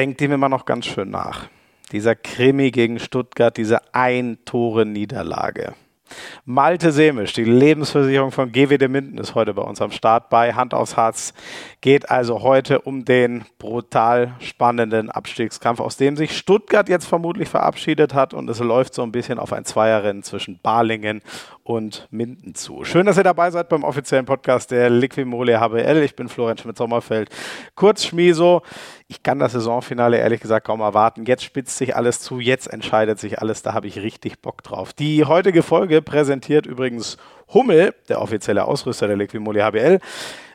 hängt ihm immer noch ganz schön nach. Dieser Krimi gegen Stuttgart, diese Ein-Tore-Niederlage. Malte Semisch, die Lebensversicherung von GWD Minden, ist heute bei uns am Start bei Hand aufs Harz. Geht also heute um den brutal spannenden Abstiegskampf, aus dem sich Stuttgart jetzt vermutlich verabschiedet hat. Und es läuft so ein bisschen auf ein Zweierrennen zwischen Balingen und Minden zu. Schön, dass ihr dabei seid beim offiziellen Podcast der Liquimole HBL. Ich bin Florian Schmidt-Sommerfeld. Kurz Schmieso. Ich kann das Saisonfinale ehrlich gesagt kaum erwarten. Jetzt spitzt sich alles zu, jetzt entscheidet sich alles. Da habe ich richtig Bock drauf. Die heutige Folge präsentiert übrigens Hummel, der offizielle Ausrüster der Liquimole HBL,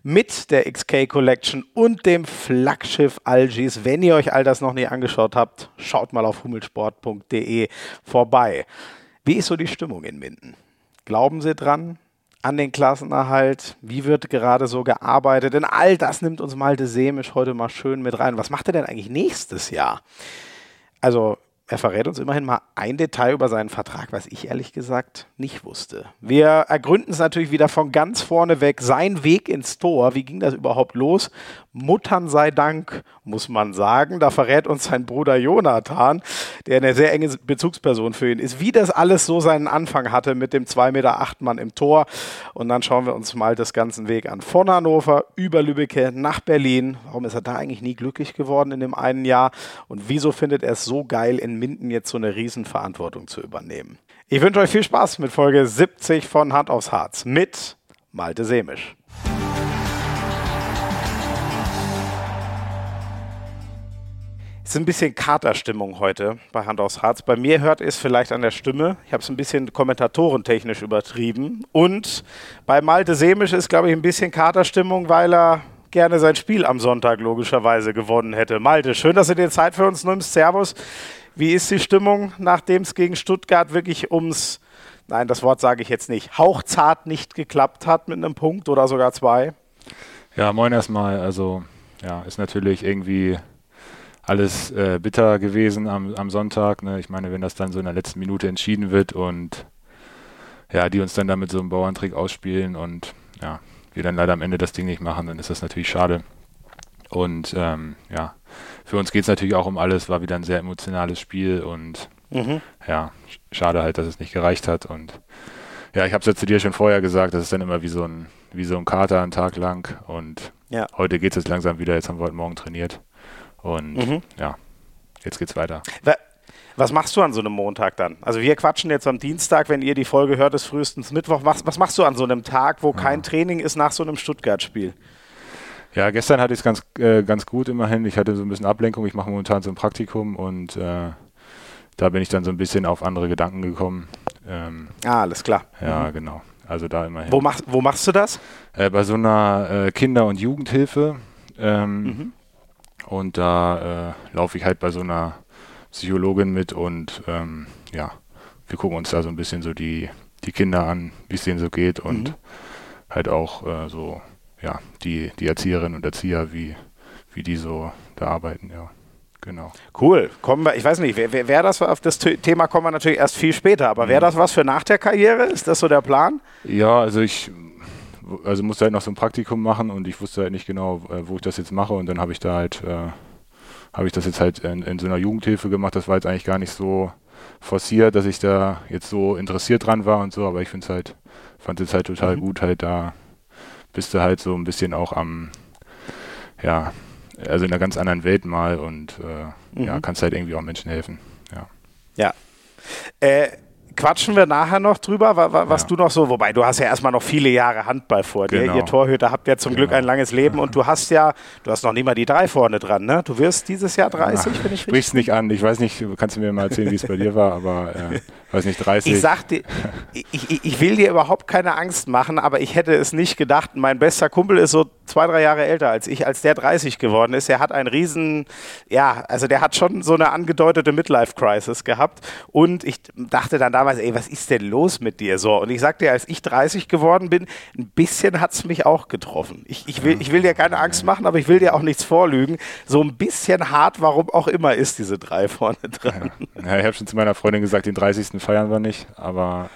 mit der XK Collection und dem Flaggschiff Algis. Wenn ihr euch all das noch nie angeschaut habt, schaut mal auf hummelsport.de vorbei. Wie ist so die Stimmung in Minden? Glauben Sie dran? an den Klassenerhalt? Wie wird gerade so gearbeitet? Denn all das nimmt uns Malte Semisch heute mal schön mit rein. Was macht er denn eigentlich nächstes Jahr? Also er verrät uns immerhin mal ein Detail über seinen Vertrag, was ich ehrlich gesagt nicht wusste. Wir ergründen es natürlich wieder von ganz vorne weg. Sein Weg ins Tor, wie ging das überhaupt los? Muttern sei Dank, muss man sagen. Da verrät uns sein Bruder Jonathan, der eine sehr enge Bezugsperson für ihn ist, wie das alles so seinen Anfang hatte mit dem 2,8 Meter Mann im Tor. Und dann schauen wir uns mal das ganzen Weg an. Von Hannover über Lübbecke nach Berlin. Warum ist er da eigentlich nie glücklich geworden in dem einen Jahr? Und wieso findet er es so geil, in Minden jetzt so eine Riesenverantwortung zu übernehmen? Ich wünsche euch viel Spaß mit Folge 70 von Hand aufs Harz mit Malte Semisch. Es ist ein bisschen Katerstimmung heute bei Hand aufs Harz. Bei mir hört ihr es vielleicht an der Stimme. Ich habe es ein bisschen kommentatorentechnisch übertrieben. Und bei Malte Semisch ist, glaube ich, ein bisschen Katerstimmung, weil er gerne sein Spiel am Sonntag logischerweise gewonnen hätte. Malte, schön, dass du dir Zeit für uns nimmst. Servus. Wie ist die Stimmung, nachdem es gegen Stuttgart wirklich ums, nein, das Wort sage ich jetzt nicht, hauchzart nicht geklappt hat mit einem Punkt oder sogar zwei? Ja, moin erstmal. Also, ja, ist natürlich irgendwie alles äh, bitter gewesen am, am Sonntag. Ne? Ich meine, wenn das dann so in der letzten Minute entschieden wird und ja, die uns dann damit so einen Bauerntrick ausspielen und ja, wir dann leider am Ende das Ding nicht machen, dann ist das natürlich schade. Und ähm, ja, für uns geht es natürlich auch um alles, war wieder ein sehr emotionales Spiel und mhm. ja, schade halt, dass es nicht gereicht hat. Und ja, ich habe es ja zu dir schon vorher gesagt, das ist dann immer wie so ein, wie so ein Kater einen Tag lang. Und ja. heute geht es jetzt langsam wieder, jetzt haben wir heute Morgen trainiert. Und mhm. ja, jetzt geht's weiter. Was machst du an so einem Montag dann? Also wir quatschen jetzt am Dienstag, wenn ihr die Folge hört, ist frühestens Mittwoch. Was, was machst du an so einem Tag, wo kein Training ist nach so einem Stuttgart-Spiel? Ja, gestern hatte ich es ganz, äh, ganz gut immerhin. Ich hatte so ein bisschen Ablenkung. Ich mache momentan so ein Praktikum und äh, da bin ich dann so ein bisschen auf andere Gedanken gekommen. Ähm, ah, alles klar. Ja, mhm. genau. Also da immerhin. Wo, mach, wo machst du das? Äh, bei so einer äh, Kinder- und Jugendhilfe. Ähm, mhm. Und da äh, laufe ich halt bei so einer Psychologin mit und ähm, ja, wir gucken uns da so ein bisschen so die, die Kinder an, wie es denen so geht und mhm. halt auch äh, so, ja, die, die Erzieherinnen und Erzieher, wie, wie die so da arbeiten, ja. Genau. Cool. Kommen wir, ich weiß nicht, wer, wer, wer das auf das Thema kommen wir natürlich erst viel später, aber wäre mhm. das was für nach der Karriere? Ist das so der Plan? Ja, also ich also musste halt noch so ein Praktikum machen und ich wusste halt nicht genau, äh, wo ich das jetzt mache und dann habe ich da halt, äh, habe ich das jetzt halt in, in, so einer Jugendhilfe gemacht. Das war jetzt eigentlich gar nicht so forciert, dass ich da jetzt so interessiert dran war und so, aber ich finde es halt, fand es halt total mhm. gut, halt da bist du halt so ein bisschen auch am, ja, also in einer ganz anderen Welt mal und äh, mhm. ja, kannst halt irgendwie auch Menschen helfen. Ja. Ja. Äh, quatschen wir nachher noch drüber, was ja. du noch so, wobei du hast ja erstmal noch viele Jahre Handball vor dir. Genau. Ihr Torhüter habt ja zum genau. Glück ein langes Leben und du hast ja, du hast noch nie mal die drei vorne dran, ne? Du wirst dieses Jahr 30, Ach, wenn ich Sprich's nicht an, ich weiß nicht, kannst du mir mal erzählen, wie es bei dir war, aber äh, weiß nicht, 30. Ich sag dir, ich, ich, ich, will dir überhaupt keine Angst machen, aber ich hätte es nicht gedacht. Mein bester Kumpel ist so zwei, drei Jahre älter als ich, als der 30 geworden ist. Er hat einen riesen, ja, also der hat schon so eine angedeutete Midlife-Crisis gehabt und ich dachte dann damals, ey, was ist denn los mit dir so? Und ich sagte dir, als ich 30 geworden bin, ein bisschen hat es mich auch getroffen. Ich, ich, will, ich will dir keine Angst machen, aber ich will dir auch nichts vorlügen. So ein bisschen hart, warum auch immer, ist diese drei vorne dran. Ja, ja ich habe schon zu meiner Freundin gesagt, den 30. feiern wir nicht, aber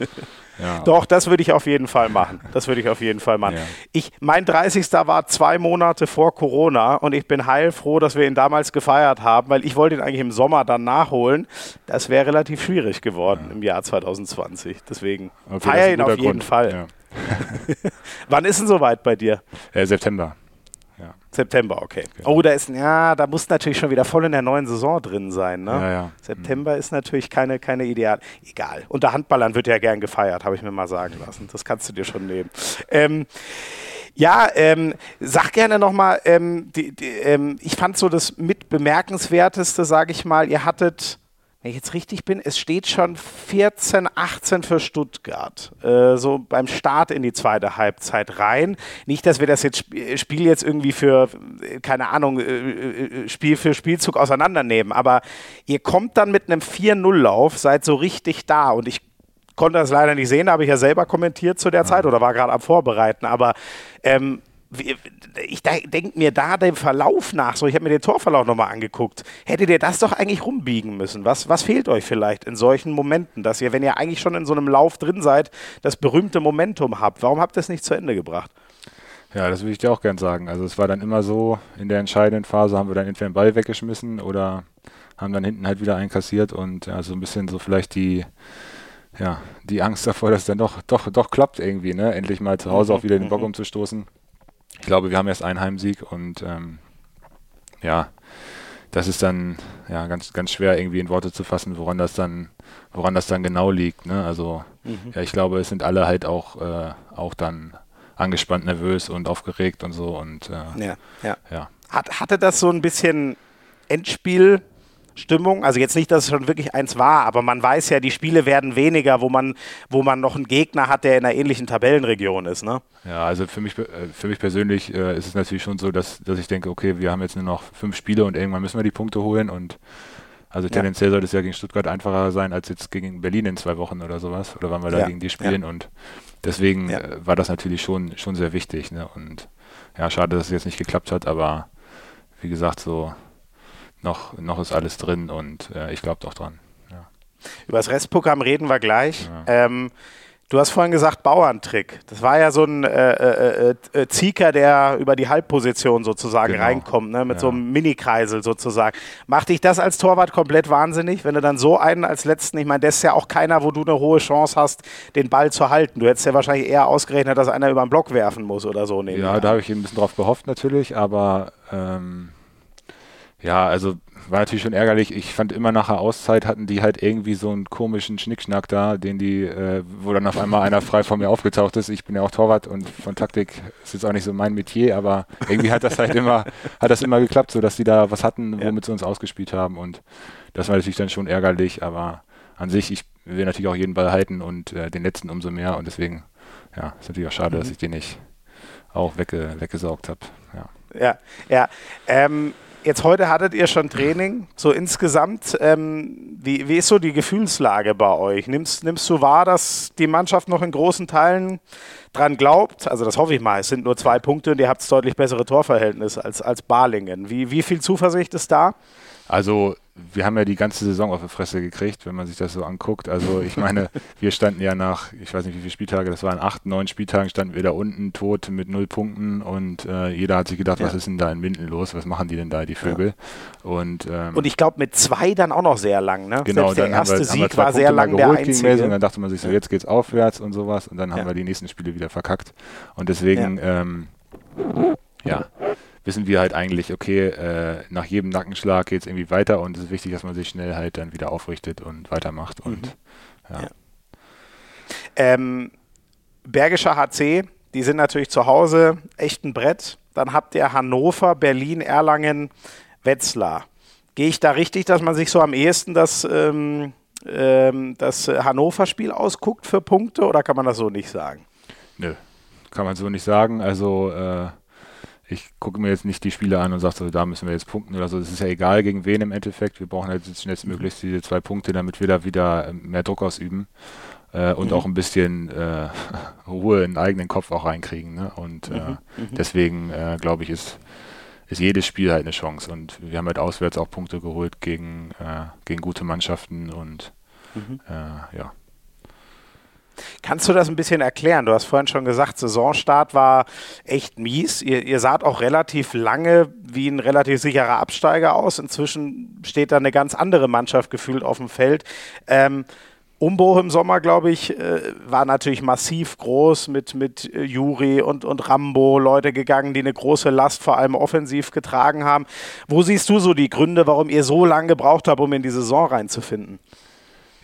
äh, ja. Doch, das würde ich auf jeden Fall machen. Das würde ich auf jeden Fall machen. Ja. Ich, mein 30 31. war zwei Monate vor Corona und ich bin heilfroh, dass wir ihn damals gefeiert haben, weil ich wollte ihn eigentlich im Sommer dann nachholen. Das wäre relativ schwierig geworden ja. im Jahr 2020. Deswegen okay, feier ihn auf jeden Grund. Fall. Ja. Wann ist denn soweit bei dir? Äh, September. Ja. September, okay. Genau. Oh, da ist, ja, da muss natürlich schon wieder voll in der neuen Saison drin sein. Ne? Ja, ja. September mhm. ist natürlich keine, keine Ideal. Egal. Unter Handballern wird ja gern gefeiert, habe ich mir mal sagen lassen. Das kannst du dir schon nehmen. Ähm, ja, ähm, sag gerne nochmal, ähm, ähm, ich fand so das mit bemerkenswerteste, sage ich mal, ihr hattet wenn ich jetzt richtig bin, es steht schon 14, 18 für Stuttgart. Äh, so beim Start in die zweite Halbzeit rein. Nicht, dass wir das jetzt Sp Spiel jetzt irgendwie für, keine Ahnung, äh, äh, Spiel für Spielzug auseinandernehmen, aber ihr kommt dann mit einem 4-0-Lauf, seid so richtig da und ich konnte das leider nicht sehen, habe ich ja selber kommentiert zu der Zeit oder war gerade am Vorbereiten, aber ähm, ich denke mir da den Verlauf nach, so ich habe mir den Torverlauf nochmal angeguckt, hättet ihr das doch eigentlich rumbiegen müssen. Was, was fehlt euch vielleicht in solchen Momenten, dass ihr, wenn ihr eigentlich schon in so einem Lauf drin seid, das berühmte Momentum habt? Warum habt ihr es nicht zu Ende gebracht? Ja, das würde ich dir auch gern sagen. Also es war dann immer so, in der entscheidenden Phase haben wir dann entweder den Ball weggeschmissen oder haben dann hinten halt wieder einkassiert und ja, so ein bisschen so vielleicht die, ja, die Angst davor, dass dann doch, doch, doch klappt irgendwie, ne? Endlich mal zu Hause mhm. auch wieder den Bock mhm. umzustoßen ich glaube, wir haben erst einen Heimsieg und ähm, ja, das ist dann ja ganz, ganz schwer irgendwie in Worte zu fassen, woran das dann, woran das dann genau liegt. Ne? Also mhm. ja, ich glaube, es sind alle halt auch, äh, auch dann angespannt, nervös und aufgeregt und so und äh, ja, ja. ja. Hat, hatte das so ein bisschen Endspiel Stimmung. Also jetzt nicht, dass es schon wirklich eins war, aber man weiß ja, die Spiele werden weniger, wo man, wo man noch einen Gegner hat, der in einer ähnlichen Tabellenregion ist. Ne? Ja, also für mich, äh, für mich persönlich äh, ist es natürlich schon so, dass, dass ich denke, okay, wir haben jetzt nur noch fünf Spiele und irgendwann müssen wir die Punkte holen und also tendenziell ja. sollte es ja gegen Stuttgart einfacher sein als jetzt gegen Berlin in zwei Wochen oder sowas oder wann wir da ja. gegen die spielen ja. und deswegen äh, war das natürlich schon, schon sehr wichtig. Ne? Und ja, schade, dass es jetzt nicht geklappt hat, aber wie gesagt, so noch, noch ist alles drin und äh, ich glaube doch dran. Ja. Über das Restprogramm reden wir gleich. Ja. Ähm, du hast vorhin gesagt Bauerntrick. Das war ja so ein äh, äh, äh, äh Zieker, der über die Halbposition sozusagen genau. reinkommt, ne? mit ja. so einem Mini-Kreisel sozusagen. Macht dich das als Torwart komplett wahnsinnig, wenn du dann so einen als letzten, ich meine, das ist ja auch keiner, wo du eine hohe Chance hast, den Ball zu halten. Du hättest ja wahrscheinlich eher ausgerechnet, dass einer über den Block werfen muss oder so. Ja, da habe ich ein bisschen drauf gehofft natürlich, aber ähm ja, also war natürlich schon ärgerlich. Ich fand immer nach der Auszeit hatten die halt irgendwie so einen komischen Schnickschnack da, den die, äh, wo dann auf einmal einer frei vor mir aufgetaucht ist. Ich bin ja auch Torwart und von Taktik ist jetzt auch nicht so mein Metier, aber irgendwie hat das halt immer, hat das immer geklappt, so dass die da was hatten, womit sie uns ausgespielt haben und das war natürlich dann schon ärgerlich, aber an sich, ich will natürlich auch jeden Ball halten und äh, den letzten umso mehr und deswegen, ja, ist natürlich auch schade, mhm. dass ich den nicht auch wegge weggesaugt habe. Ja, ja. ja. Ähm, Jetzt heute hattet ihr schon Training, so insgesamt. Ähm, wie, wie ist so die Gefühlslage bei euch? Nimmst, nimmst du wahr, dass die Mannschaft noch in großen Teilen dran glaubt? Also das hoffe ich mal. Es sind nur zwei Punkte und ihr habt deutlich bessere Torverhältnisse als, als Balingen. Wie, wie viel Zuversicht ist da? Also wir haben ja die ganze Saison auf die Fresse gekriegt, wenn man sich das so anguckt. Also ich meine, wir standen ja nach, ich weiß nicht wie viele Spieltage, das waren acht, neun Spieltagen, standen wir da unten tot mit null Punkten und äh, jeder hat sich gedacht, ja. was ist denn da in Minden los? Was machen die denn da, die Vögel? Ja. Und, ähm, und ich glaube mit zwei dann auch noch sehr lang, ne? Genau, Selbst der erste wir, Sieg war sehr lang der einzige. Und dann dachte man sich so, jetzt geht's aufwärts und sowas und dann haben wir die nächsten Spiele wieder verkackt. Und deswegen, ähm, ja, wissen wir halt eigentlich, okay, äh, nach jedem Nackenschlag geht es irgendwie weiter und es ist wichtig, dass man sich schnell halt dann wieder aufrichtet und weitermacht. Und mhm. ja. ja. Ähm, Bergischer HC, die sind natürlich zu Hause echt ein Brett. Dann habt ihr Hannover, Berlin, Erlangen, Wetzlar. Gehe ich da richtig, dass man sich so am ehesten das, ähm, ähm, das Hannover-Spiel ausguckt für Punkte oder kann man das so nicht sagen? Nö, kann man so nicht sagen. Also äh, ich gucke mir jetzt nicht die Spiele an und sage so, da müssen wir jetzt punkten oder so. Es ist ja egal, gegen wen im Endeffekt. Wir brauchen halt jetzt schnellstmöglichst diese zwei Punkte, damit wir da wieder ähm, mehr Druck ausüben äh, und mhm. auch ein bisschen äh, Ruhe in den eigenen Kopf auch reinkriegen. Ne? Und äh, mhm. mhm. deswegen äh, glaube ich, ist, ist jedes Spiel halt eine Chance. Und wir haben halt auswärts auch Punkte geholt gegen, äh, gegen gute Mannschaften und mhm. Äh, ja. Kannst du das ein bisschen erklären? Du hast vorhin schon gesagt, Saisonstart war echt mies. Ihr, ihr saht auch relativ lange wie ein relativ sicherer Absteiger aus. Inzwischen steht da eine ganz andere Mannschaft gefühlt auf dem Feld. Ähm, Umbruch im Sommer, glaube ich, äh, war natürlich massiv groß mit, mit äh, Juri und, und Rambo, Leute gegangen, die eine große Last vor allem offensiv getragen haben. Wo siehst du so die Gründe, warum ihr so lange gebraucht habt, um in die Saison reinzufinden?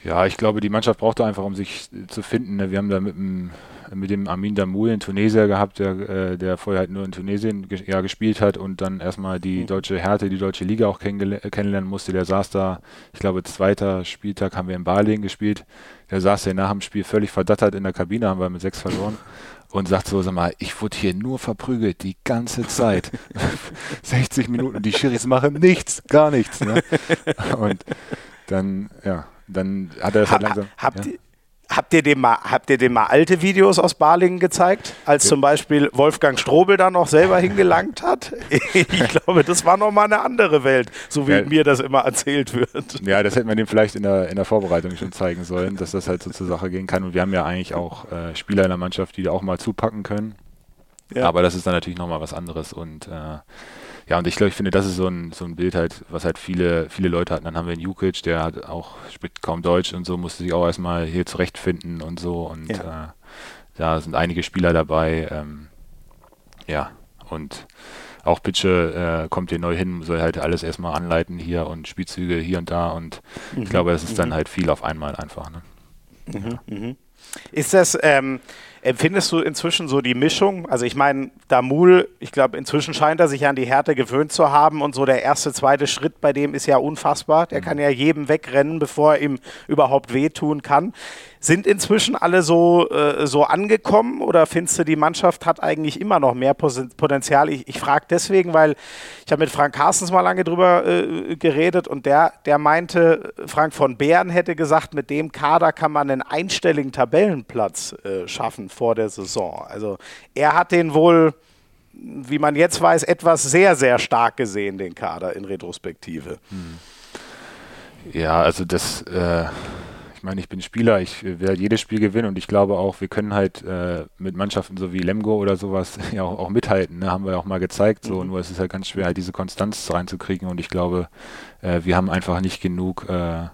Ja, ich glaube, die Mannschaft brauchte einfach, um sich zu finden. Ne? Wir haben da mit dem, mit dem Amin Damoul in Tunesier gehabt, der, äh, der vorher halt nur in Tunesien ja, gespielt hat und dann erstmal die mhm. deutsche Härte, die deutsche Liga auch kennenlernen musste. Der saß da, ich glaube, zweiter Spieltag haben wir in Balingen gespielt. Der saß ja nach dem Spiel völlig verdattert in der Kabine, haben wir mit sechs verloren. und sagt so, sag mal, ich wurde hier nur verprügelt, die ganze Zeit. 60 Minuten, die Schiris machen nichts, gar nichts. Ne? Und dann, ja, dann hat er es halt langsam. Habt, ja. habt, ihr dem mal, habt ihr dem mal alte Videos aus Balingen gezeigt, als zum Beispiel Wolfgang Strobel da noch selber hingelangt hat? ich glaube, das war nochmal eine andere Welt, so wie ja. mir das immer erzählt wird. Ja, das hätte man dem vielleicht in der, in der Vorbereitung schon zeigen sollen, dass das halt so zur Sache gehen kann. Und wir haben ja eigentlich auch äh, Spieler in der Mannschaft, die da auch mal zupacken können. Ja. Aber das ist dann natürlich nochmal was anderes und äh, ja, und ich glaube, ich finde, das ist so ein, so ein Bild halt, was halt viele, viele Leute hatten. Dann haben wir einen Jukic, der hat auch, spricht kaum Deutsch und so, musste sich auch erstmal hier zurechtfinden und so. Und ja. äh, da sind einige Spieler dabei. Ähm, ja, und auch Pitsche äh, kommt hier neu hin, soll halt alles erstmal anleiten hier und Spielzüge hier und da. Und mhm. ich glaube, das ist mhm. dann halt viel auf einmal einfach. Ne? Mhm. Ja. Mhm. Ist das, ähm, Empfindest du inzwischen so die Mischung? Also ich meine, Damul, ich glaube, inzwischen scheint er sich an die Härte gewöhnt zu haben und so der erste, zweite Schritt bei dem ist ja unfassbar. Der mhm. kann ja jedem wegrennen, bevor er ihm überhaupt wehtun kann. Sind inzwischen alle so, äh, so angekommen oder findest du, die Mannschaft hat eigentlich immer noch mehr Potenzial? Ich, ich frage deswegen, weil ich habe mit Frank Carstens mal lange drüber äh, geredet und der, der meinte, Frank von Bären hätte gesagt, mit dem Kader kann man einen einstelligen Tabellenplatz äh, schaffen vor der Saison. Also er hat den wohl, wie man jetzt weiß, etwas sehr, sehr stark gesehen, den Kader in Retrospektive. Hm. Ja, also das äh, ich meine, ich bin Spieler, ich werde jedes Spiel gewinnen und ich glaube auch, wir können halt äh, mit Mannschaften so wie Lemgo oder sowas ja auch, auch mithalten. Ne? Haben wir auch mal gezeigt. So, mhm. nur es ist halt ganz schwer, halt diese Konstanz reinzukriegen und ich glaube, äh, wir haben einfach nicht genug, äh,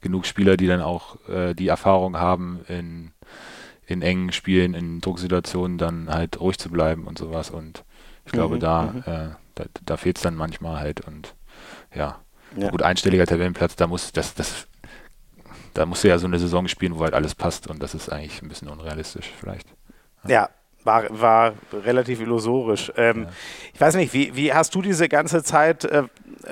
genug Spieler, die dann auch äh, die Erfahrung haben in in engen Spielen, in Drucksituationen dann halt ruhig zu bleiben und sowas. Und ich glaube, mhm, da, mhm. äh, da, da fehlt es dann manchmal halt. Und ja, ja. gut, einstelliger Tabellenplatz, da muss, das, das da musst du ja so eine Saison spielen, wo halt alles passt und das ist eigentlich ein bisschen unrealistisch vielleicht. Ja, ja war, war relativ illusorisch. Ähm, ja. Ich weiß nicht, wie, wie hast du diese ganze Zeit äh,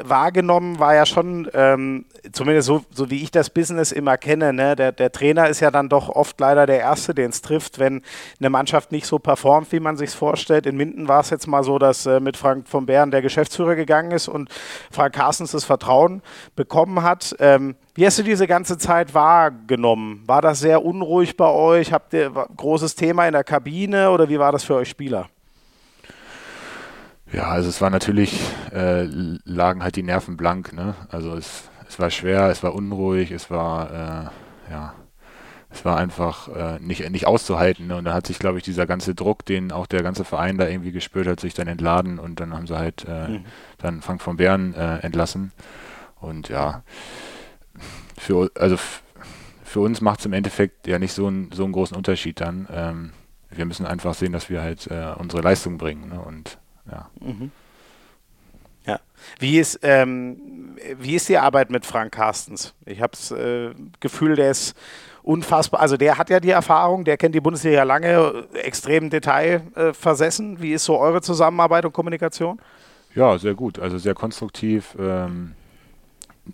wahrgenommen? War ja schon, ähm, zumindest so, so wie ich das Business immer kenne, ne? der, der Trainer ist ja dann doch oft leider der Erste, den es trifft, wenn eine Mannschaft nicht so performt, wie man sich vorstellt. In Minden war es jetzt mal so, dass äh, mit Frank von Bären der Geschäftsführer gegangen ist und Frank Carstens das Vertrauen bekommen hat. Ähm, wie hast du diese ganze Zeit wahrgenommen? War das sehr unruhig bei euch? Habt ihr ein großes Thema in der Kabine oder wie war das für euch Spieler? Ja, also es war natürlich, äh, lagen halt die Nerven blank. Ne? Also es, es war schwer, es war unruhig, es war, äh, ja, es war einfach äh, nicht, nicht auszuhalten. Ne? Und da hat sich, glaube ich, dieser ganze Druck, den auch der ganze Verein da irgendwie gespürt hat, sich dann entladen und dann haben sie halt äh, mhm. dann Frank von Bern äh, entlassen. Und ja, für, also für uns macht es im Endeffekt ja nicht so, ein, so einen großen Unterschied dann. Ähm, wir müssen einfach sehen, dass wir halt äh, unsere Leistung bringen. Ne? Und ja. Mhm. Ja. Wie ist, ähm, wie ist die Arbeit mit Frank Carstens? Ich habe das äh, Gefühl, der ist unfassbar. Also der hat ja die Erfahrung, der kennt die Bundesliga lange, extrem Detail äh, versessen. Wie ist so eure Zusammenarbeit und Kommunikation? Ja, sehr gut. Also sehr konstruktiv. Ähm,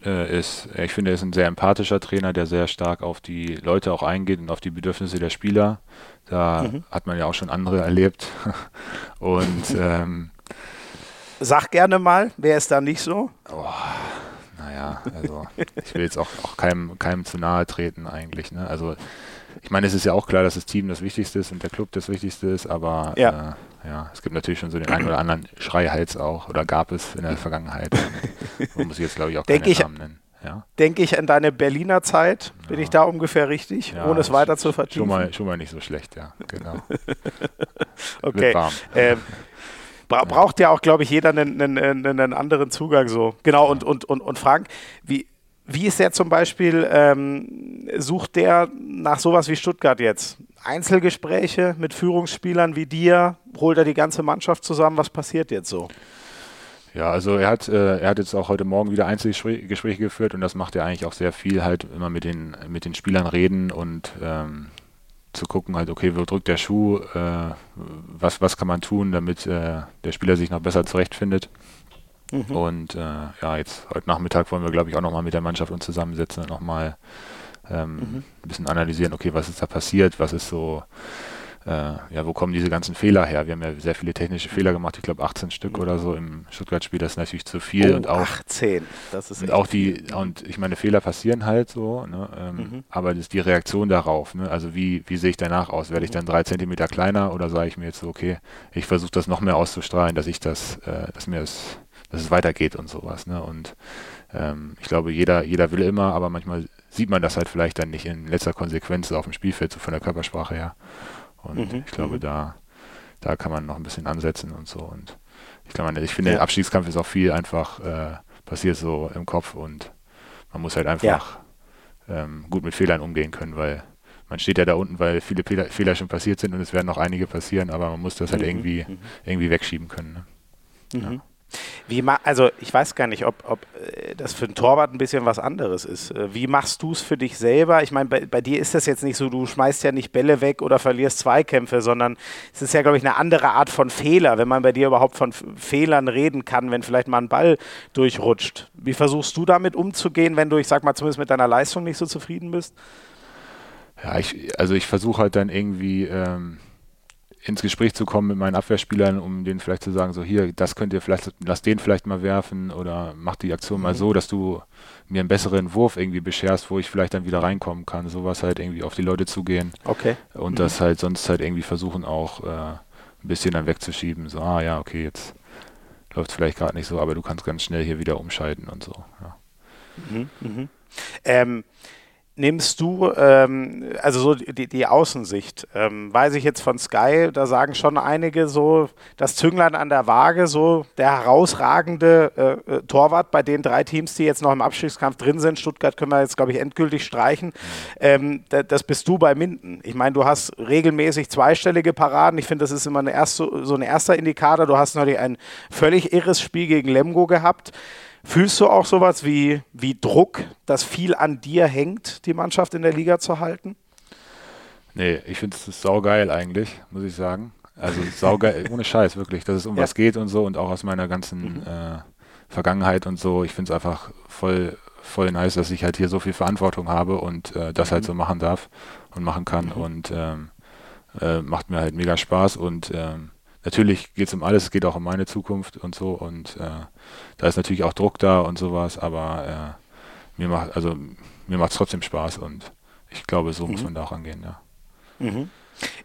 äh, ist, ich finde, er ist ein sehr empathischer Trainer, der sehr stark auf die Leute auch eingeht und auf die Bedürfnisse der Spieler. Da mhm. hat man ja auch schon andere erlebt. und ähm, Sag gerne mal, wer ist da nicht so? Oh, naja, also ich will jetzt auch, auch keinem, keinem zu nahe treten eigentlich. Ne? Also ich meine, es ist ja auch klar, dass das Team das Wichtigste ist und der Club das Wichtigste ist, aber ja. Äh, ja, es gibt natürlich schon so den einen oder anderen Schreihals auch, oder gab es in der Vergangenheit. Man muss jetzt, glaube ich, auch keine ich, Namen nennen. Ja. denke ich an deine Berliner Zeit. Bin Ja. ich da ungefähr richtig, Ja, ohne es weiter zu Schon vertiefen? mal, schon mal nicht so schlecht, ja, genau. okay. Ähm, bra braucht ja auch, glaube ich, jeder einen, einen, einen, einen anderen Zugang so. Genau, und, und, und, und Frank, wie, wie ist der zum Beispiel, ähm, sucht der nach sowas wie Stuttgart jetzt? Einzelgespräche mit Führungsspielern wie dir? Holt er die ganze Mannschaft zusammen? Was passiert jetzt so? Ja, also er hat, äh, er hat jetzt auch heute Morgen wieder Einzelgespräche Gespräche geführt und das macht er eigentlich auch sehr viel, halt immer mit den, mit den Spielern reden und ähm, zu gucken, halt, okay, wo drückt der Schuh, äh, was, was kann man tun, damit äh, der Spieler sich noch besser zurechtfindet. Mhm. Und äh, ja, jetzt heute Nachmittag wollen wir, glaube ich, auch nochmal mit der Mannschaft uns zusammensetzen und nochmal ähm, Mhm. ein bisschen analysieren, okay, was ist da passiert, was ist so, äh, ja, wo kommen diese ganzen Fehler her? Wir haben ja sehr viele technische Fehler gemacht, ich glaube 18 Stück oder so im Stuttgart-Spiel, das ist natürlich zu viel Oh, und auch 18. Das ist und auch die, viel. und ich meine, Fehler passieren halt so, ne, ähm, Mhm. aber das ist die Reaktion darauf, ne, also wie, wie sehe ich danach aus? Werde ich Mhm. dann drei Zentimeter kleiner oder sage ich mir jetzt so, okay, ich versuche das noch mehr auszustrahlen, dass ich das, äh, dass mir das, dass es weitergeht und sowas, ne, und ähm, ich glaube, jeder, jeder will immer, aber manchmal sieht man das halt vielleicht dann nicht in letzter Konsequenz auf dem Spielfeld, so von der Körpersprache her. Und Mhm, ich glaube, mhm. da, da kann man noch ein bisschen ansetzen und so. Und ich glaube, ich finde, Ja. der Abstiegskampf ist auch viel einfach äh, passiert so im Kopf und man muss halt einfach ähm, gut mit Fehlern umgehen können, weil man steht ja da unten, weil viele Fehler, Fehler schon passiert sind und es werden noch einige passieren, aber man muss das halt Mhm, irgendwie, mhm. irgendwie wegschieben können. Ne? Mhm. Wie also ich weiß gar nicht, ob, ob äh, das für einen Torwart ein bisschen was anderes ist. Äh, Wie machst du es für dich selber? Ich meine, bei, bei dir ist das jetzt nicht so, du schmeißt ja nicht Bälle weg oder verlierst Zweikämpfe, sondern es ist ja, glaube ich, eine andere Art von Fehler, wenn man bei dir überhaupt von Fehlern reden kann, wenn vielleicht mal ein Ball durchrutscht. Wie versuchst du damit umzugehen, wenn du, ich sag mal, zumindest mit deiner Leistung nicht so zufrieden bist? Ja, ich, also ich versuche halt dann irgendwie ähm, ins Gespräch zu kommen mit meinen Abwehrspielern, um denen vielleicht zu sagen, so hier, das könnt ihr vielleicht, lass den vielleicht mal werfen oder mach die Aktion mal Mhm. so, dass du mir einen besseren Wurf irgendwie bescherst, wo ich vielleicht dann wieder reinkommen kann. Sowas halt irgendwie auf die Leute zugehen Okay. und Mhm. das halt sonst halt irgendwie versuchen auch äh, ein bisschen dann wegzuschieben. So, ah ja, okay, jetzt läuft es vielleicht gerade nicht so, aber du kannst ganz schnell hier wieder umschalten und so. Ja. Mhm, mhm. Ähm, nimmst du, ähm, also so die, die Außensicht, ähm, weiß ich jetzt von Sky, da sagen schon einige so, das Zünglein an der Waage, so der herausragende äh, äh, Torwart bei den drei Teams, die jetzt noch im Abstiegskampf drin sind. Stuttgart können wir jetzt, glaube ich, endgültig streichen. Ähm, da, das bist du bei Minden. Ich meine, du hast regelmäßig zweistellige Paraden. Ich finde, das ist immer eine erste, so ein erster Indikator. Du hast neulich ein völlig irres Spiel gegen Lemgo gehabt. Fühlst du auch sowas wie, wie Druck, dass viel an dir hängt, die Mannschaft in der Liga zu halten? Nee, ich finde es saugeil eigentlich, muss ich sagen. Also saugeil, ohne Scheiß, wirklich, dass es um Ja. was geht und so und auch aus meiner ganzen äh, Vergangenheit und so. Ich finde es einfach voll, voll nice, dass ich halt hier so viel Verantwortung habe und äh, das halt so machen darf und machen kann und ähm, äh, macht mir halt mega Spaß und ähm, natürlich geht es um alles, es geht auch um meine Zukunft und so und äh, da ist natürlich auch Druck da und sowas, aber äh, mir macht, also mir macht es trotzdem Spaß und ich glaube, so muss Mhm. man da auch angehen, ja. Mhm.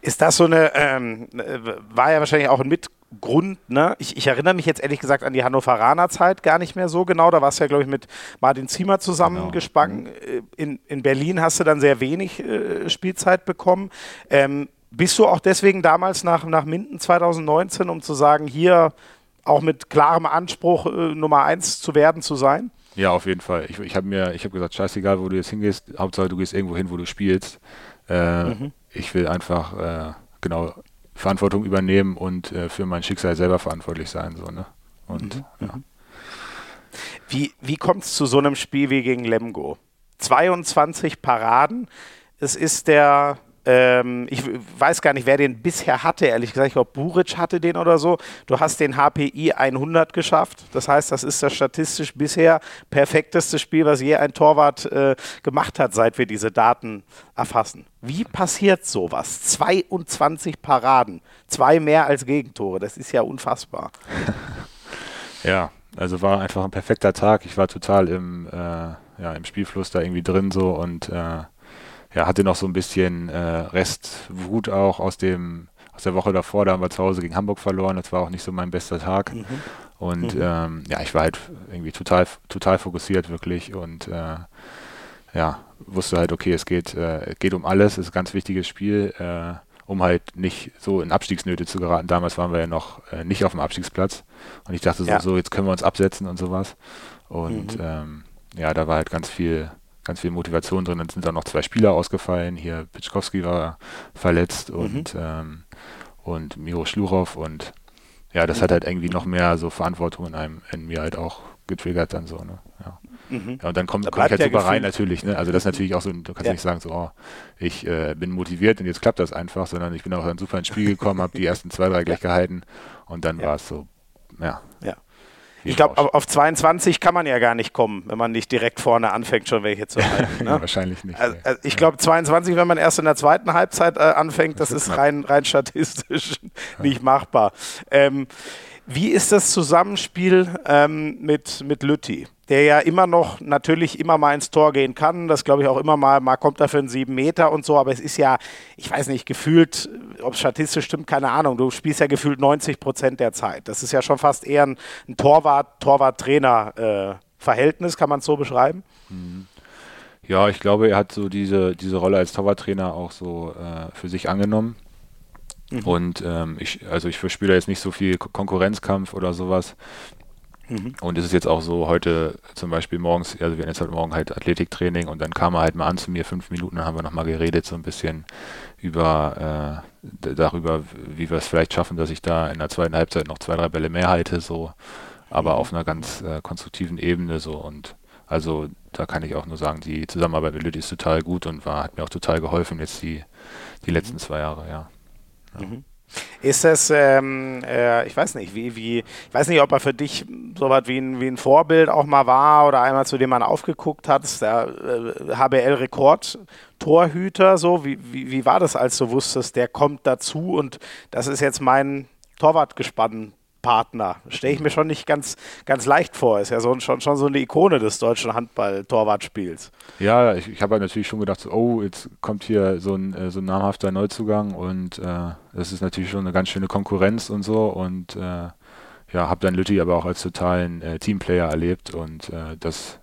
Ist das so eine, ähm, äh, war ja wahrscheinlich auch ein Mitgrund, ne? Ich, ich erinnere mich jetzt ehrlich gesagt an die Hannoveraner Zeit gar nicht mehr so genau. Da warst du ja, glaube ich, mit Martin Ziemer zusammengespannt. Äh, In, in Berlin hast du dann sehr wenig äh, Spielzeit bekommen. Ähm, bist du auch deswegen damals nach, nach Minden 2019, um zu sagen, hier auch mit klarem Anspruch äh, Nummer eins zu werden, zu sein? Ja, auf jeden Fall. Ich, ich habe mir, ich habe gesagt, scheißegal, wo du jetzt hingehst, Hauptsache du gehst irgendwo hin, wo du spielst. Äh, Mhm. Ich will einfach äh, genau Verantwortung übernehmen und äh, für mein Schicksal selber verantwortlich sein, so ne. Und Mhm. ja. Wie, wie kommt es zu so einem Spiel wie gegen Lemgo? 22 Paraden. Es ist der, ähm, ich weiß gar nicht, wer den bisher hatte, ehrlich gesagt. Ich glaube, Buric hatte den oder so. Du hast den HPI 100 geschafft. Das heißt, das ist das statistisch bisher perfekteste Spiel, was je ein Torwart äh, gemacht hat, seit wir diese Daten erfassen. Wie passiert sowas? 22 Paraden, zwei mehr als Gegentore. Das ist ja unfassbar. ja, also war einfach ein perfekter Tag. Ich war total im, äh, ja, im Spielfluss da irgendwie drin so und äh, ja, hatte noch so ein bisschen äh, Restwut auch aus dem aus der Woche davor. Da haben wir zu Hause gegen Hamburg verloren. Das war auch nicht so mein bester Tag. Mhm. Und mhm. ähm, ja, ich war halt irgendwie total, total fokussiert wirklich und äh, ja, wusste halt, okay, es geht, äh, geht um alles, es ist ein ganz wichtiges Spiel, äh, um halt nicht so in Abstiegsnöte zu geraten. Damals waren wir ja noch äh, nicht auf dem Abstiegsplatz und ich dachte so, ja. so, jetzt können wir uns absetzen und sowas. Und mhm. ähm, ja, da war halt ganz viel, ganz viel Motivation drin. Dann sind da noch zwei Spieler ausgefallen. Hier Pitschkowski war verletzt mhm. und, ähm, und Miro Schluchow und ja, das hat halt irgendwie noch mehr so Verantwortung in einem, in mir halt auch getriggert dann so, ne? Ja. Mhm. ja und dann kommt, da komm ich halt super rein natürlich, ne? Also das ist natürlich auch so, du kannst ja. nicht sagen so, oh, ich äh, bin motiviert und jetzt klappt das einfach, sondern ich bin auch dann super ins Spiel gekommen, habe die ersten zwei, drei gleich gehalten und dann war es so, ja. Ja. Ich glaube, auf 22 kann man ja gar nicht kommen, wenn man nicht direkt vorne anfängt, schon welche zu halten. Ne? Wahrscheinlich nicht. Also, also ich glaube, 22, wenn man erst in der zweiten Halbzeit äh, anfängt, das, das ist rein, rein statistisch nicht machbar. Ähm, wie ist das Zusammenspiel ähm, mit, mit Lütti? Der ja immer noch natürlich immer mal ins Tor gehen kann. Das glaube ich auch immer mal, mal kommt er für einen sieben Meter und so, aber es ist ja, ich weiß nicht, gefühlt, ob es statistisch stimmt, keine Ahnung. Du spielst ja gefühlt 90 Prozent der Zeit. Das ist ja schon fast eher ein, ein Torwart, Torwart-Trainer-Verhältnis, äh, kann man es so beschreiben? Mhm. Ja, ich glaube, er hat so diese, diese Rolle als Torwarttrainer auch so äh, für sich angenommen. Mhm. Und ähm, ich, also ich verspüre jetzt nicht so viel Konkurrenzkampf oder sowas. Mhm. Und es ist jetzt auch so, heute zum Beispiel morgens, also wir hatten jetzt heute Morgen halt Athletiktraining und dann kam er halt mal an zu mir, fünf Minuten, dann haben wir nochmal geredet, so ein bisschen über äh, darüber, wie wir es vielleicht schaffen, dass ich da in der zweiten Halbzeit noch zwei, drei Bälle mehr halte, so, aber mhm. auf einer ganz äh, konstruktiven Ebene so und also da kann ich auch nur sagen, die Zusammenarbeit mit Lüdi ist total gut und war, hat mir auch total geholfen jetzt die, die letzten mhm. zwei Jahre, ja. Mhm. Ist das, ähm, äh, ich weiß nicht, wie, wie, ich weiß nicht, ob er für dich so was wie ein, wie ein Vorbild auch mal war oder einmal zu dem man aufgeguckt hat, der äh, HBL-Rekord-Torhüter, so, wie, wie, wie war das, als du wusstest, der kommt dazu und das ist jetzt mein Torwartgespann Partner. Stelle ich mir schon nicht ganz, ganz leicht vor. Ist ja so, schon, schon so eine Ikone des deutschen Handball-Torwartspiels. Ja, ich, ich habe halt natürlich schon gedacht, oh, jetzt kommt hier so ein, äh, so ein namhafter Neuzugang und äh, das ist natürlich schon eine ganz schöne Konkurrenz und so und äh, ja, habe dann Lütti aber auch als totalen äh, Teamplayer erlebt und äh, das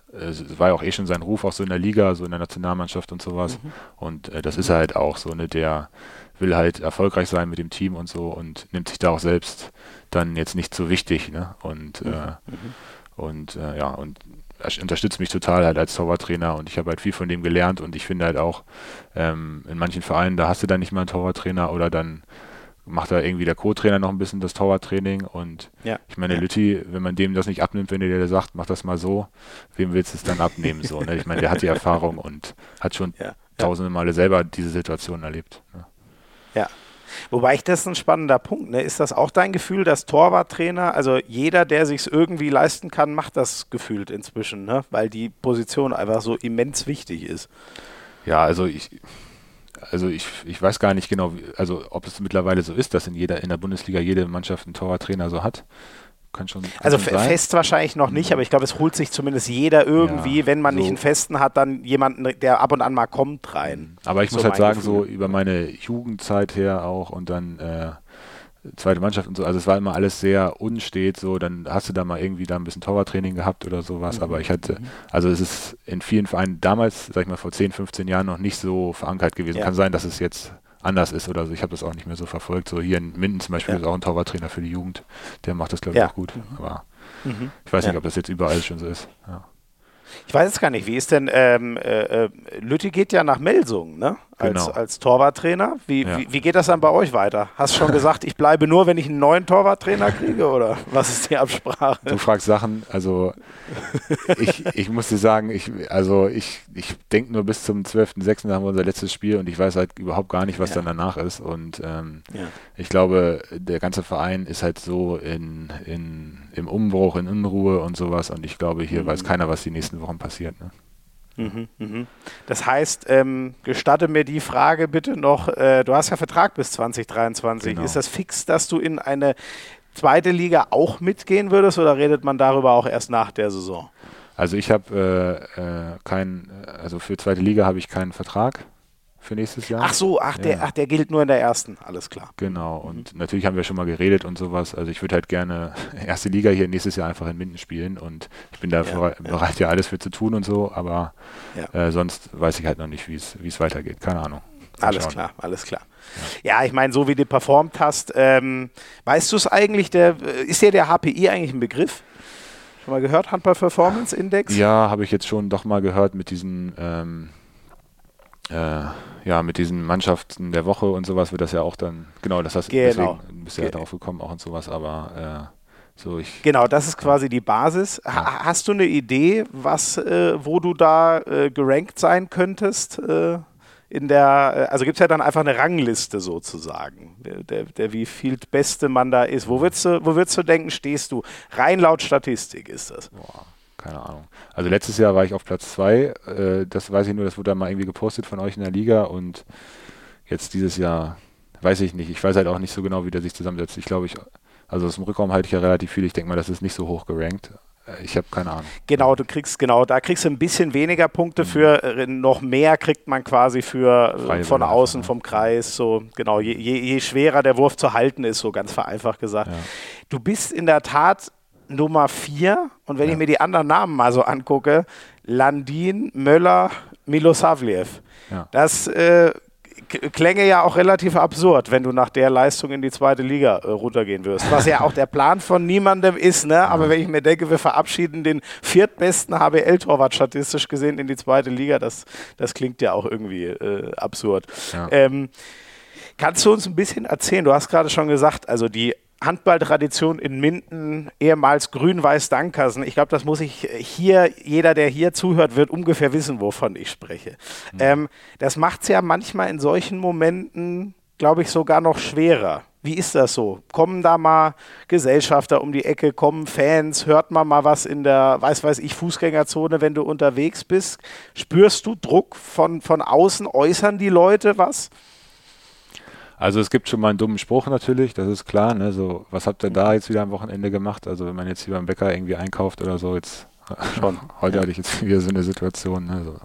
war ja auch eh schon sein Ruf auch so in der Liga, so in der Nationalmannschaft und sowas mhm. und äh, das ist er halt auch so, ne, der will halt erfolgreich sein mit dem Team und so und nimmt sich da auch selbst dann jetzt nicht so wichtig. Ne? Und, mhm. äh, mhm. und äh, ja, und er unterstützt mich total halt als Torwarttrainer und ich habe halt viel von dem gelernt und ich finde halt auch, ähm, in manchen Vereinen, da hast du dann nicht mal einen Torwarttrainer oder dann macht da irgendwie der Co-Trainer noch ein bisschen das Torwarttraining und ja. ich meine, ja. Lütti, wenn man dem das nicht abnimmt, wenn der dir sagt, mach das mal so, wem willst du es dann abnehmen? So, ne? Ich meine, der hat die Erfahrung und hat schon ja. tausende Male selber diese Situation erlebt. Ne? Ja. Wobei ich das ein spannender Punkt. Ne? Ist das auch dein Gefühl, dass Torwarttrainer, also jeder, der sich irgendwie leisten kann, macht das gefühlt inzwischen, ne? weil die Position einfach so immens wichtig ist. Ja, also ich, also ich, ich weiß gar nicht genau, also ob es mittlerweile so ist, dass in jeder in der Bundesliga jede Mannschaft einen Torwarttrainer so hat kann schon. Kann also schon fest wahrscheinlich noch nicht, aber ich glaube, es holt sich zumindest jeder irgendwie, ja, wenn man so nicht einen festen hat, dann jemanden, der ab und an mal kommt rein. Mhm. Aber ich so muss halt sagen, Gefühl. so über meine Jugendzeit her auch und dann äh, zweite Mannschaft und so, also es war immer alles sehr unstet, so, dann hast du da mal irgendwie da ein bisschen Torwarttraining gehabt oder sowas, mhm. aber ich hatte, also es ist in vielen Vereinen damals, sag ich mal, vor 10, 15 Jahren noch nicht so verankert gewesen. Ja. Kann sein, dass es jetzt anders ist oder so. Ich habe das auch nicht mehr so verfolgt. So hier in Minden zum Beispiel ja. ist auch ein Torwarttrainer für die Jugend. Der macht das, glaube ich, ja. auch gut. Aber mhm. ich weiß nicht, ob das jetzt überall schon so ist. Ja. Ich weiß es gar nicht. Wie ist denn, ähm, äh, äh Lütti geht ja nach Melsungen, ne? Als, genau. als Torwarttrainer. Wie, ja. wie, wie, geht das dann bei euch weiter? Hast du schon gesagt, ich bleibe nur, wenn ich einen neuen Torwarttrainer kriege oder was ist die Absprache? Du fragst Sachen, also ich, ich muss dir sagen, ich, also ich, ich denke nur bis zum 12.06. haben wir unser letztes Spiel und ich weiß halt überhaupt gar nicht, was ja. dann danach ist. Und ähm, ja. ich glaube, der ganze Verein ist halt so in, in, im Umbruch, in Unruhe und sowas und ich glaube, hier mhm. weiß keiner, was die nächsten Wochen passiert. Ne? Mhm, mhm. Das heißt, ähm, gestatte mir die Frage bitte noch, äh, du hast ja Vertrag bis 2023. Genau. Ist das fix, dass du in eine zweite Liga auch mitgehen würdest oder redet man darüber auch erst nach der Saison? Also ich habe äh, äh, keinen, also für zweite Liga habe ich keinen Vertrag für nächstes Jahr. Ach so, ach, der, Ja. ach, der gilt nur in der ersten. Alles klar. Genau, und natürlich haben wir schon mal geredet und sowas. Also ich würde halt gerne erste Liga hier nächstes Jahr einfach in Minden spielen und ich bin da Ja, bereit, ja alles für zu tun und so, aber Ja. äh, sonst weiß ich halt noch nicht, wie es weitergeht. Keine Ahnung. Alles schauen. klar, alles klar. Ja, ich meine, so wie du performt hast, ähm, weißt du es eigentlich, der, ist dir der HPI eigentlich ein Begriff? Schon mal gehört, Handball Performance Index? Ja, habe ich jetzt schon doch mal gehört mit diesen ähm, äh, ja, mit diesen Mannschaften der Woche und sowas wird das ja auch dann, genau, das hast Genau. deswegen bist du ja Ge- darauf gekommen auch und sowas, aber äh, so ich Genau, das ist quasi die Basis. Ha hast du eine Idee, was, äh, wo du da äh, gerankt sein könntest? Äh, in der, äh, also gibt es ja dann einfach eine Rangliste sozusagen, der, der, der wie viel beste man da ist. Wo würdest, du, wo würdest du denken, stehst du? Rein laut Statistik ist das. Boah, keine Ahnung. Also letztes Jahr war ich auf Platz zwei. Äh, das weiß ich nur, das wurde dann mal irgendwie gepostet von euch in der Liga und jetzt dieses Jahr weiß ich nicht. Ich weiß halt auch nicht so genau, wie der sich zusammensetzt. Ich glaube, ich, also aus dem Rückraum halte ich ja relativ viel. Ich denke mal, das ist nicht so hoch gerankt. Ich habe keine Ahnung. Genau, du kriegst, genau, da kriegst du ein bisschen weniger Punkte für, äh, noch mehr kriegt man quasi für äh, Freie von außen, ne? vom Kreis, so, genau, je, je, je schwerer der Wurf zu halten ist, so ganz vereinfacht gesagt. Ja. Du bist in der Tat Nummer vier und wenn Ja. ich mir die anderen Namen mal so angucke, Landin, Möller, Milosavljev, Ja. das äh, klänge ja auch relativ absurd, wenn du nach der Leistung in die zweite Liga äh, runtergehen wirst. Was ja auch der Plan von niemandem ist, ne? Aber wenn ich mir denke, wir verabschieden den viertbesten HBL-Torwart statistisch gesehen in die zweite Liga, das, das klingt ja auch irgendwie äh, absurd. Ja. Ähm, kannst du uns ein bisschen erzählen? Du hast gerade schon gesagt, also die Handballtradition in Minden, ehemals Grün-Weiß-Dankersen. Ich glaube, das muss ich hier, jeder, der hier zuhört, wird ungefähr wissen, wovon ich spreche. Ähm, das macht es ja manchmal in solchen Momenten, glaube ich, sogar noch schwerer. Wie ist das so? Kommen da mal Gesellschafter um die Ecke, kommen Fans, hört man mal was in der, weiß weiß ich, Fußgängerzone, wenn du unterwegs bist? Spürst du Druck von, von außen? Äußern die Leute was? Also es gibt schon mal einen dummen Spruch natürlich, das ist klar. Ne? So, was habt ihr da jetzt wieder am Wochenende gemacht? Also wenn man jetzt hier beim Bäcker irgendwie einkauft oder so, jetzt schon. Heute hatte ich jetzt wieder so eine Situation. Ne? So,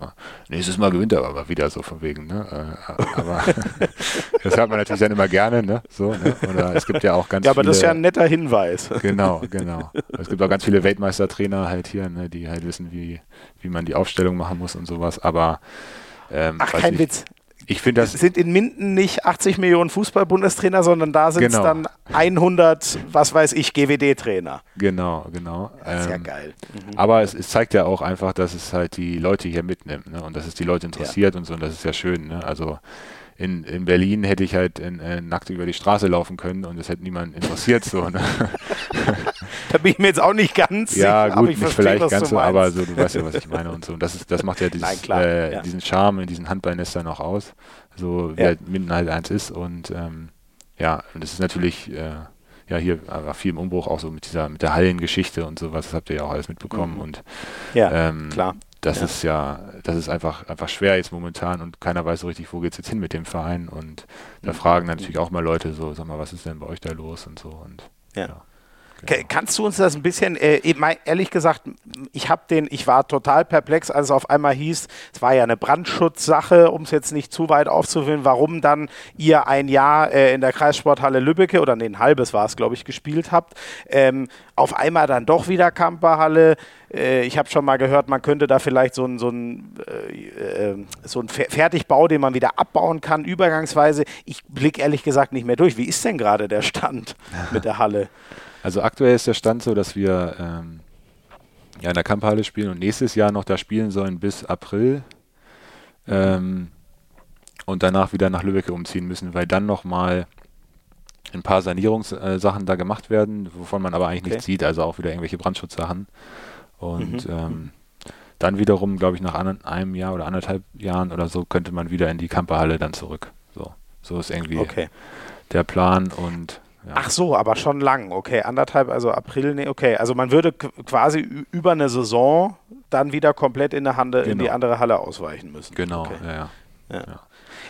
nächstes Mal gewinnt er aber wieder so von wegen. Ne? Äh, aber das hört man natürlich dann immer gerne. Ne? So, ne? Oder es gibt ja auch ganz Ja, aber viele, das ist ja ein netter Hinweis. Genau, genau. Es gibt auch ganz viele Weltmeistertrainer halt hier, ne, die halt wissen, wie, wie man die Aufstellung machen muss und sowas. Aber ähm, Ach, kein ich, Witz. Ich finde Es das sind in Minden nicht 80 Millionen Fußball-Bundestrainer, sondern da sind es Genau. dann 100, was weiß ich, GWD-Trainer. genau, genau. Das ist ja Ähm, geil. Aber es, es zeigt ja auch einfach, dass es halt die Leute hier mitnimmt ne? und dass es die Leute interessiert und so und das ist ja schön. Ne? Also in, in Berlin hätte ich halt in, äh, nackt über die Straße laufen können und es hätte niemand interessiert. so. Ne? Da bin ich mir jetzt auch nicht ganz ja, sicher, gut, aber ich nicht verstehe, vielleicht ganz so, aber so, du weißt ja, was ich meine und so. Und das, ist, das macht ja dieses, Nein, klar, äh, ja. diesen Charme in diesen Handballnestern auch aus, so wie Ja. halt Minden halt eins ist und ähm, ja, und es ist natürlich äh, ja hier viel im Umbruch auch so mit dieser mit der Hallengeschichte und sowas, das habt ihr ja auch alles mitbekommen Mhm. und ja, ähm, klar. Das Ja. ist ja, das ist einfach, einfach schwer jetzt momentan und keiner weiß so richtig, wo geht's jetzt hin mit dem Verein. Und da Mhm. fragen natürlich auch mal Leute so, sag mal, was ist denn bei euch da los und so. Und Ja. Genau. Ka- Kannst du uns das ein bisschen, äh, ehrlich gesagt, ich habe den, ich war total perplex, als es auf einmal hieß, es war ja eine Brandschutzsache, um es jetzt nicht zu weit aufzuführen, warum dann ihr ein Jahr äh, in der Kreissporthalle Lübbecke oder nee, ein halbes war es, glaube ich, gespielt habt. Ähm, auf einmal dann doch wieder Kamperhalle. Äh, ich habe schon mal gehört, man könnte da vielleicht so ein, so ein, äh, äh, so ein Fer Fertigbau, den man wieder abbauen kann, übergangsweise. Ich blicke ehrlich gesagt nicht mehr durch. Wie ist denn gerade der Stand mit der Halle? Also aktuell ist der Stand so, dass wir ähm, ja in der Kampfhalle spielen und nächstes Jahr noch da spielen sollen bis April. Ähm, und danach wieder nach Lübeck umziehen müssen, weil dann nochmal ein paar Sanierungssachen da gemacht werden, wovon man aber eigentlich Okay. nichts sieht, also auch wieder irgendwelche Brandschutzsachen. Und Mhm. ähm, dann wiederum, glaube ich, nach einem Jahr oder anderthalb Jahren oder so könnte man wieder in die Kamperhalle dann zurück. So, so ist irgendwie Okay. der Plan und ja. Ach so, aber schon lang. Okay, anderthalb, also April, nee, okay. Also man würde quasi über eine Saison dann wieder komplett in, eine Hande, in die Genau. andere Halle ausweichen müssen. genau, Okay. ja, ja. Ja.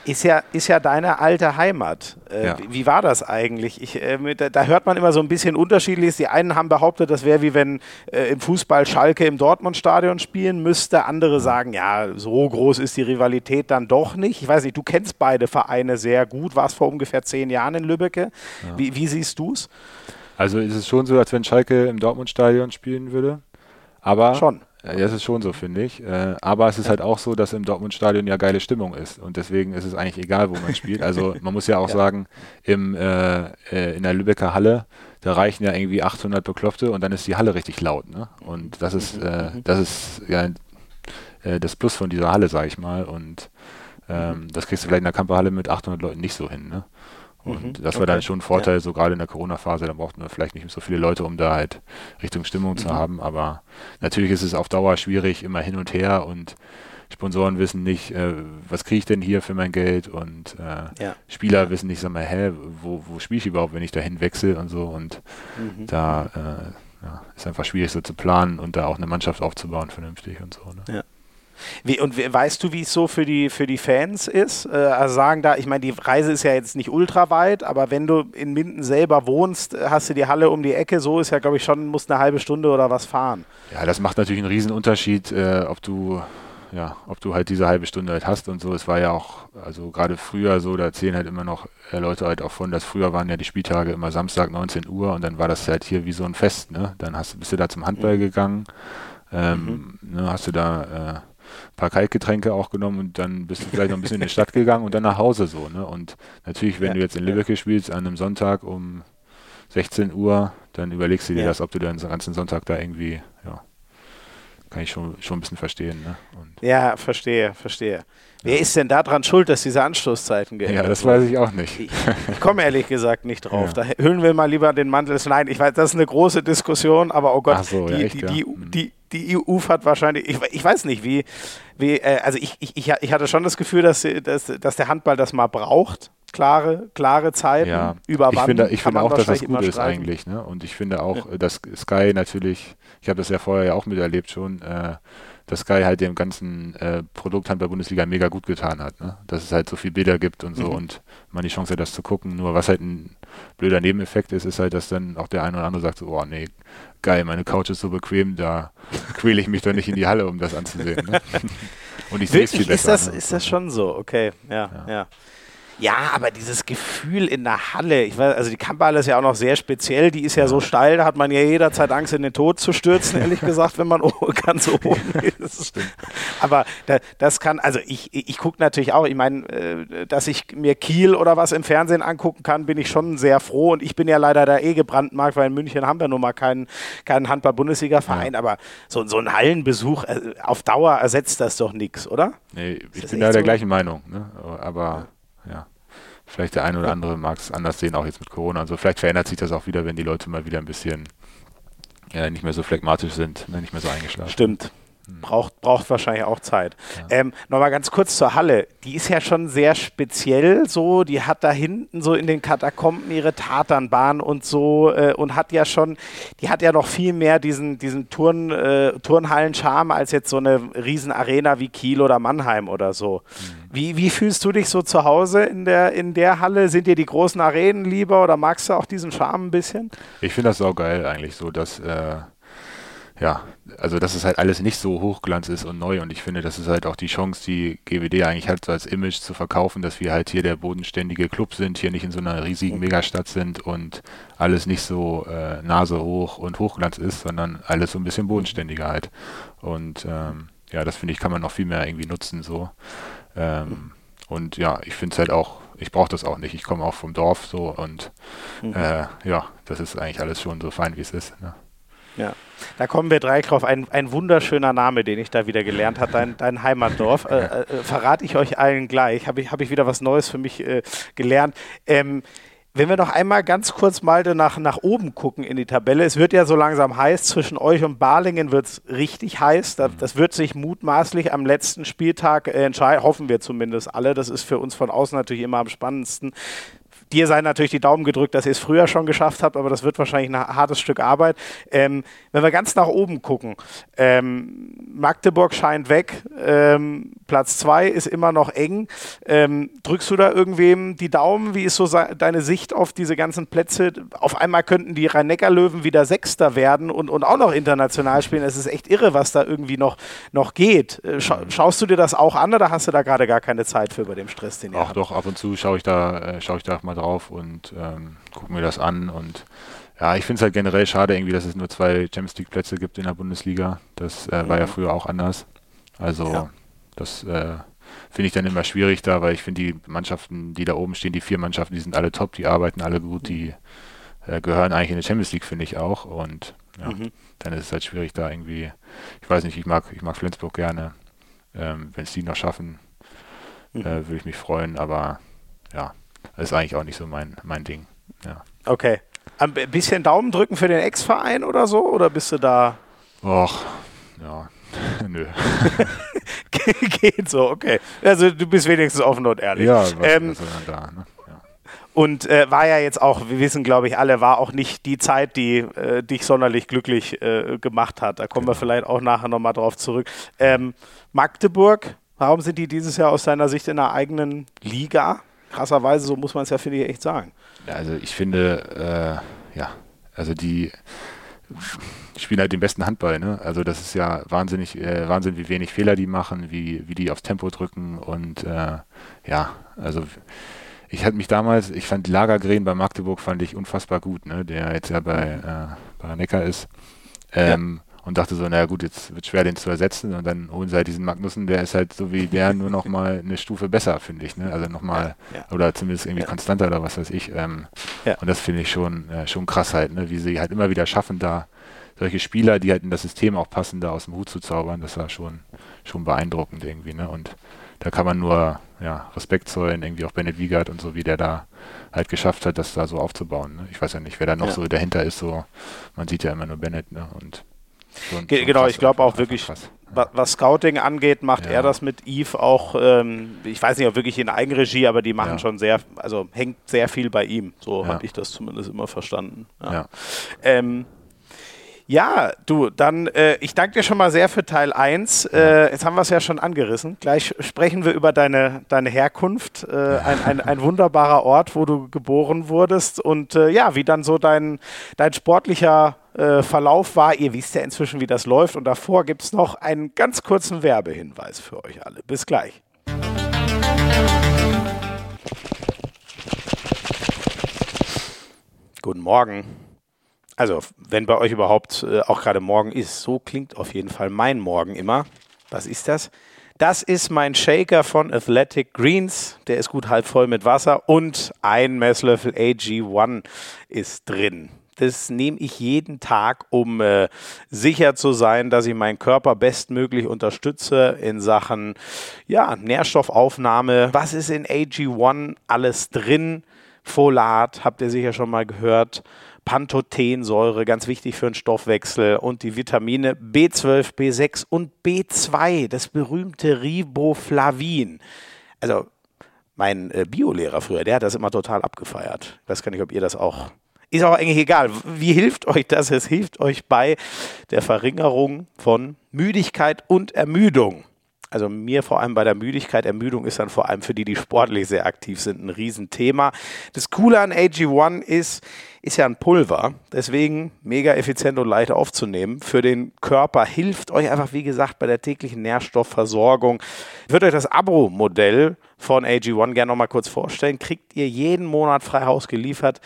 Ist ja, ist ja deine alte Heimat. Äh, ja. wie, wie, war das eigentlich? Ich, äh, mit, da hört man immer so ein bisschen unterschiedliches. Die einen haben behauptet, das wäre wie wenn äh, im Fußball Schalke im Dortmund-Stadion spielen müsste. Andere sagen, ja, so groß ist die Rivalität dann doch nicht. Ich weiß nicht, du kennst beide Vereine sehr gut, warst vor ungefähr zehn Jahren in Lübbecke. Ja. Wie, wie siehst du es? Also ist es schon so, als wenn Schalke im Dortmund-Stadion spielen würde. Aber schon. Ja, das ist schon so, finde ich. Äh, aber es ist halt auch so, dass im Dortmund-Stadion ja geile Stimmung ist. Und deswegen ist es eigentlich egal, wo man spielt. Also man muss ja auch ja. sagen, im, äh, äh, in der Lübecker Halle, da reichen ja irgendwie 800 Bekloppte und dann ist die Halle richtig laut. Ne? Und das ist, mhm, äh, mhm. das ist ja äh, das Plus von dieser Halle, sag ich mal. Und ähm, das kriegst du vielleicht in der Kamperhalle mit 800 Leuten nicht so hin. Ne? Und mhm, das war okay. dann schon ein Vorteil, ja. so gerade in der Corona-Phase, da brauchten wir vielleicht nicht so viele Leute, um da halt Richtung Stimmung mhm. zu haben. Aber natürlich ist es auf Dauer schwierig, immer hin und her und Sponsoren wissen nicht, äh, was kriege ich denn hier für mein Geld und äh, ja. Spieler wissen nicht, sag mal, hä, wo, wo spiele ich überhaupt, wenn ich dahin wechsle und so und mhm. da äh, ja, ist einfach schwierig so zu planen und da auch eine Mannschaft aufzubauen vernünftig und so. Ne? Ja. Wie, und weißt du, wie es so für die, für die Fans ist? Äh, also sagen da, ich meine, die Reise ist ja jetzt nicht ultra weit, aber wenn du in Minden selber wohnst, hast du die Halle um die Ecke, so ist ja, glaube ich, schon, musst eine halbe Stunde oder was fahren. Ja, das macht natürlich einen riesen Unterschied, äh, ob du ja, ob du halt diese halbe Stunde halt hast und so. Es war ja auch, also gerade früher so, da erzählen halt immer noch äh, Leute halt auch von, dass früher waren ja die Spieltage immer Samstag 19 Uhr und dann war das halt hier wie so ein Fest, ne? Dann hast, bist du da zum Handball mhm. gegangen, ähm, mhm. ne, hast du da äh, paar Kaltgetränke auch genommen und dann bist du vielleicht noch ein bisschen in die Stadt gegangen und dann nach Hause so. Ne? Und natürlich, wenn ja, du jetzt in Lübeck ja. spielst an einem Sonntag um 16 Uhr, dann überlegst du dir ja. das, ob du dann den ganzen Sonntag da irgendwie, ja, kann ich schon, schon ein bisschen verstehen. Ne? Ja, verstehe, verstehe. Wer ist denn daran schuld, dass diese Anstoßzeiten geändert Ja, das weiß ich auch nicht. Ich, ich komme ehrlich gesagt nicht drauf. Ja. Da hüllen wir mal lieber den Mantel. Nein, ich weiß, das ist eine große Diskussion, aber oh Gott, so, die, ja, echt, die, die, mhm. die, die, EU hat wahrscheinlich, ich, ich weiß nicht, wie, wie äh, also ich, ich, ich hatte schon das Gefühl, dass, dass, dass der Handball das mal braucht klare, klare Zeiten. Ja. Über ich finde, ich finde auch, dass das gut ist eigentlich. Ne? Und ich finde auch, ja. dass Sky natürlich, ich habe das ja vorher ja auch miterlebt schon, äh, dass Sky halt dem ganzen äh, Produkt halt bei Bundesliga mega gut getan hat. Ne? Dass es halt so viel Bilder gibt und so mhm. und man die Chance hat, das zu gucken. Nur was halt ein blöder Nebeneffekt ist, ist halt, dass dann auch der eine oder andere sagt so, oh nee, geil, meine Couch ist so bequem, da quäle ich mich doch nicht in die Halle, um das anzusehen. Ne? Und ich sehe es viel besser. Ist das, ne? ist das schon so? Okay, ja, ja. ja. Ja, aber dieses Gefühl in der Halle, ich weiß, also die Kampfhalle ist ja auch noch sehr speziell, die ist ja so steil, da hat man ja jederzeit Angst, in den Tod zu stürzen, ehrlich gesagt, wenn man ganz oben ist. Aber da, das kann, also ich, ich gucke natürlich auch, ich meine, äh, dass ich mir Kiel oder was im Fernsehen angucken kann, bin ich schon sehr froh und ich bin ja leider da eh gebrandmarkt, weil in München haben wir nun mal keinen, keinen Handball-Bundesliga-Verein, ja. aber so, so ein Hallenbesuch äh, auf Dauer ersetzt das doch nichts, oder? Nee, ich bin da der so? gleichen Meinung, ne? aber ja. Vielleicht der eine oder andere mag es anders sehen, auch jetzt mit Corona. Also vielleicht verändert sich das auch wieder, wenn die Leute mal wieder ein bisschen ja, nicht mehr so phlegmatisch sind, ne, nicht mehr so eingeschlafen. Stimmt. Braucht, braucht wahrscheinlich auch Zeit. Ja. Ähm, Nochmal ganz kurz zur Halle. Die ist ja schon sehr speziell so. Die hat da hinten so in den Katakomben ihre Tatanbahn und so äh, und hat ja schon, die hat ja noch viel mehr diesen, diesen Turn, äh, Turnhallen-Charme als jetzt so eine Riesenarena wie Kiel oder Mannheim oder so. Mhm. Wie, wie fühlst du dich so zu Hause in der, in der Halle? Sind dir die großen Arenen lieber oder magst du auch diesen Charme ein bisschen? Ich finde das auch geil eigentlich so, dass äh ja, also dass es halt alles nicht so Hochglanz ist und neu und ich finde, das ist halt auch die Chance, die GWD eigentlich hat, so als Image zu verkaufen, dass wir halt hier der bodenständige Club sind, hier nicht in so einer riesigen mhm. Megastadt sind und alles nicht so äh, Nase hoch und Hochglanz ist, sondern alles so ein bisschen bodenständiger halt. Und ähm, ja, das finde ich, kann man noch viel mehr irgendwie nutzen so. Ähm. Und ja, ich finde es halt auch, ich brauche das auch nicht. Ich komme auch vom Dorf so und mhm. äh, ja, das ist eigentlich alles schon so fein, wie es ist. Ne? Ja. Da kommen wir direkt drauf. Ein, ein wunderschöner Name, den ich da wieder gelernt habe, dein, dein Heimatdorf. Äh, äh, verrate ich euch allen gleich. Habe ich, hab ich wieder was Neues für mich äh, gelernt. Ähm, wenn wir noch einmal ganz kurz mal nach, nach oben gucken in die Tabelle, es wird ja so langsam heiß, zwischen euch und Balingen wird es richtig heiß. Das, das, wird sich mutmaßlich am letzten Spieltag entscheiden, hoffen wir zumindest alle. Das ist für uns von außen natürlich immer am spannendsten. Dir seien natürlich die Daumen gedrückt, dass ihr es früher schon geschafft habt, aber das wird wahrscheinlich ein hartes Stück Arbeit. Ähm, wenn wir ganz nach oben gucken, ähm, Magdeburg scheint weg, ähm, Platz zwei ist immer noch eng. Ähm, drückst du da irgendwem die Daumen? Wie ist so deine Sicht auf diese ganzen Plätze? Auf einmal könnten die Rhein-Neckar-Löwen wieder Sechster werden und, und auch noch international spielen. Es ist echt irre, was da irgendwie noch, noch geht. Äh, scha schaust du dir das auch an oder hast du da gerade gar keine Zeit für bei dem Stress, den ihr Ach habt? doch, ab und zu schaue ich da, äh, schaue ich da mal drauf und ähm, gucke mir das an und ja, ich finde es halt generell schade irgendwie, dass es nur zwei Champions League Plätze gibt in der Bundesliga. Das äh, mhm. war ja mhm. früher auch anders. Also ja. das äh, finde ich dann immer schwierig da, weil ich finde die Mannschaften, die da oben stehen, die vier Mannschaften, die sind alle top, die arbeiten alle gut, die äh, gehören eigentlich in die Champions League, finde ich auch. Und ja, mhm. dann ist es halt schwierig da irgendwie, ich weiß nicht, ich mag, ich mag Flensburg gerne. Ähm, Wenn es die noch schaffen, mhm. Äh, würde ich mich freuen, aber ja, ist eigentlich auch nicht so mein, mein Ding. Ja. Okay. Ein bisschen Daumen drücken für den Ex-Verein oder so? Oder bist du da? Och, ja. Nö. Geht so, okay. Also du bist wenigstens offen und ehrlich. Ja, was, ähm, was da, ne? Und äh, war ja jetzt auch, wir wissen, glaube ich, alle, war auch nicht die Zeit, die äh, dich sonderlich glücklich äh, gemacht hat. Da kommen genau. wir vielleicht auch nachher nochmal drauf zurück. Ähm, Magdeburg, warum sind die dieses Jahr aus deiner Sicht in einer eigenen Liga? Krasserweise, so muss man es ja, finde ich, echt sagen. Also ich finde, äh, ja, also die spielen halt den besten Handball, ne? Also das ist ja wahnsinnig, äh, Wahnsinn, wie wenig Fehler die machen, wie, wie die aufs Tempo drücken und äh, ja, also ich hatte mich damals, ich fand Lagergren bei Magdeburg fand ich unfassbar gut, ne? Der jetzt ja bei, äh, bei Neckar ist. Ähm, ja und dachte so, naja gut, jetzt wird schwer, den zu ersetzen. Und dann holen sie halt diesen Magnussen, der ist halt so wie der nur noch mal eine Stufe besser, finde ich. Ne? Also nochmal, ja. oder zumindest irgendwie ja. konstanter oder was weiß ich. Ähm, ja. Und das finde ich schon, äh, schon krass halt, ne? wie sie halt immer wieder schaffen, da solche Spieler, die halt in das System auch passen, da aus dem Hut zu zaubern. Das war schon, schon beeindruckend irgendwie. Ne? Und da kann man nur ja, Respekt zollen, irgendwie auch Bennett Wiegert und so, wie der da halt geschafft hat, das da so aufzubauen. Ne? Ich weiß ja nicht, wer da noch so dahinter ist. So, man sieht ja immer nur Bennett. Ne? Und Ge genau, ich glaube auch wirklich, krass. was Scouting angeht, macht ja. er das mit Eve auch, ähm, ich weiß nicht, ob wirklich in Eigenregie, aber die machen ja. schon sehr, also hängt sehr viel bei ihm. So habe ich das zumindest immer verstanden. Ja. Ähm, ja, du, dann, äh, ich danke dir schon mal sehr für Teil 1. Äh, jetzt haben wir es ja schon angerissen. Gleich sprechen wir über deine, deine Herkunft. Äh, ein, ein, ein, wunderbarer Ort, wo du geboren wurdest und äh, ja, wie dann so dein, dein sportlicher äh, Verlauf war. Ihr wisst ja inzwischen, wie das läuft. Und davor gibt es noch einen ganz kurzen Werbehinweis für euch alle. Bis gleich. Guten Morgen. Also, wenn bei euch überhaupt äh, auch gerade morgen ist, so klingt auf jeden Fall mein Morgen immer. Was ist das? Das ist mein Shaker von Athletic Greens. Der ist gut halb voll mit Wasser und ein Messlöffel AG1 ist drin. Das nehme ich jeden Tag, um äh, sicher zu sein, dass ich meinen Körper bestmöglich unterstütze in Sachen ja, Nährstoffaufnahme. Was ist in AG1 alles drin? Folat, habt ihr sicher schon mal gehört. Pantothensäure, ganz wichtig für den Stoffwechsel und die Vitamine B12, B6 und B2, das berühmte Riboflavin. Also mein äh, Biolehrer früher, der hat das immer total abgefeiert. Ich weiß gar nicht, ob ihr das auch ist auch eigentlich egal. Wie hilft euch das? Es hilft euch bei der Verringerung von Müdigkeit und Ermüdung. Also mir vor allem bei der Müdigkeit, Ermüdung ist dann vor allem für die, die sportlich sehr aktiv sind, ein Riesenthema. Das Coole an AG1 ist, ist ja ein Pulver, deswegen mega effizient und leicht aufzunehmen. Für den Körper hilft euch einfach, wie gesagt, bei der täglichen Nährstoffversorgung. Ich würde euch das Abo-Modell von AG1 gerne nochmal kurz vorstellen. Kriegt ihr jeden Monat frei Haus geliefert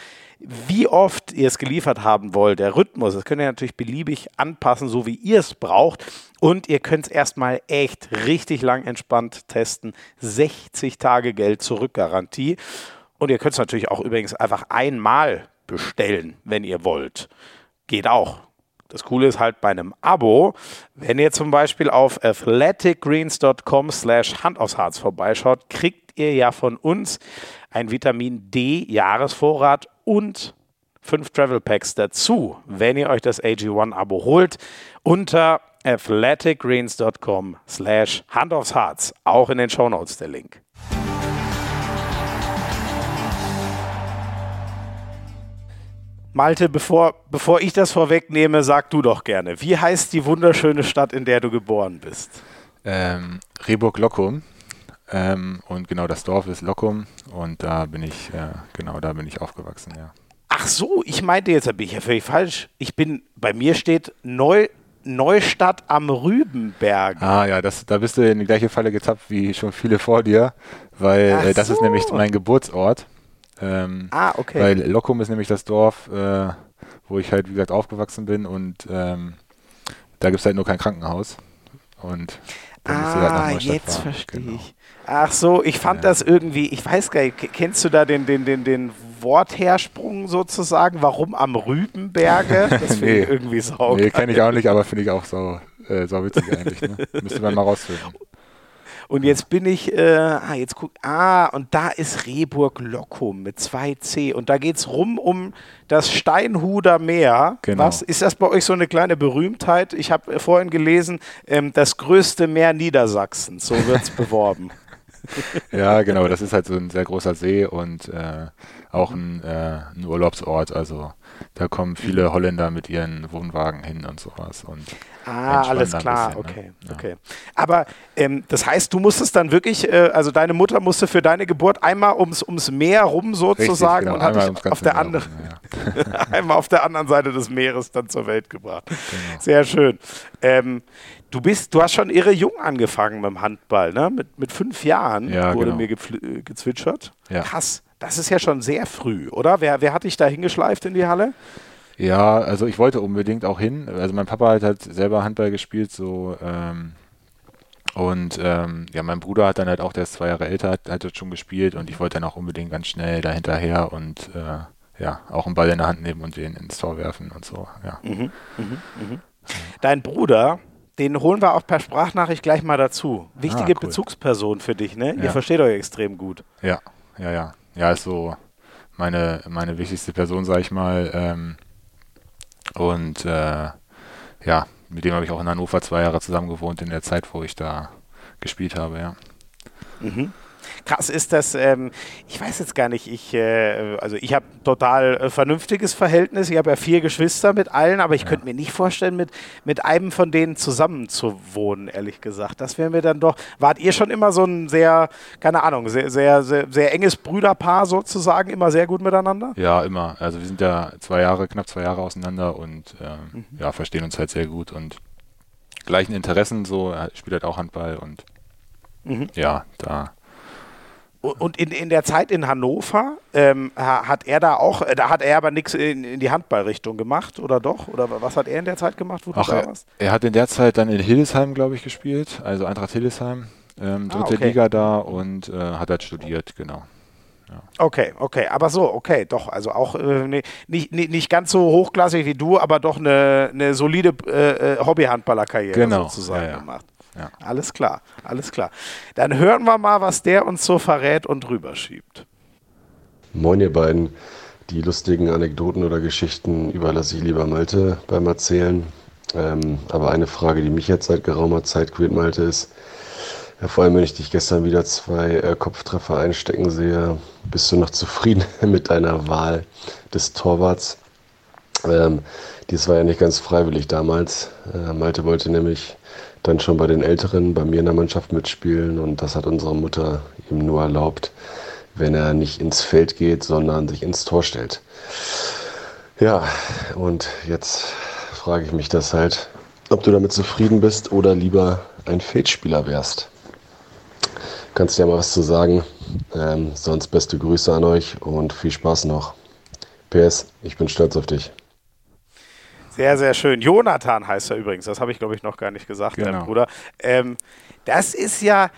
wie oft ihr es geliefert haben wollt, der Rhythmus, das könnt ihr natürlich beliebig anpassen, so wie ihr es braucht. Und ihr könnt es erstmal echt richtig lang entspannt testen. 60 Tage Geld zurück Garantie. Und ihr könnt es natürlich auch übrigens einfach einmal bestellen, wenn ihr wollt. Geht auch. Das Coole ist halt bei einem Abo, wenn ihr zum Beispiel auf athleticgreens.com slash Hand aufs Harz vorbeischaut, kriegt ihr ja von uns ein Vitamin D Jahresvorrat und fünf Travel Packs dazu, wenn ihr euch das AG1 Abo holt, unter athleticgreens.com slash Hand aufs Harz. Auch in den Show Notes der Link. Malte, bevor, bevor ich das vorwegnehme, sag du doch gerne. Wie heißt die wunderschöne Stadt, in der du geboren bist? Ähm, Rehburg-Lockum. Ähm, und genau das Dorf ist Lockum und da bin ich, äh, genau da bin ich aufgewachsen, ja. Ach so, ich meinte jetzt, da bin ich ja völlig falsch. Ich bin, bei mir steht Neu, Neustadt am Rübenberg. Ah ja, das, da bist du in die gleiche Falle getappt wie schon viele vor dir, weil äh, das so. ist nämlich mein Geburtsort. Ähm, ah, okay. Weil Lockum ist nämlich das Dorf, äh, wo ich halt, wie gesagt, aufgewachsen bin und ähm, da gibt es halt nur kein Krankenhaus. Und ah, halt nach jetzt verstehe genau. ich. Ach so, ich fand ja. das irgendwie, ich weiß gar nicht, kennst du da den, den, den, den Worthersprung sozusagen? Warum am Rübenberge? Das finde nee. ich irgendwie saugeil. Nee, kenne ich auch nicht, aber finde ich auch so, äh, so witzig eigentlich. Ne? Müsste man mal rausfinden. Und jetzt bin ich, äh, ah, jetzt guck, ah, und da ist Rehburg-Lockum mit 2C. Und da geht es rum um das Steinhuder Meer. Genau. Was ist das bei euch so eine kleine Berühmtheit? Ich habe vorhin gelesen, ähm, das größte Meer Niedersachsens, so wird es beworben. ja, genau, das ist halt so ein sehr großer See und äh, auch ein, äh, ein Urlaubsort. Also da kommen viele Holländer mit ihren Wohnwagen hin und sowas. Und ah, alles klar, bisschen, okay, ne? okay. Aber ähm, das heißt, du musstest dann wirklich, äh, also deine Mutter musste für deine Geburt einmal ums, ums Meer rum sozusagen Richtig, genau, und hat dich auf der anderen, ja. einmal auf der anderen Seite des Meeres dann zur Welt gebracht. Genau. Sehr schön. Ähm, du bist, du hast schon irre jung angefangen mit dem Handball, ne? Mit, mit fünf Jahren ja, wurde genau. mir äh, gezwitschert. Ja. Krass. Das ist ja schon sehr früh, oder? Wer, wer hat dich da hingeschleift in die Halle? Ja, also ich wollte unbedingt auch hin. Also mein Papa hat halt selber Handball gespielt, so ähm, und ähm, ja, mein Bruder hat dann halt auch, der ist zwei Jahre älter, hat, hat dort schon gespielt und ich wollte dann auch unbedingt ganz schnell dahinterher und äh, ja, auch einen Ball in der Hand nehmen und den ins Tor werfen und so, ja. Mhm, mh, mh. Dein Bruder, den holen wir auch per Sprachnachricht gleich mal dazu. Wichtige ah, cool. Bezugsperson für dich, ne? Ihr versteht euch extrem gut. Ja, ja, ja. Ja, ist so meine, meine wichtigste Person, sag ich mal. Ähm, und äh, ja, mit dem habe ich auch in Hannover zwei Jahre zusammen gewohnt in der Zeit, wo ich da gespielt habe, ja. Mhm. Krass ist das, ähm, ich weiß jetzt gar nicht, ich, äh, also ich habe total äh, vernünftiges Verhältnis. Ich habe ja vier Geschwister mit allen, aber ich ja. könnte mir nicht vorstellen, mit, mit einem von denen zusammen zu wohnen, ehrlich gesagt. Das wäre mir dann doch. Wart ihr schon immer so ein sehr, keine Ahnung, sehr, sehr, sehr, sehr enges Brüderpaar sozusagen, immer sehr gut miteinander? Ja, immer. Also wir sind ja zwei Jahre, knapp zwei Jahre auseinander und äh, mhm. ja, verstehen uns halt sehr gut und gleichen Interessen, so, er spielt halt auch Handball und mhm. ja, da und in, in der Zeit in Hannover ähm, hat er da auch, äh, da hat er aber nichts in, in, die Handballrichtung gemacht, oder doch? Oder was hat er in der Zeit gemacht, wo Ach, du da warst? Er, er, hat in der Zeit dann in Hildesheim, glaube ich, gespielt, also Eintracht Hildesheim, ähm, ah, dritte ah, okay. Liga da und äh, hat halt studiert, genau. Ja. Okay, okay, aber so, okay, doch, also auch äh, ne, nicht, nicht, nicht ganz so hochklassig wie du, aber doch eine, eine solide äh, äh Hobby-Handballerkarriere genau. sozusagen ja, ja. gemacht. Ja. Alles klar, alles klar. Dann hören wir mal, was der uns so verrät und rüberschiebt. Moin, ihr beiden. Die lustigen Anekdoten oder Geschichten überlasse ich lieber Malte beim Erzählen. Ähm, aber eine Frage, die mich jetzt seit geraumer Zeit quält, Malte, ist, ja, vor allem wenn ich dich gestern wieder zwei äh, Kopftreffer einstecken sehe, bist du noch zufrieden mit deiner Wahl des Torwarts? Ähm, dies war ja nicht ganz freiwillig damals. Äh, Malte wollte nämlich dann schon bei den Älteren bei mir in der Mannschaft mitspielen und das hat unsere Mutter ihm nur erlaubt, wenn er nicht ins Feld geht, sondern sich ins Tor stellt. Ja, und jetzt frage ich mich das halt, ob du damit zufrieden bist oder lieber ein Feldspieler wärst. Kannst du ja mal was zu sagen. Ähm, sonst beste Grüße an euch und viel Spaß noch. PS, ich bin stolz auf dich. Sehr, sehr schön. Jonathan heißt er übrigens. Das habe ich, glaube ich, noch gar nicht gesagt, genau. dein Bruder. Ähm, das ist ja,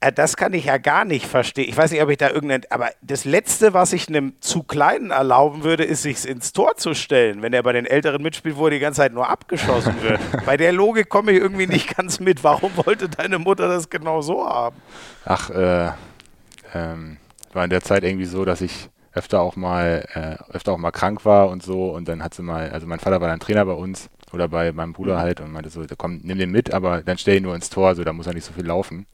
äh, das kann ich ja gar nicht verstehen. Ich weiß nicht, ob ich da irgendein, aber das Letzte, was ich einem zu Kleinen erlauben würde, ist, sich ins Tor zu stellen, wenn er bei den Älteren mitspielt, wo er die ganze Zeit nur abgeschossen wird. bei der Logik komme ich irgendwie nicht ganz mit. Warum wollte deine Mutter das genau so haben? Ach, äh, ähm, war in der Zeit irgendwie so, dass ich öfter auch mal, äh, öfter auch mal krank war und so. Und dann hat sie mal, also mein Vater war dann Trainer bei uns oder bei meinem Bruder mhm. halt und meinte so, komm, nimm den mit, aber dann stell ihn nur ins Tor, so da muss er nicht so viel laufen.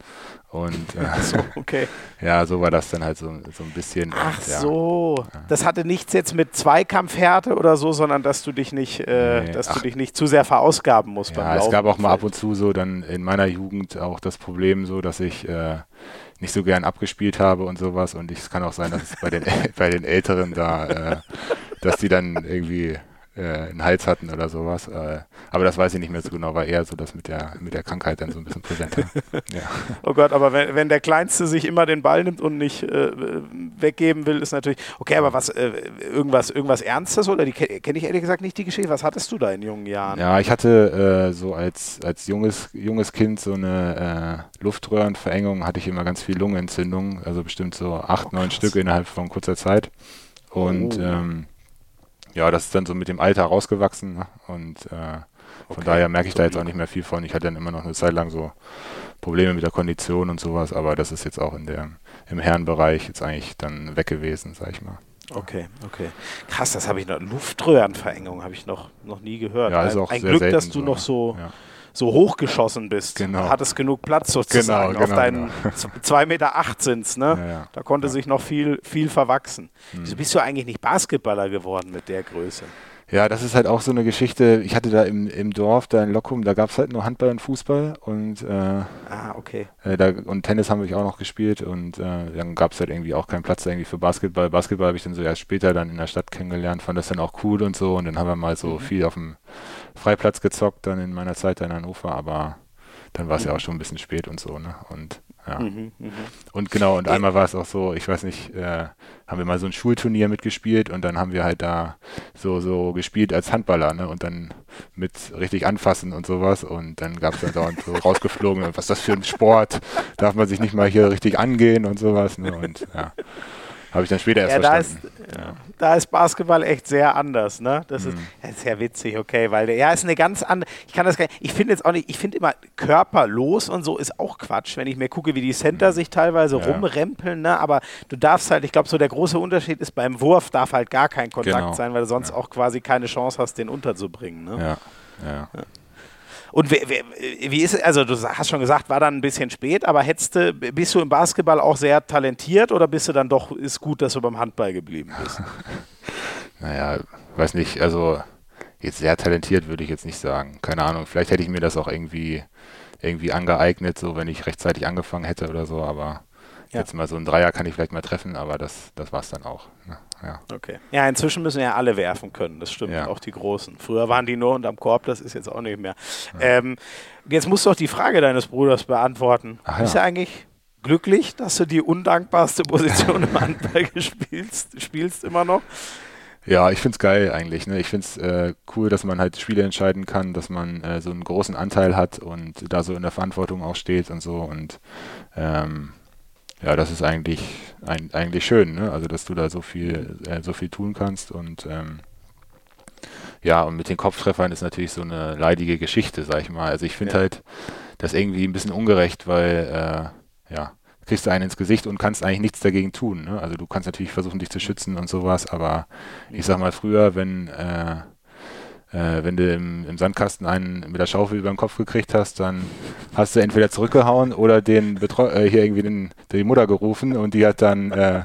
Und äh, so, okay. ja, so war das dann halt so, so ein bisschen. Ach und, ja. so, das hatte nichts jetzt mit Zweikampfhärte oder so, sondern dass du dich nicht, äh, nee. dass Ach. du dich nicht zu sehr verausgaben musst ja, beim Laufen. Es gab auch mal ab und zu so dann in meiner Jugend auch das Problem so, dass ich äh, nicht so gern abgespielt habe und sowas. Und es kann auch sein, dass es bei den, bei den Älteren da, äh, dass die dann irgendwie äh, einen Hals hatten oder sowas. Äh, aber das weiß ich nicht mehr so genau, war eher so das mit der, mit der Krankheit dann so ein bisschen präsenter. ja. Oh Gott, aber wenn, wenn der Kleinste sich immer den Ball nimmt und nicht äh, weggeben will, ist natürlich, okay, aber was, äh, irgendwas, irgendwas Ernstes oder die kenne ich ehrlich gesagt nicht die Geschichte. Was hattest du da in jungen Jahren? Ja, ich hatte äh, so als, als junges, junges Kind so eine äh, Luftröhrenverengung, hatte ich immer ganz viel Lungenentzündung, also bestimmt so acht, oh, neun Stück innerhalb von kurzer Zeit. Und oh. ähm, ja, das ist dann so mit dem Alter rausgewachsen ne? und äh, von okay. daher merke ich da jetzt auch nicht mehr viel von. Ich hatte dann immer noch eine Zeit lang so Probleme mit der Kondition und sowas, aber das ist jetzt auch in der, im Herrenbereich jetzt eigentlich dann weg gewesen, sag ich mal. Okay, okay. Krass, das habe ich noch. Luftröhrenverengung habe ich noch, noch nie gehört. Ja, ist auch ein sehr Glück, dass du so, noch so ja so hochgeschossen bist. Genau. Hattest genug Platz sozusagen genau, genau, auf deinen genau. 2,8 Meter sind ne? Ja, ja. Da konnte ja. sich noch viel, viel verwachsen. Mhm. Wieso bist du eigentlich nicht Basketballer geworden mit der Größe? Ja, das ist halt auch so eine Geschichte. Ich hatte da im, im Dorf, da in Lockum, da gab es halt nur Handball und Fußball und, äh, ah, okay. Äh, da, und Tennis haben wir auch noch gespielt und äh, dann gab es halt irgendwie auch keinen Platz irgendwie für Basketball. Basketball habe ich dann so erst später dann in der Stadt kennengelernt, fand das dann auch cool und so und dann haben wir mal so mhm. viel auf dem Freiplatz gezockt dann in meiner Zeit in Hannover, aber dann war es mhm. ja auch schon ein bisschen spät und so, ne? Und ja. Mhm, mh. Und genau, und einmal war es auch so, ich weiß nicht, äh, haben wir mal so ein Schulturnier mitgespielt und dann haben wir halt da so, so gespielt als Handballer, ne? Und dann mit richtig anfassen und sowas. Und dann gab es dann dauernd so rausgeflogen, was ist das für ein Sport? Darf man sich nicht mal hier richtig angehen und sowas, ne? Und ja. Habe ich dann später erst ja, verstanden. Da ist, ja. da ist Basketball echt sehr anders, ne? Das, mhm. ist, das ist ja witzig, okay, weil der, ja, ist eine ganz andere, ich kann das gar nicht, ich finde jetzt auch nicht, ich finde immer körperlos und so ist auch Quatsch, wenn ich mir gucke, wie die Center mhm. sich teilweise ja. rumrempeln, ne? Aber du darfst halt, ich glaube, so der große Unterschied ist, beim Wurf darf halt gar kein Kontakt genau. sein, weil du sonst auch quasi keine Chance hast, den unterzubringen, ne? ja. ja. Und wie, wie, wie ist es, also du hast schon gesagt, war dann ein bisschen spät, aber hättest du, bist du im Basketball auch sehr talentiert oder bist du dann doch, ist gut, dass du beim Handball geblieben bist? naja, weiß nicht, also jetzt sehr talentiert würde ich jetzt nicht sagen. Keine Ahnung, vielleicht hätte ich mir das auch irgendwie, irgendwie angeeignet, so wenn ich rechtzeitig angefangen hätte oder so, aber ja. Jetzt mal so ein Dreier kann ich vielleicht mal treffen, aber das, das war es dann auch. Ne? Ja. Okay. Ja, inzwischen müssen ja alle werfen können, das stimmt, ja. auch die Großen. Früher waren die nur unterm Korb, das ist jetzt auch nicht mehr. Ja. Ähm, jetzt musst du auch die Frage deines Bruders beantworten. Ach, ja. Ist er eigentlich glücklich, dass du die undankbarste Position im Handball spielst, spielst immer noch? Ja, ich finde es geil eigentlich. Ne? Ich finde es äh, cool, dass man halt Spiele entscheiden kann, dass man äh, so einen großen Anteil hat und da so in der Verantwortung auch steht und so. Und ähm, ja, das ist eigentlich, ein, eigentlich schön, ne? Also dass du da so viel, äh, so viel tun kannst und ähm, ja, und mit den Kopftreffern ist natürlich so eine leidige Geschichte, sag ich mal. Also ich finde ja. halt das irgendwie ein bisschen ungerecht, weil äh, ja, kriegst du einen ins Gesicht und kannst eigentlich nichts dagegen tun. Ne? Also du kannst natürlich versuchen, dich zu schützen und sowas, aber ich sag mal früher, wenn äh, äh, wenn du im, im, Sandkasten einen mit der Schaufel über den Kopf gekriegt hast, dann hast du entweder zurückgehauen oder den Betreu äh, hier irgendwie den, die Mutter gerufen und die hat dann äh,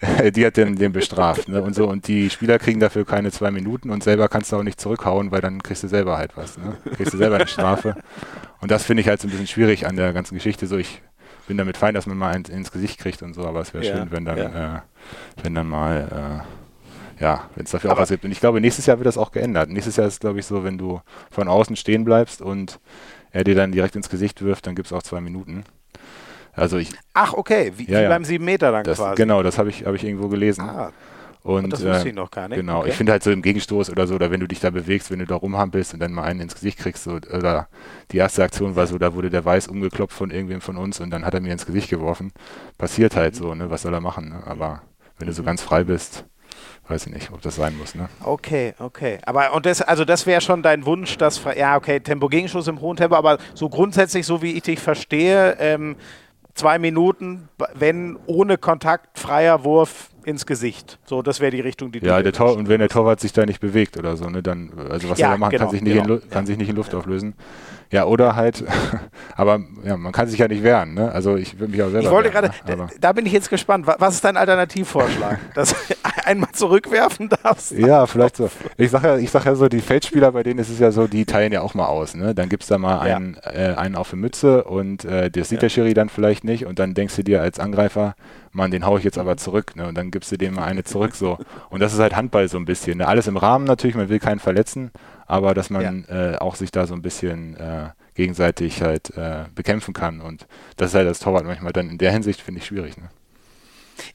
die hat den, den bestraft. Ne? Und so, und die Spieler kriegen dafür keine zwei Minuten und selber kannst du auch nicht zurückhauen, weil dann kriegst du selber halt was. Ne? Kriegst du selber eine Strafe. Und das finde ich halt so ein bisschen schwierig an der ganzen Geschichte. So, ich bin damit fein, dass man mal ins, ins Gesicht kriegt und so, aber es wäre ja, schön, wenn dann, ja. äh, wenn dann mal äh, ja, wenn es dafür Aber auch was gibt. Und ich glaube, nächstes Jahr wird das auch geändert. Nächstes Jahr ist glaube ich, so, wenn du von außen stehen bleibst und er dir dann direkt ins Gesicht wirft, dann gibt es auch zwei Minuten. Also ich, Ach, okay, wie, ja, wie beim sieben Meter dann das, quasi. Genau, das habe ich, hab ich irgendwo gelesen. Ah, und, das wusste äh, ich noch gar nicht. Genau, okay. ich finde halt so im Gegenstoß oder so, oder wenn du dich da bewegst, wenn du da rumhampelst und dann mal einen ins Gesicht kriegst, so, oder die erste Aktion war so, da wurde der Weiß umgeklopft von irgendwem von uns und dann hat er mir ins Gesicht geworfen. Passiert halt mhm. so, ne? Was soll er machen? Ne? Aber wenn du so mhm. ganz frei bist, weiß ich nicht, ob das sein muss. Ne? Okay, okay. Aber und das, also das wäre schon dein Wunsch, dass ja, okay, Tempo-Gegenschuss im hohen Tempo, aber so grundsätzlich, so wie ich dich verstehe, ähm, zwei Minuten, wenn ohne Kontakt, freier Wurf ins Gesicht. So, das wäre die Richtung, die Ja, der Tor und wenn der Torwart sich da nicht bewegt oder so, ne, dann, also was Ja, er da macht, genau, kann sich nicht, genau. in, kann sich nicht in Luft auflösen. Ja, oder halt, aber ja, man kann sich ja nicht wehren, ne? Also ich würde mich auch selber Ich wollte gerade, ne? da, bin ich jetzt gespannt. Wa- Was ist dein Alternativvorschlag? Dass du einmal zurückwerfen darfst? Ja, vielleicht so. Ich sage ja, ich sag ja so, die Feldspieler, bei denen ist es ja so, die teilen ja auch mal aus. Ne? Dann gibt's da mal Ja. einen, äh, einen auf die Mütze und äh, das sieht der Schiri dann vielleicht nicht und dann denkst du dir als Angreifer, Mann, den hau ich jetzt aber zurück. Ne? Und dann gibst du dem mal eine zurück so. Und das ist halt Handball so ein bisschen. Ne? Alles im Rahmen natürlich, man will keinen verletzen, aber dass man äh, auch sich da so ein bisschen äh, gegenseitig halt äh, bekämpfen kann. Und das ist halt als Torwart manchmal dann in der Hinsicht, finde ich, schwierig. Ne?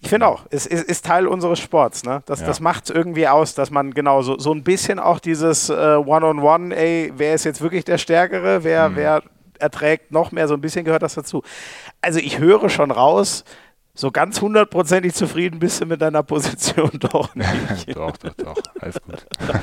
Ich finde auch, es ist, ist Teil unseres Sports. Ne? Das, Ja. das macht irgendwie aus, dass man genau so, so ein bisschen auch dieses äh, One-on-One, ey, wer ist jetzt wirklich der Stärkere, wer, Mhm. wer erträgt noch mehr, so ein bisschen gehört das dazu. Also ich höre schon raus, so ganz hundertprozentig zufrieden bist du mit deiner Position doch nicht. doch, doch, doch. Alles gut.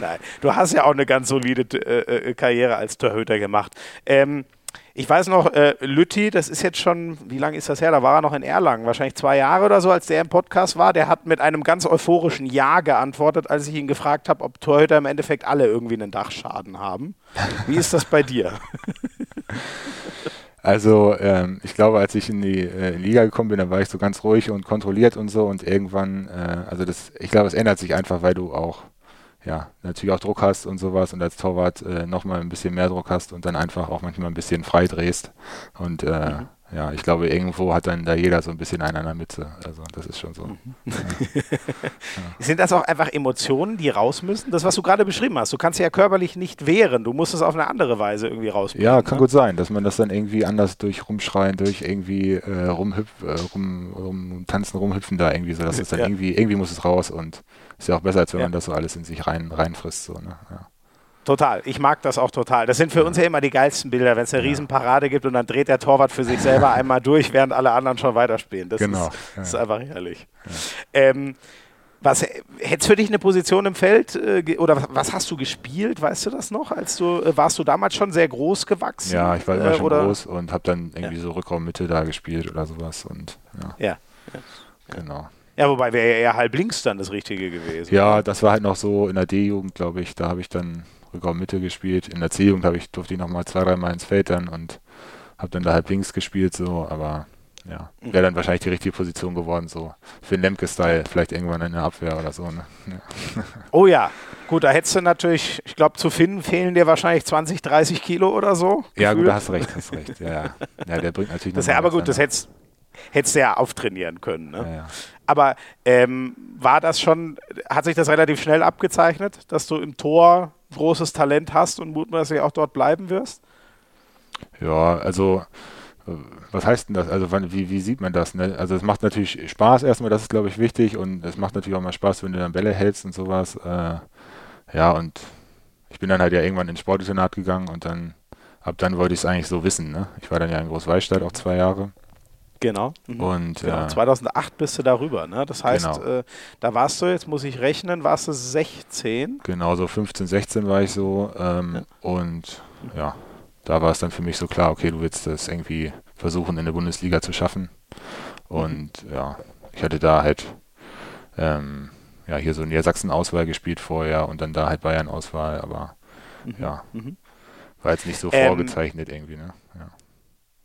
Nein, du hast ja auch eine ganz solide äh, äh, Karriere als Torhüter gemacht. Ähm, ich weiß noch, äh, Lütti, das ist jetzt schon, wie lange ist das her? Da war er noch in Erlangen, wahrscheinlich zwei Jahre oder so, als der im Podcast war. Der hat mit einem ganz euphorischen Ja geantwortet, als ich ihn gefragt habe, ob Torhüter im Endeffekt alle irgendwie einen Dachschaden haben. Wie ist das bei dir? Also ähm, ich glaube, als ich in die äh, Liga gekommen bin, da war ich so ganz ruhig und kontrolliert und so und irgendwann, äh, also das, ich glaube, es ändert sich einfach, weil du auch, ja, natürlich auch Druck hast und sowas und als Torwart äh, nochmal ein bisschen mehr Druck hast und dann einfach auch manchmal ein bisschen frei drehst und äh, ja, ich glaube, irgendwo hat dann da jeder so ein bisschen einen an der Mütze, also das ist schon so. Sind das auch einfach Emotionen, die raus müssen? Das, was du gerade beschrieben hast, du kannst ja körperlich nicht wehren, du musst es auf eine andere Weise irgendwie rausbringen. Ja, kann ne? gut sein, dass man das dann irgendwie anders durch rumschreien, durch irgendwie äh, rumhüpf, äh, rum, rum tanzen, rumhüpfen da irgendwie so, dass es dann Ja. irgendwie, irgendwie muss es raus und ist ja auch besser, als wenn Ja. man das so alles in sich rein reinfrisst. So, ne? ja. Total. Ich mag das auch total. Das sind für uns ja immer die geilsten Bilder, wenn es eine Riesenparade gibt und dann dreht der Torwart für sich selber einmal durch, während alle anderen schon weiterspielen. Das Genau, ist, ja. das ist einfach herrlich. Ähm, was hättest für dich eine Position im Feld äh, oder was, hast du gespielt? Weißt du das noch? Als du äh, warst du damals schon sehr groß gewachsen? ja, ich war immer äh, schon groß und habe dann irgendwie so Rückraummitte da gespielt oder sowas und ja, Ja. genau. Ja, wobei wäre ja eher halb links dann das Richtige gewesen. Ja, das war halt noch so in der D-Jugend, glaube ich, da habe ich dann Rückraummitte gespielt. In der C-Jugend habe ich, durfte ich nochmal zwei, dreimal ins Feld dann und habe dann da halb links gespielt, so, aber ja, wäre dann wahrscheinlich die richtige Position geworden, so für den Lemke-Style, vielleicht irgendwann in der Abwehr oder so. Ne? Ja. Oh ja. Gut, da hättest du natürlich, ich glaube, zu finden fehlen dir wahrscheinlich 20, 30 Kilo oder so. ja, gut, gefühlt. da hast recht, hast recht. Ja, ja. ja der bringt natürlich Das ja aber gut, das dann. hättest, hättest du ja auftrainieren können. Ne? Ja, ja. Aber ähm, war das schon, hat sich das relativ schnell abgezeichnet, dass du im Tor großes Talent hast und mutmaßlich auch dort bleiben wirst? Ja, also äh, was heißt denn das? Also wann, wie, wie sieht man das? Ne? Also es macht natürlich Spaß erstmal, das ist glaube ich wichtig und es macht natürlich auch mal Spaß, wenn du dann Bälle hältst und sowas. Äh, ja, und ich bin dann halt ja irgendwann ins Sportinternat gegangen und dann ab dann wollte ich es eigentlich so wissen. Ne? Ich war dann ja in Großwallstadt auch zwei Jahre Genau. Mhm. und Genau, äh, 2008 bist du darüber, ne? Das heißt, Genau. äh, da warst du, jetzt muss ich rechnen, warst du 16? genau so 15, 16 war ich so ähm, und ja, da war es dann für mich so klar, okay, du willst das irgendwie versuchen in der Bundesliga zu schaffen und ja, ich hatte da halt ähm, ja hier so Niedersachsen-Auswahl gespielt vorher und dann da halt Bayern-Auswahl, aber ja, Mhm. war jetzt nicht so Ähm, vorgezeichnet irgendwie, ne? Ja.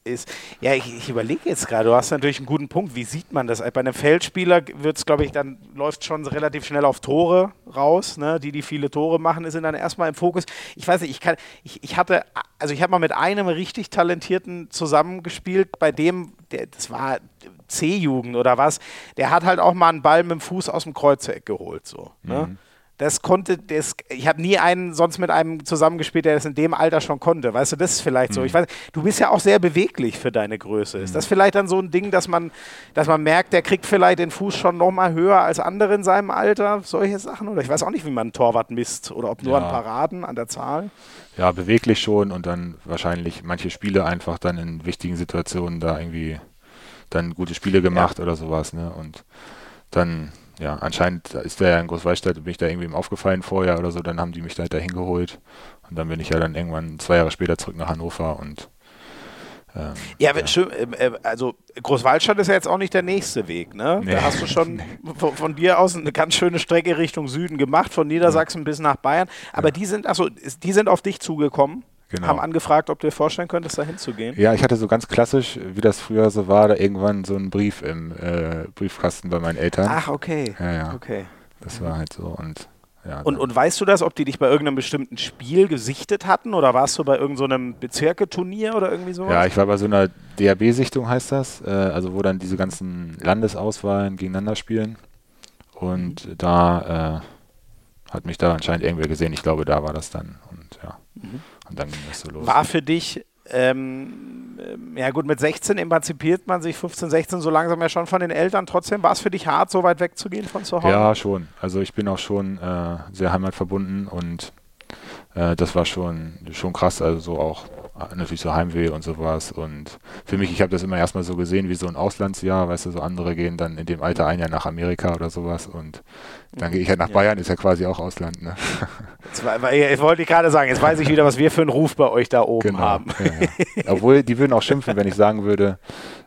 Ist, ja, ich, ich überlege jetzt gerade, du hast natürlich einen guten Punkt. Wie sieht man das? Bei einem Feldspieler wird es, glaube ich, dann läuft schon relativ schnell auf Tore raus. Ne? Die, die viele Tore machen, sind dann erstmal im Fokus. Ich weiß nicht, ich kann, ich, ich hatte, also ich habe mal mit einem richtig Talentierten zusammengespielt, bei dem, der, das war C-Jugend oder was, der hat halt auch mal einen Ball mit dem Fuß aus dem Kreuzeck geholt. So, ne? Das konnte, das, ich habe nie einen sonst mit einem zusammengespielt, der das in dem Alter schon konnte. Weißt du, das ist vielleicht so. Ich weiß, du bist ja auch sehr beweglich für deine Größe. Ist das vielleicht dann so ein Ding, dass man, dass man merkt, der kriegt vielleicht den Fuß schon noch mal höher als andere in seinem Alter? Solche Sachen? Oder ich weiß auch nicht, wie man einen Torwart misst. Oder ob nur Ja. an Paraden, an der Zahl. ja, beweglich schon und dann wahrscheinlich manche Spiele einfach dann in wichtigen Situationen da irgendwie dann gute Spiele gemacht oder sowas, ne? Und dann, ja, anscheinend ist der ja in Großwallstadt, bin ich da irgendwie ihm aufgefallen vorher oder so, dann haben die mich da halt dahin geholt und dann bin ich ja dann irgendwann zwei Jahre später zurück nach Hannover und Ähm, ja, ja. Schön, ähm, äh, also Großwaldstadt ist ja jetzt auch nicht der nächste Weg, ne? Nee. Da hast du schon von, von, dir aus eine ganz schöne Strecke Richtung Süden gemacht, von Niedersachsen ja. bis nach Bayern. Aber ja. die sind, also die sind auf dich zugekommen. Genau. Haben angefragt, ob du dir vorstellen könntest, da hinzugehen. Ja, ich hatte so ganz klassisch, wie das früher so war, da irgendwann so einen Brief im äh, Briefkasten bei meinen Eltern. Ach, okay. Ja, ja. Okay. Das war halt so und ja, und, und weißt du das, ob die dich bei irgendeinem bestimmten Spiel gesichtet hatten oder warst du bei irgendeinem so Bezirketurnier oder irgendwie sowas? Ja, ich war bei so einer DAB-Sichtung, heißt das, äh, also wo dann diese ganzen Landesauswahlen gegeneinander spielen. Und mhm. da äh, hat mich da anscheinend irgendwer gesehen. Ich glaube, da war das dann. Und ja, mhm. Und dann ging das so los. War für dich ähm, ja gut, mit 16 emanzipiert man sich, 15, 16 so langsam ja schon von den Eltern. Trotzdem war es für dich hart, so weit wegzugehen von zu Hause? Ja, schon. Also ich bin auch schon äh, sehr heimatverbunden und äh, das war schon, schon krass. Also so auch natürlich so Heimweh und sowas. Und für mich, ich habe das immer erstmal so gesehen wie so ein Auslandsjahr, weißt du, so andere gehen dann in dem Alter ein Jahr nach Amerika oder sowas und dann gehe ich halt nach ja. Bayern, ist ja quasi auch Ausland. Ne? War, ich wollte gerade sagen, jetzt weiß ich wieder, was wir für einen Ruf bei euch da oben genau, haben. Ja, ja. Obwohl, die würden auch schimpfen, wenn ich sagen würde,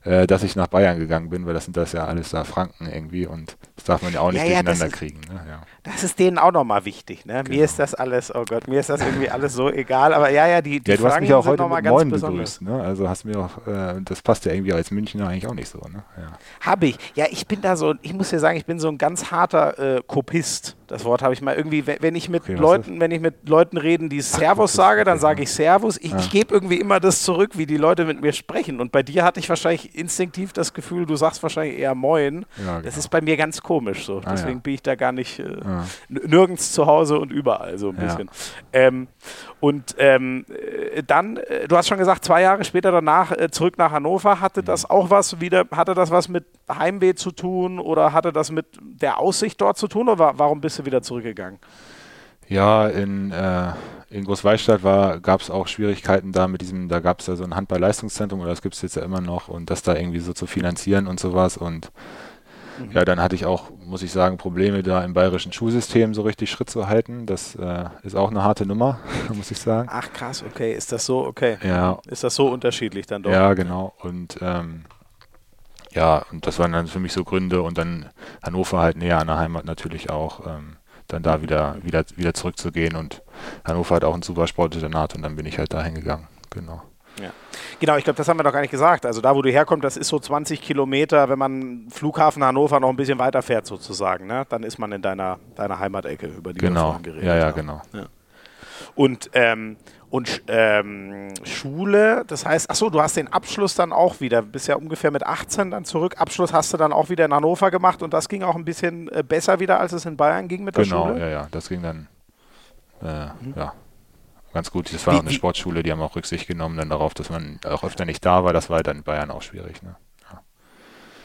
äh, dass ich nach Bayern gegangen bin, weil das sind das ja alles da Franken irgendwie und das darf man ja auch nicht durcheinander kriegen. Ne? Das ist denen auch nochmal wichtig. Ne? Genau. Mir ist das alles, oh Gott, mir ist das irgendwie alles so egal, aber ja, ja, die, die ja, du Franken hast mich auch heute mit Moin begrüßt, ne? Also hast mir auch, äh, das passt ja irgendwie als Münchner eigentlich auch nicht so, ne? Ja. Habe ich. Ja, ich bin da so, ich muss dir sagen, ich bin so ein ganz harter äh, Kopist. Das Wort habe ich mal irgendwie, wenn ich mit okay, Leuten, wenn ich mit Leuten reden, die Servus Ach, sage, dann sage ich Servus. Ich, ja. ich gebe irgendwie immer das zurück, wie die Leute mit mir sprechen. Und bei dir hatte ich wahrscheinlich instinktiv das Gefühl, du sagst wahrscheinlich eher Moin. Ja, genau. Das ist bei mir ganz komisch so. Ah, Deswegen ja. bin ich da gar nicht äh, nirgends zu Hause und überall so ein bisschen. Ähm, und ähm, äh, dann, äh, du hast schon gesagt, zwei Jahre später danach äh, zurück nach Hannover. Hatte mhm. das auch was wieder, hatte das was mit Heimweh zu tun oder hatte das mit der Aussicht dort zu tun oder warum bist du wieder zurückgegangen? Ja, in, äh, in Großwallstadt gab es auch Schwierigkeiten da mit diesem, da gab es ja so ein Handball-Leistungszentrum oder das gibt es jetzt ja immer noch und das da irgendwie so zu finanzieren und sowas und mhm. ja, dann hatte ich auch, muss ich sagen, Probleme da im bayerischen Schulsystem so richtig Schritt zu halten. Das äh, ist auch eine harte Nummer, muss ich sagen. Ach krass, okay, ist das so, okay. Ja. Ist das so unterschiedlich dann doch? Ja, genau. Und ähm, ja, und das waren dann für mich so Gründe und dann Hannover halt näher an der Heimat natürlich auch, ähm, dann da wieder, wieder, wieder zurückzugehen und Hannover hat auch ein super Sportinternat und dann bin ich halt da hingegangen, genau. Ja. Genau, ich glaube, das haben wir doch gar nicht gesagt. Also da, wo du herkommst, das ist so 20 Kilometer, wenn man Flughafen Hannover noch ein bisschen weiter fährt sozusagen, ne? dann ist man in deiner, deiner Heimatecke, über die genau. wir vorhin geredet ja, ja, haben. Genau. Ja. Und ähm, und ähm, Schule, das heißt, achso, du hast den Abschluss dann auch wieder, bist ja ungefähr mit 18 dann zurück. Abschluss hast du dann auch wieder in Hannover gemacht und das ging auch ein bisschen äh, besser wieder, als es in Bayern ging mit der genau, Schule? Genau, ja, ja, das ging dann, äh, mhm. ja, ganz gut. Das war wie, auch eine Sportschule, die haben auch Rücksicht genommen dann darauf, dass man auch öfter nicht da war. Das war dann in Bayern auch schwierig, ne? Ja.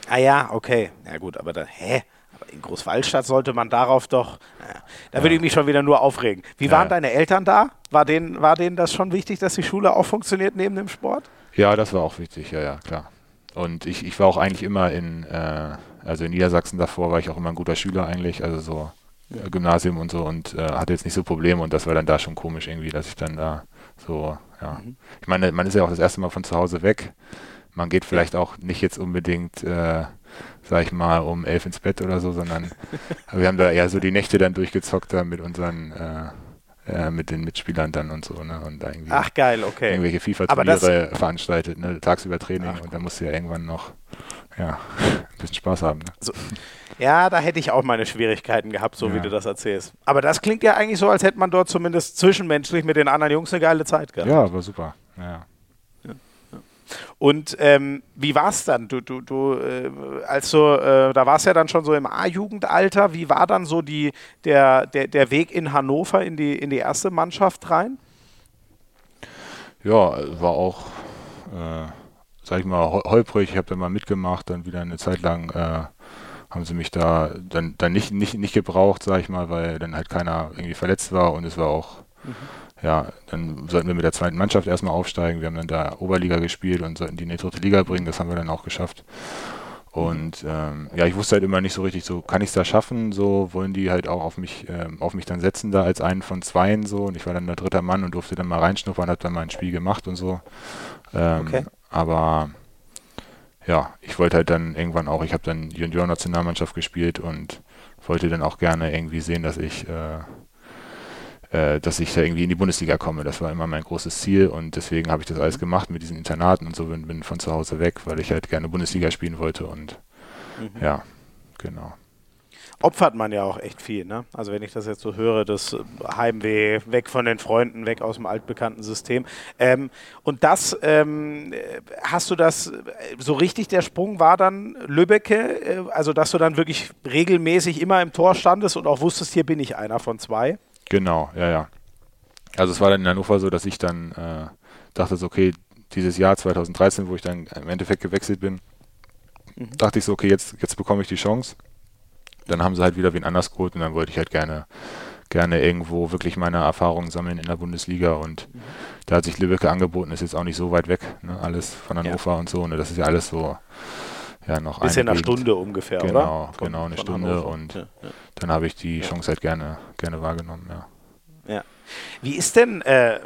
Ah ja, okay. Ja gut, aber dann, hä? In Großwaldstadt sollte man darauf doch. Naja, da würde ich mich schon wieder nur aufregen. Wie waren deine Eltern da? War denen, war denen das schon wichtig, dass die Schule auch funktioniert neben dem Sport? Ja, das war auch wichtig, ja, ja, klar. Und ich, ich war auch eigentlich immer in, äh, also in Niedersachsen davor war ich auch immer ein guter Schüler eigentlich, also so äh, Gymnasium und so und äh, hatte jetzt nicht so Probleme und das war dann da schon komisch irgendwie, dass ich dann da so, ja. Mhm. Ich meine, man ist ja auch das erste Mal von zu Hause weg. Man geht vielleicht auch nicht jetzt unbedingt äh, sag ich mal, um elf ins Bett oder so, sondern wir haben da eher so die Nächte dann durchgezockt da mit unseren, äh, äh, mit den Mitspielern dann und so, ne? Und da irgendwie Ach geil, okay. Irgendwelche FIFA-Turniere veranstaltet, ne? Tagsüber Training Ach, und dann musst du ja irgendwann noch ja, ein bisschen Spaß haben. Ne? So. Ja, da hätte ich auch meine Schwierigkeiten gehabt, so ja. wie du das erzählst. Aber das klingt ja eigentlich so, als hätte man dort zumindest zwischenmenschlich mit den anderen Jungs eine geile Zeit gehabt. Ja, war super. Ja. Und ähm, wie war es dann? Du, du, du, äh, also äh, da war es ja dann schon so im A-Jugendalter. Wie war dann so die, der, der, der Weg in Hannover in die, in die erste Mannschaft rein? Ja, war auch, äh, sag ich mal, holprig. Ich habe da mal mitgemacht, dann wieder eine Zeit lang äh, haben sie mich da dann, dann nicht, nicht, nicht gebraucht, sag ich mal, weil dann halt keiner irgendwie verletzt war und es war auch. Mhm ja, dann sollten wir mit der zweiten Mannschaft erstmal aufsteigen. Wir haben dann da Oberliga gespielt und sollten die in die dritte Liga bringen. Das haben wir dann auch geschafft. Und ähm, ja, ich wusste halt immer nicht so richtig, so kann ich es da schaffen, so wollen die halt auch auf mich, ähm, auf mich dann setzen da als einen von zweien so. Und ich war dann der dritte Mann und durfte dann mal reinschnuppern, hab dann mal ein Spiel gemacht und so. Ähm, okay. aber ja, ich wollte halt dann irgendwann auch, ich habe dann Junior-Nationalmannschaft gespielt und wollte dann auch gerne irgendwie sehen, dass ich äh, äh, dass ich da irgendwie in die Bundesliga komme. Das war immer mein großes Ziel und deswegen habe ich das alles gemacht mit diesen Internaten und so bin, bin von zu Hause weg, weil ich halt gerne Bundesliga spielen wollte und mhm. ja, genau opfert man ja auch echt viel. Ne? Also wenn ich das jetzt so höre, das Heimweh, weg von den Freunden, weg aus dem altbekannten System. Ähm, und das, ähm, hast du das, so richtig der Sprung war dann Lübbecke, äh, also dass du dann wirklich regelmäßig immer im Tor standest und auch wusstest, hier bin ich einer von zwei? Genau, ja, ja. Also es war dann in Hannover so, dass ich dann äh, dachte, so, okay, dieses Jahr 2013, wo ich dann im Endeffekt gewechselt bin, mhm. dachte ich so, okay, jetzt, jetzt bekomme ich die Chance. Dann haben sie halt wieder wen anders geholt und dann wollte ich halt gerne, gerne irgendwo wirklich meine Erfahrungen sammeln in der Bundesliga und mhm. da hat sich Lübbecke angeboten, ist jetzt auch nicht so weit weg, ne? alles von Hannover ja. und so, ne? das ist ja alles so, ja, noch Ist ja eine Stunde ungefähr, genau, oder? Von, genau, eine Stunde Hannover. und ja, ja. dann habe ich die Chance halt gerne, gerne wahrgenommen, ja. Ja. Wie ist denn äh,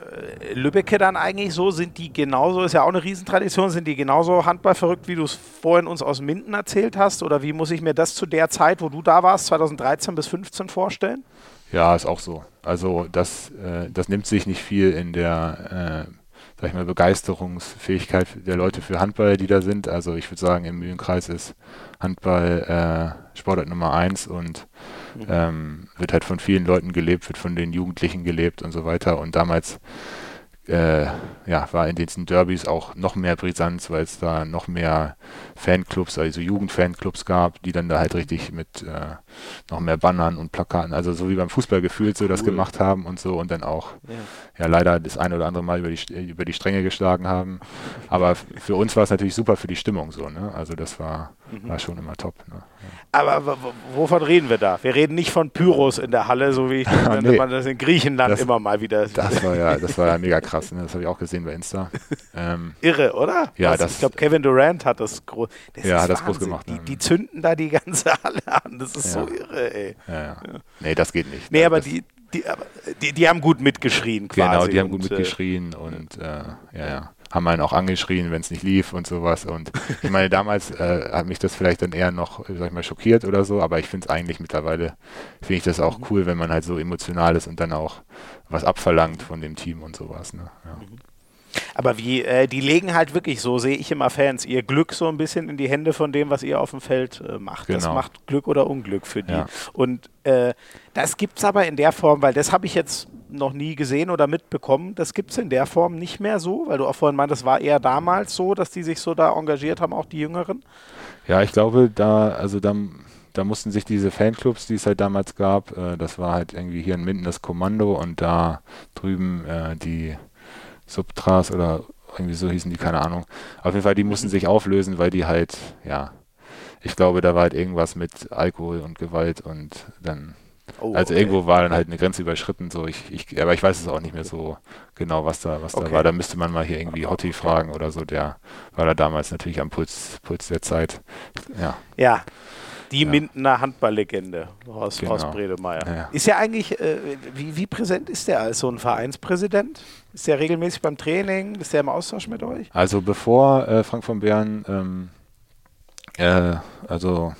Lübbecke dann eigentlich so? Sind die genauso, ist ja auch eine Riesentradition, sind die genauso handballverrückt, wie du es vorhin uns aus Minden erzählt hast? Oder wie muss ich mir das zu der Zeit, wo du da warst, 2013 bis 2015 vorstellen? Ja, ist auch so. Also das, äh, das nimmt sich nicht viel in der äh, sag ich mal, Begeisterungsfähigkeit der Leute für Handball, die da sind. Also ich würde sagen, im Mühlenkreis ist Handball äh, Sportart Nummer eins und mhm. ähm, wird halt von vielen Leuten gelebt, wird von den Jugendlichen gelebt und so weiter. Und damals äh, ja, war in diesen Derbys auch noch mehr Brisanz, weil es da noch mehr Fanclubs, also Jugendfanclubs gab, die dann da halt richtig mit äh, noch mehr Bannern und Plakaten, also so wie beim Fußball gefühlt so cool. das gemacht haben und so und dann auch ja. ja, leider das eine oder andere Mal über die, über die Stränge geschlagen haben. Aber für uns war es natürlich super für die Stimmung so, ne? Also das war, mhm. war schon immer top. Ne? Ja. Aber wovon reden wir da? Wir reden nicht von Pyros in der Halle, so wie ich nee. man das in Griechenland das, immer mal wieder sieht. Das war ja, das war ja mega krass, ne? Das habe ich auch gesehen bei Insta. Ähm, Irre, oder? Ja, das, ich glaube, Kevin Durant hat das groß. Ja, hat das groß gemacht. Die, die, zünden da die ganze Halle an. Das ist ja. so irre, ey. Ja, ja. Nee, das geht nicht. Nee, das, aber die, die, die, die, haben gut mitgeschrien quasi. Genau, die haben gut und, äh, mitgeschrien und äh, ja, ja haben einen auch angeschrien, wenn es nicht lief und sowas. Und ich meine, damals äh, hat mich das vielleicht dann eher noch, sag ich mal, schockiert oder so, aber ich finde es eigentlich mittlerweile, finde ich das auch mhm. cool, wenn man halt so emotional ist und dann auch was abverlangt von dem Team und sowas. Ne? Ja. Mhm. Aber wie, äh, die legen halt wirklich, so sehe ich immer Fans, ihr Glück so ein bisschen in die Hände von dem, was ihr auf dem Feld äh, macht. Genau. Das macht Glück oder Unglück für die. Ja. Und äh, das gibt es aber in der Form, weil das habe ich jetzt noch nie gesehen oder mitbekommen. Das gibt es in der Form nicht mehr so, weil du auch vorhin meintest, war eher damals so, dass die sich so da engagiert haben, auch die Jüngeren. Ja, ich glaube, da, also da, da mussten sich diese Fanclubs, die es halt damals gab, äh, das war halt irgendwie hier in Minden das Kommando und da drüben äh, die Subtras oder irgendwie so hießen die, keine Ahnung. Auf jeden Fall, die mussten sich auflösen, weil die halt, ja, ich glaube, da war halt irgendwas mit Alkohol und Gewalt und dann, oh, also okay. irgendwo war dann halt eine Grenze überschritten, so ich, ich, aber ich weiß es auch nicht mehr so genau, was da, was okay. da war. Da müsste man mal hier irgendwie Hotti fragen oder so, der war da damals natürlich am Puls, Puls der Zeit. Ja. Ja. Die ja. Mindener Handballlegende Horst, genau. Horst Bredemeier. Ja. Ist ja eigentlich, äh, wie, wie präsent ist der als so ein Vereinspräsident? Ist der regelmäßig beim Training? Ist der im Austausch mit euch? Also bevor äh, Frank von Bern ähm, äh, also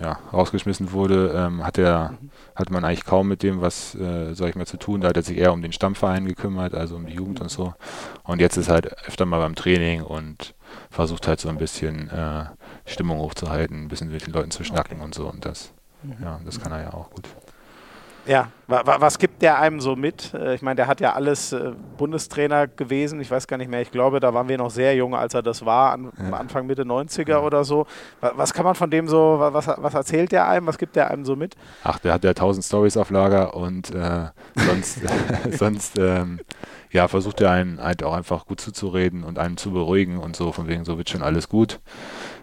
ja, rausgeschmissen wurde, ähm, hat er, mhm. hatte man eigentlich kaum mit dem was, äh, sag ich mal, zu tun. Da hat er sich eher um den Stammverein gekümmert, also um die Jugend und so. Und jetzt ist halt öfter mal beim Training und versucht halt so ein bisschen äh, Stimmung hochzuhalten, ein bisschen mit den Leuten zu schnacken okay. und so. Und das, mhm. ja, das kann er ja auch gut. Ja, was gibt der einem so mit? Äh, ich meine, der hat ja alles äh, Bundestrainer gewesen. Ich weiß gar nicht mehr. Ich glaube, da waren wir noch sehr jung, als er das war, an, ja. Anfang Mitte 90er ja. oder so. Was kann man von dem so, was, was erzählt der einem? Was gibt der einem so mit? Ach, der hat ja tausend Stories auf Lager und äh, sonst, sonst ähm, ja, versucht er einen halt auch einfach gut zuzureden und einen zu beruhigen und so, von wegen, so wird schon alles gut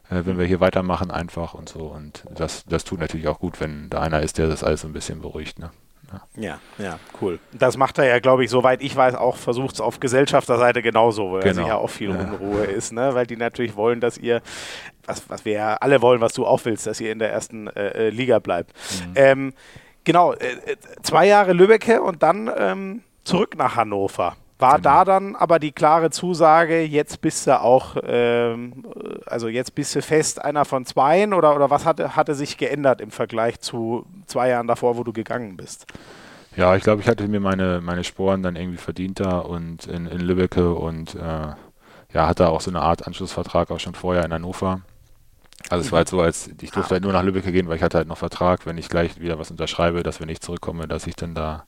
äh, wenn wir hier weitermachen einfach und so. Und das, das tut natürlich auch gut, wenn da einer ist, der das alles so ein bisschen beruhigt. Ne? Ja. ja, cool. Das macht er ja, glaube ich, soweit ich weiß, auch versucht es auf Gesellschafterseite genauso, wo genau. er sicher auch viel ja. Unruhe ist, ne? weil die natürlich wollen, dass ihr, was, was wir ja alle wollen, was du auch willst, dass ihr in der ersten äh, äh Liga bleibt. Mhm. Ähm, genau, äh, äh, zwei Jahre Lübbecke und dann ähm, zurück nach Hannover. War da dann aber die klare Zusage, jetzt bist du auch, ähm, also jetzt bist du fest einer von zweien oder, oder was hatte, hatte sich geändert im Vergleich zu zwei Jahren davor, wo du gegangen bist? Ja, ich glaube, ich hatte mir meine, meine Sporen dann irgendwie verdient da und in, in Lübbecke und äh, ja, hatte auch so eine Art Anschlussvertrag auch schon vorher in Hannover. Also es war halt so, als ich durfte halt nur nach Lübbecke gehen, weil ich hatte halt noch Vertrag, wenn ich gleich wieder was unterschreibe, dass wenn ich zurückkomme, dass ich dann da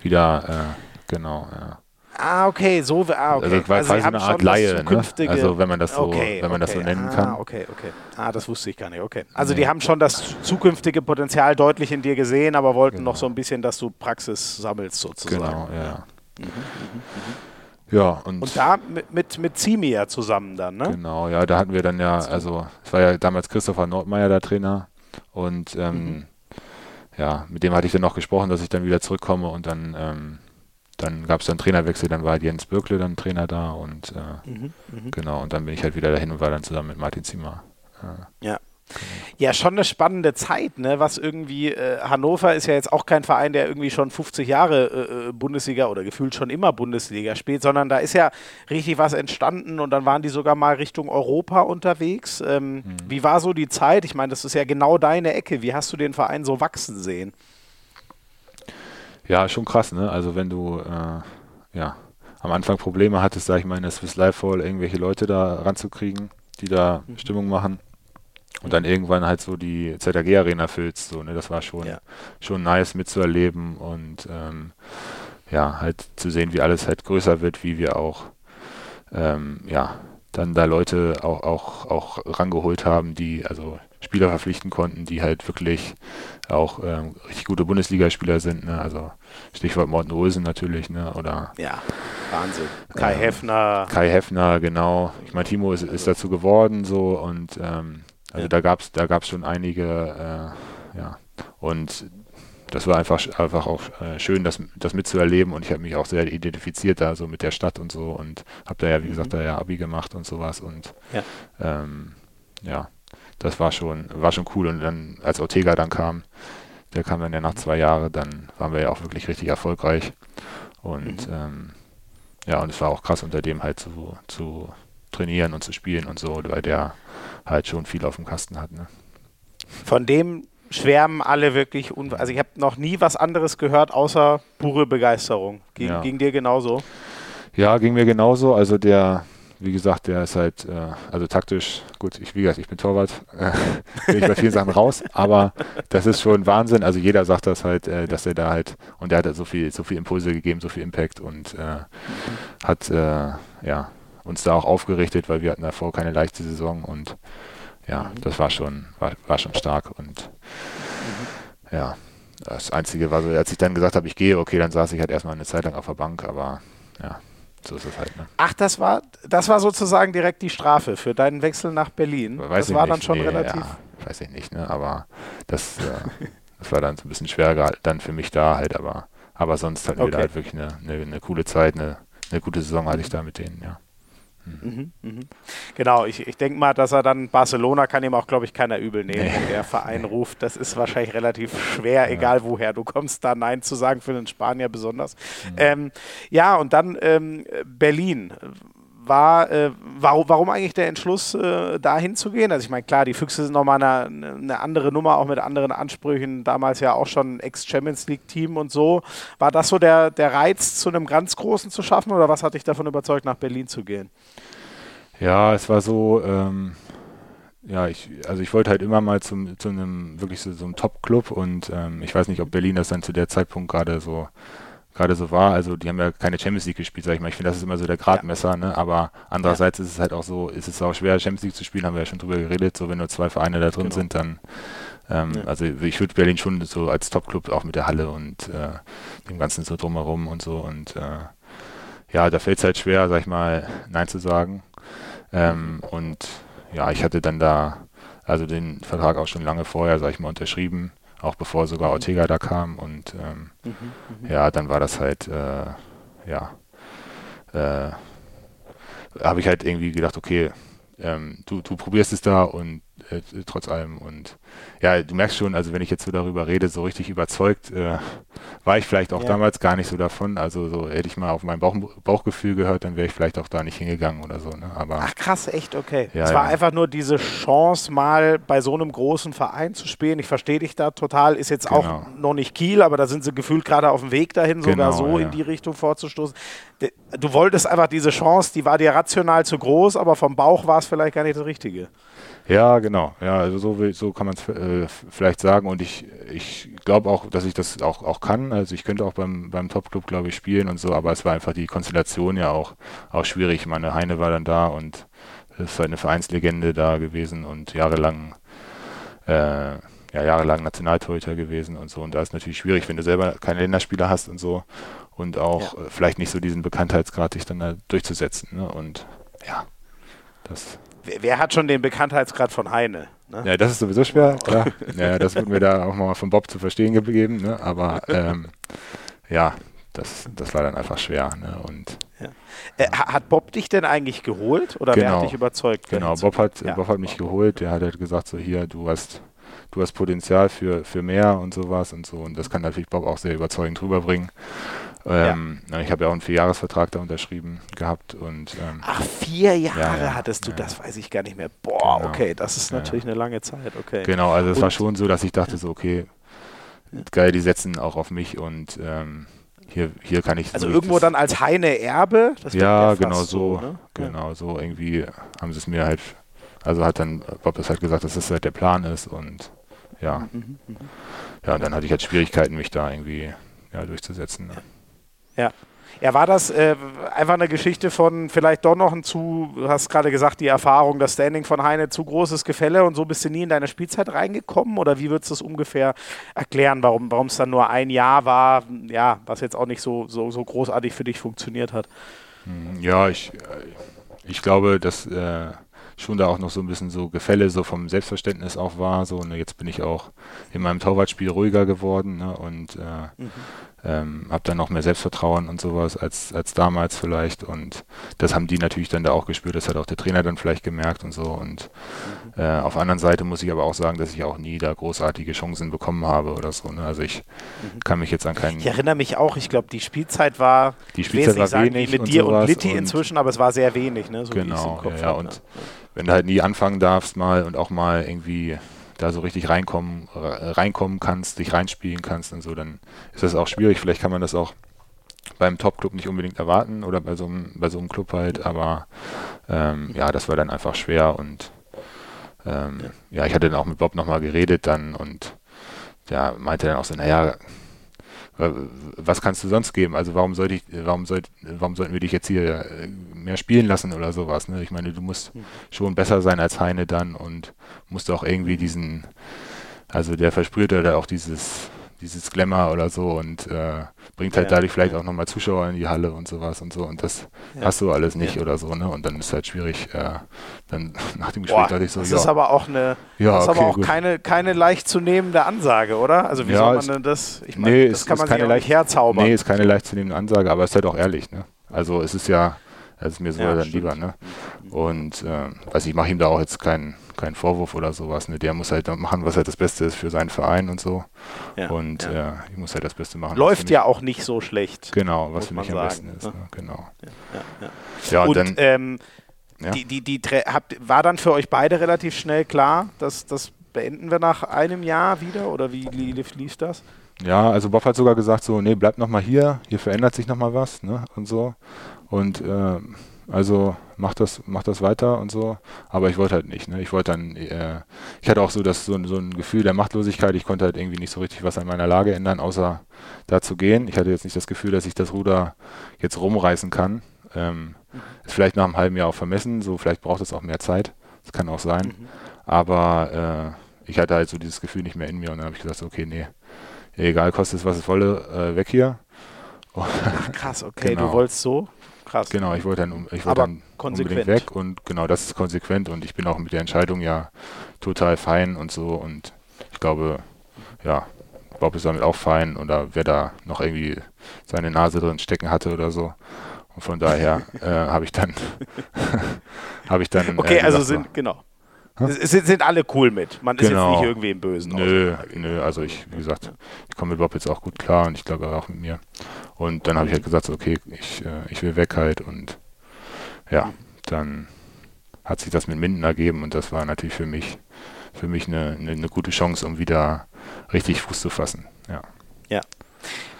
wieder, äh, genau, ja. Ah, okay, so, ah, okay. Also, war also quasi eine Art Laie, ne? Also wenn man das so, okay, wenn man okay. das so nennen ah, kann. Okay, okay. Ah, das wusste ich gar nicht, okay. Also Nee. die haben schon das zukünftige Potenzial deutlich in dir gesehen, aber wollten Genau. noch so ein bisschen, dass du Praxis sammelst sozusagen. Genau, ja. Ja, und, Und da mit, mit, mit Zimia zusammen dann, ne? genau, ja, da hatten wir dann ja, also es war ja damals Christopher Nordmeier der Trainer und ähm, ja, mit dem hatte ich dann noch gesprochen, dass ich dann wieder zurückkomme und dann ähm, dann gab es dann Trainerwechsel, dann war Jens Birkle dann Trainer da und äh, Mhm, mhm. genau, und dann bin ich halt wieder dahin und war dann zusammen mit Martin Zimmer. Äh, Ja. Ja, schon eine spannende Zeit, ne? Was irgendwie, äh, Hannover ist ja jetzt auch kein Verein, der irgendwie schon 50 Jahre äh, äh, Bundesliga oder gefühlt schon immer Bundesliga spielt, sondern da ist ja richtig was entstanden und dann waren die sogar mal Richtung Europa unterwegs. Ähm, Wie war so die Zeit? Ich meine, das ist ja genau deine Ecke. Wie hast du den Verein so wachsen sehen? Ja, schon krass, ne? Also wenn du äh, ja am Anfang Probleme hattest, sag ich mal, in der Swiss Life Hall irgendwelche Leute da ranzukriegen, die da Stimmung machen. Und dann irgendwann halt so die ZAG Arena füllst, so, ne? Das war schon, Ja. schon nice mitzuerleben und ähm, ja, halt zu sehen, wie alles halt größer wird, wie wir auch ähm, ja, dann da Leute auch, auch, auch rangeholt haben, die also Spieler verpflichten konnten, die halt wirklich auch ähm, richtig gute Bundesligaspieler sind. Ne? Also Stichwort Morten Olsen natürlich, ne? oder Ja, Wahnsinn. Kai Ähm, Heffner. Kai Heffner, genau. Ich meine, Timo ist, ist dazu geworden so und ähm, also Ja. da gab es da gab's schon einige, äh, ja. Und das war einfach, einfach auch äh, schön, das, das mitzuerleben und ich habe mich auch sehr identifiziert da so mit der Stadt und so und habe da ja, wie gesagt, da ja Abi gemacht und sowas und Ja. ähm, ja, das war schon, war schon cool und dann, als Ortega dann kam, der kam dann ja nach zwei Jahren, dann waren wir ja auch wirklich richtig erfolgreich und Mhm. ähm, ja, und es war auch krass unter dem halt zu, zu trainieren und zu spielen und so, weil der halt schon viel auf dem Kasten hat. Ne? Von dem schwärmen alle wirklich. Un also ich habe noch nie was anderes gehört, außer pure Begeisterung. Ging, Ja. ging dir genauso? Ja, ging mir genauso. Also der, wie gesagt, der ist halt, äh, also taktisch, gut, ich, wie gesagt, ich bin Torwart, äh, bin ich bei vielen Sachen raus, aber das ist schon Wahnsinn. Also jeder sagt das halt, äh, dass er da halt, und der hat halt so viel, so viel Impulse gegeben, so viel Impact und äh, hat, äh, ja, uns da auch aufgerichtet, weil wir hatten davor keine leichte Saison und ja, das war schon, war, war schon stark und ja, das Einzige war so, als ich dann gesagt habe, ich gehe, okay, dann saß ich halt erstmal eine Zeit lang auf der Bank, aber ja, so ist es halt. Ne? Ach, das war, das war sozusagen direkt die Strafe für deinen Wechsel nach Berlin. Weiß das war nicht. dann schon nee, relativ. Ja, weiß ich nicht, ne? aber das, äh, das war dann so ein bisschen schwer dann für mich da halt, aber, aber sonst hatten wir da Okay. halt wirklich eine, eine, eine coole Zeit, eine, eine gute Saison hatte ich da mit denen, ja. Mhm, mhm. Genau, ich, ich denke mal, dass er dann Barcelona kann ihm auch, glaube ich, keiner übel nehmen, Nee. wenn der Verein ruft. Das ist wahrscheinlich relativ schwer, egal woher du kommst, da Nein zu sagen, für einen Spanier besonders. Ähm, ja, und dann ähm, Berlin. War, äh, warum, warum eigentlich der Entschluss, äh, da hinzugehen? Also ich meine, klar, die Füchse sind nochmal eine, eine andere Nummer, auch mit anderen Ansprüchen. Damals ja auch schon Ex-Champions League-Team und so. War das so der, der Reiz, zu einem ganz Großen zu schaffen oder was hat dich davon überzeugt, nach Berlin zu gehen? Ja, es war so, ähm, ja, ich, also ich wollte halt immer mal zum, zu einem, wirklich so, so einem Top-Club und ähm, ich weiß nicht, ob Berlin das dann zu der Zeitpunkt gerade so gerade so war. Also die haben ja keine Champions League gespielt, sag ich mal. Ich finde, das ist immer so der Gradmesser, ne? Aber andererseits ist es halt auch so, ist es auch schwer, Champions League zu spielen, haben wir ja schon drüber geredet. So, wenn nur zwei Vereine da drin Genau. sind, dann ähm, Ja. also ich würde Berlin schon so als Top-Club auch mit der Halle und äh, dem Ganzen so drumherum und so und äh, ja, da fällt es halt schwer, sag ich mal, Nein zu sagen. Ähm, und ja, ich hatte dann da also den Vertrag auch schon lange vorher, sag ich mal, unterschrieben, auch bevor sogar Mhm. Ortega da kam und ähm, ja, dann war das halt, äh, ja, äh, habe ich halt irgendwie gedacht, okay, ähm, du, du probierst es da und äh, trotz allem und ja, du merkst schon, also wenn ich jetzt so darüber rede, so richtig überzeugt, äh, war ich vielleicht auch ja. damals gar nicht so davon. Also so hätte ich mal auf mein Bauch, Bauchgefühl gehört, dann wäre ich vielleicht auch da nicht hingegangen oder so. Ne? Aber, Ach krass, echt, okay. Ja, es war einfach nur diese Chance, mal bei so einem großen Verein zu spielen. Ich verstehe dich da total. Ist jetzt genau. auch noch nicht Kiel, aber da sind sie gefühlt gerade auf dem Weg dahin, sogar genau, so in die Richtung vorzustoßen. Du wolltest einfach diese Chance, die war dir rational zu groß, aber vom Bauch war es vielleicht gar nicht das Richtige. Ja, genau. Ja, also so, will, so kann man es äh, vielleicht sagen. Und ich, ich glaube auch, dass ich das auch, auch kann. Also ich könnte auch beim, beim Top-Club, glaube ich, spielen und so, aber es war einfach die Konstellation ja auch, auch schwierig. Meine Heine war dann da und es ist halt eine Vereinslegende da gewesen und jahrelang, äh, ja, jahrelang Nationaltorhüter gewesen und so. Und da ist natürlich schwierig, wenn du selber keine Länderspieler hast und so und auch ja. äh, vielleicht nicht so diesen Bekanntheitsgrad sich dann da durchzusetzen. Ne? Und ja, das Wer, hat schon den Bekanntheitsgrad von Heine? Ne? Ja, das ist sowieso schwer, klar. ja, das wurde mir da auch mal von Bob zu verstehen gegeben, ne? aber ähm, ja, das, das war dann einfach schwer. Ne? Und, ja. Äh, hat Bob dich denn eigentlich geholt oder genau, wer hat genau. dich überzeugt? Genau, Bob hat, ja. Bob hat mich geholt, der hat halt gesagt, so hier, du hast, du hast Potenzial für, für mehr und sowas und so. Und das kann natürlich Bob auch sehr überzeugend rüberbringen. Ähm, ja. Ich habe ja auch einen Vierjahresvertrag da unterschrieben gehabt. Und, ähm, Ach, vier Jahre ja, ja, hattest du, das weiß ich gar nicht mehr. Boah, genau. okay, das ist natürlich eine lange Zeit. Okay. Genau, also es war schon so, dass ich dachte so, okay, geil, die setzen auch auf mich und ähm, hier, hier kann ich. Also irgendwo dann als Heine Erbe? ja, genau so. ne? Genau so irgendwie haben sie es mir halt, also hat dann Bob das halt gesagt, dass das halt der Plan ist und ja. Mhm, mh, mh. Ja, und dann hatte ich halt Schwierigkeiten, mich da irgendwie ja, durchzusetzen. Ne? Ja. Ja, war das äh, einfach eine Geschichte von vielleicht doch noch ein zu, du hast gerade gesagt, die Erfahrung, das Standing von Heine zu großes Gefälle und so bist du nie in deine Spielzeit reingekommen? Oder wie würdest du es ungefähr erklären, warum es dann nur ein Jahr war, ja, was jetzt auch nicht so, so, so großartig für dich funktioniert hat? Hm, ja, ich, ich glaube, dass äh, schon da auch noch so ein bisschen so Gefälle so vom Selbstverständnis auch war. So, ne, jetzt bin ich auch in meinem Torwartspiel ruhiger geworden ne, und äh, mhm ähm, habe dann noch mehr Selbstvertrauen und sowas als, als damals vielleicht. Und das haben die natürlich dann da auch gespürt. Das hat auch der Trainer dann vielleicht gemerkt und so. Und mhm. äh, auf der anderen Seite muss ich aber auch sagen, dass ich auch nie da großartige Chancen bekommen habe oder so. Ne? Also ich mhm. kann mich jetzt an keinen. Ich erinnere mich auch, ich glaube, die Spielzeit war, die Spielzeit war sagen, wenig mit dir und Litti inzwischen, aber es war sehr wenig, ne? So genau, ja, ja, und ja. Wenn du halt nie anfangen darfst mal und auch mal irgendwie da so richtig reinkommen, reinkommen kannst, dich reinspielen kannst und so, dann ist das auch schwierig. Vielleicht kann man das auch beim Top-Club nicht unbedingt erwarten oder bei so einem, bei so einem Club halt, aber ähm, ja, das war dann einfach schwer und ähm, ja. ja. ich hatte dann auch mit Bob nochmal geredet dann und der meinte dann auch so, naja, was kannst du sonst geben? Also warum sollte ich, warum soll, warum sollten wir dich jetzt hier äh, mehr spielen lassen oder sowas? Ne? Ich meine, du musst hm. schon besser sein als Heine dann und musst auch irgendwie diesen, also der versprüht oder auch dieses dieses Glamour oder so und äh, bringt halt ja, dadurch vielleicht ja. auch nochmal Zuschauer in die Halle und sowas und so und das ja. hast du alles nicht oder so, ne? Und dann ist halt schwierig, äh, dann nach dem Gespräch dachte ich so, das ist aber auch eine, ja, das ist okay, aber auch keine, keine leicht zu nehmende Ansage, oder? Also wie soll man denn das, ich meine, nee, das kann man sich leicht, herzaubern. Nee, ist keine leicht zu nehmende Ansage, aber es ist halt auch ehrlich, ne? Also es ist ja, es ist mir so dann lieber, ne? Und äh, weiß ich mache ihm da auch jetzt keinen kein Vorwurf oder sowas. Ne? Der muss halt machen, was halt das Beste ist für seinen Verein und so. Ja, und ja. Äh, ich muss halt das Beste machen. Läuft ja auch nicht so schlecht. Genau, was für mich am sagen, besten ist. Ne? Genau. Ja, ja und, und, dann. Ähm, die, die, die, habt, war dann für euch beide relativ schnell klar, dass das beenden wir nach einem Jahr wieder oder wie lief, lief das? Ja, also Bob hat sogar gesagt so, nee, bleib noch mal hier, hier verändert sich noch mal was, ne, und so. Und äh, also mach das, mach das weiter und so. Aber ich wollte halt nicht. Ne? Ich wollte dann, äh, ich hatte auch so, das, so, so ein Gefühl der Machtlosigkeit. Ich konnte halt irgendwie nicht so richtig was an meiner Lage ändern, außer da zu gehen. Ich hatte jetzt nicht das Gefühl, dass ich das Ruder jetzt rumreißen kann. Ähm, ist vielleicht nach einem halben Jahr auch vermessen. So, vielleicht braucht es auch mehr Zeit. Das kann auch sein. Mhm. Aber äh, ich hatte halt so dieses Gefühl nicht mehr in mir und dann habe ich gesagt, okay, nee, egal, kostet es, was es wolle, äh, weg hier. Ach, krass, okay, genau. du wolltest so krass. Genau, ich wollte dann, ich wollte dann unbedingt weg und genau, das ist konsequent und ich bin auch mit der Entscheidung ja total fein und so und ich glaube, ja, Bob ist damit auch fein oder wer da noch irgendwie seine Nase drin stecken hatte oder so. Und von daher äh, habe ich dann habe ich dann. Okay, äh, also sind, genau. Es sind, alle cool mit. Man ist Genau. jetzt nicht irgendwie im Bösen. Nö, nö, also ich, wie gesagt, ich komme mit Bob jetzt auch gut klar und ich glaube auch mit mir. Und dann habe ich halt gesagt, okay, ich, äh, ich will weg halt und ja, dann hat sich das mit Minden ergeben und das war natürlich für mich, für mich eine, eine, eine gute Chance, um wieder richtig Fuß zu fassen. Ja.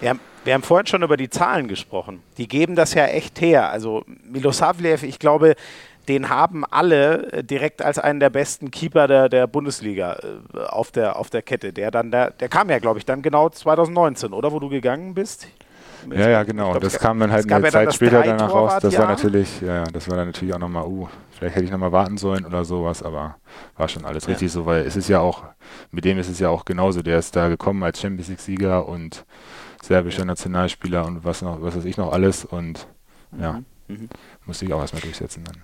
Wir haben, wir haben vorhin schon über die Zahlen gesprochen. Die geben das ja echt her. Also Milosavljev, ich glaube, den haben alle äh, direkt als einen der besten Keeper der, der Bundesliga äh, auf, der, auf der Kette. Der dann, der, der kam ja, glaube ich, dann genau 2019, oder? Wo du gegangen bist? Ja, ja, genau. Glaub, das kam dann halt eine dann Zeit das später danach raus. Das war natürlich, ja, ja, das war dann natürlich auch nochmal, uh, vielleicht hätte ich nochmal warten sollen oder sowas, aber war schon alles Ja. richtig so, weil es ist ja auch, mit dem ist es ja auch genauso. Der ist da gekommen als Champions League-Sieger und serbischer Nationalspieler und was noch, was weiß ich noch alles und ja, Mhm. musste ich auch erstmal durchsetzen dann.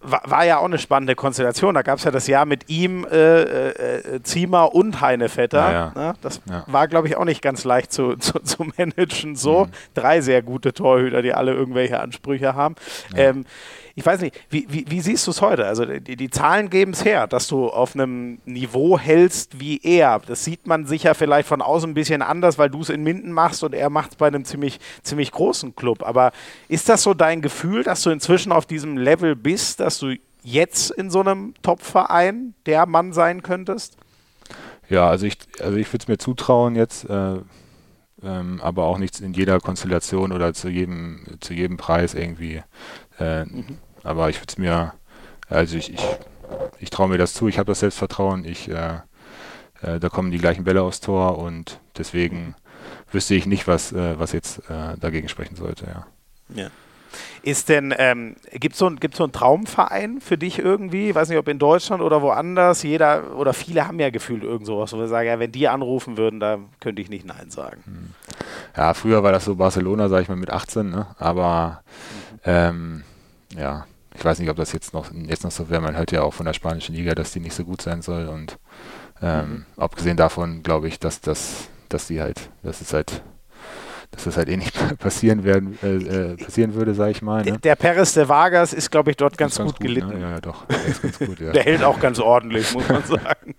War, war ja auch eine spannende Konstellation. Da gab es ja das Jahr mit ihm, äh, äh, äh, Ziemer und Heinevetter. Ja, ja. Ne? Das Ja. war, glaube ich, auch nicht ganz leicht zu, zu, zu managen. So drei sehr gute Torhüter, die alle irgendwelche Ansprüche haben. Ähm, ich weiß nicht, wie, wie, wie siehst du es heute? Also die, die Zahlen geben es her, dass du auf einem Niveau hältst wie er. Das sieht man sicher vielleicht von außen ein bisschen anders, weil du es in Minden machst und er macht es bei einem ziemlich, ziemlich großen Club. Aber ist das so dein Gefühl, dass du inzwischen auf diesem Level bist, dass du jetzt in so einem Top-Verein der Mann sein könntest? Ja, also ich, also ich würde es mir zutrauen jetzt, äh, ähm, aber auch nicht in jeder Konstellation oder zu jedem, zu jedem Preis irgendwie. Äh, Aber ich würde es mir, also ich, ich, ich traue mir das zu, ich habe das Selbstvertrauen, ich, äh, äh, da kommen die gleichen Bälle aufs Tor und deswegen wüsste ich nicht, was, äh, was jetzt äh, dagegen sprechen sollte, ja. Ja. Ist denn, ähm, gibt es so, ein- gibt's so einen Traumverein für dich irgendwie? Ich weiß nicht, ob in Deutschland oder woanders. Jeder oder viele haben ja gefühlt irgend sowas, wo wir sagen, ja, wenn die anrufen würden, da könnte ich nicht Nein sagen. Ja, früher war das so Barcelona, sage ich mal, mit 18, ne? aber ähm, ja, ich weiß nicht, ob das jetzt noch, jetzt noch so wäre. Man hört ja auch von der spanischen Liga, dass die nicht so gut sein soll und ähm, abgesehen davon glaube ich, dass, das, dass die halt, dass es halt, dass das halt eh nicht passieren werden, äh, äh, passieren würde, sage ich mal. Der, Ne? der Perez de Vargas ist, glaube ich, dort ganz, Ist gut, gelitten. Ne? Ja, ja, doch, der ganz gut, ja. Der hält auch ganz ordentlich, muss man sagen.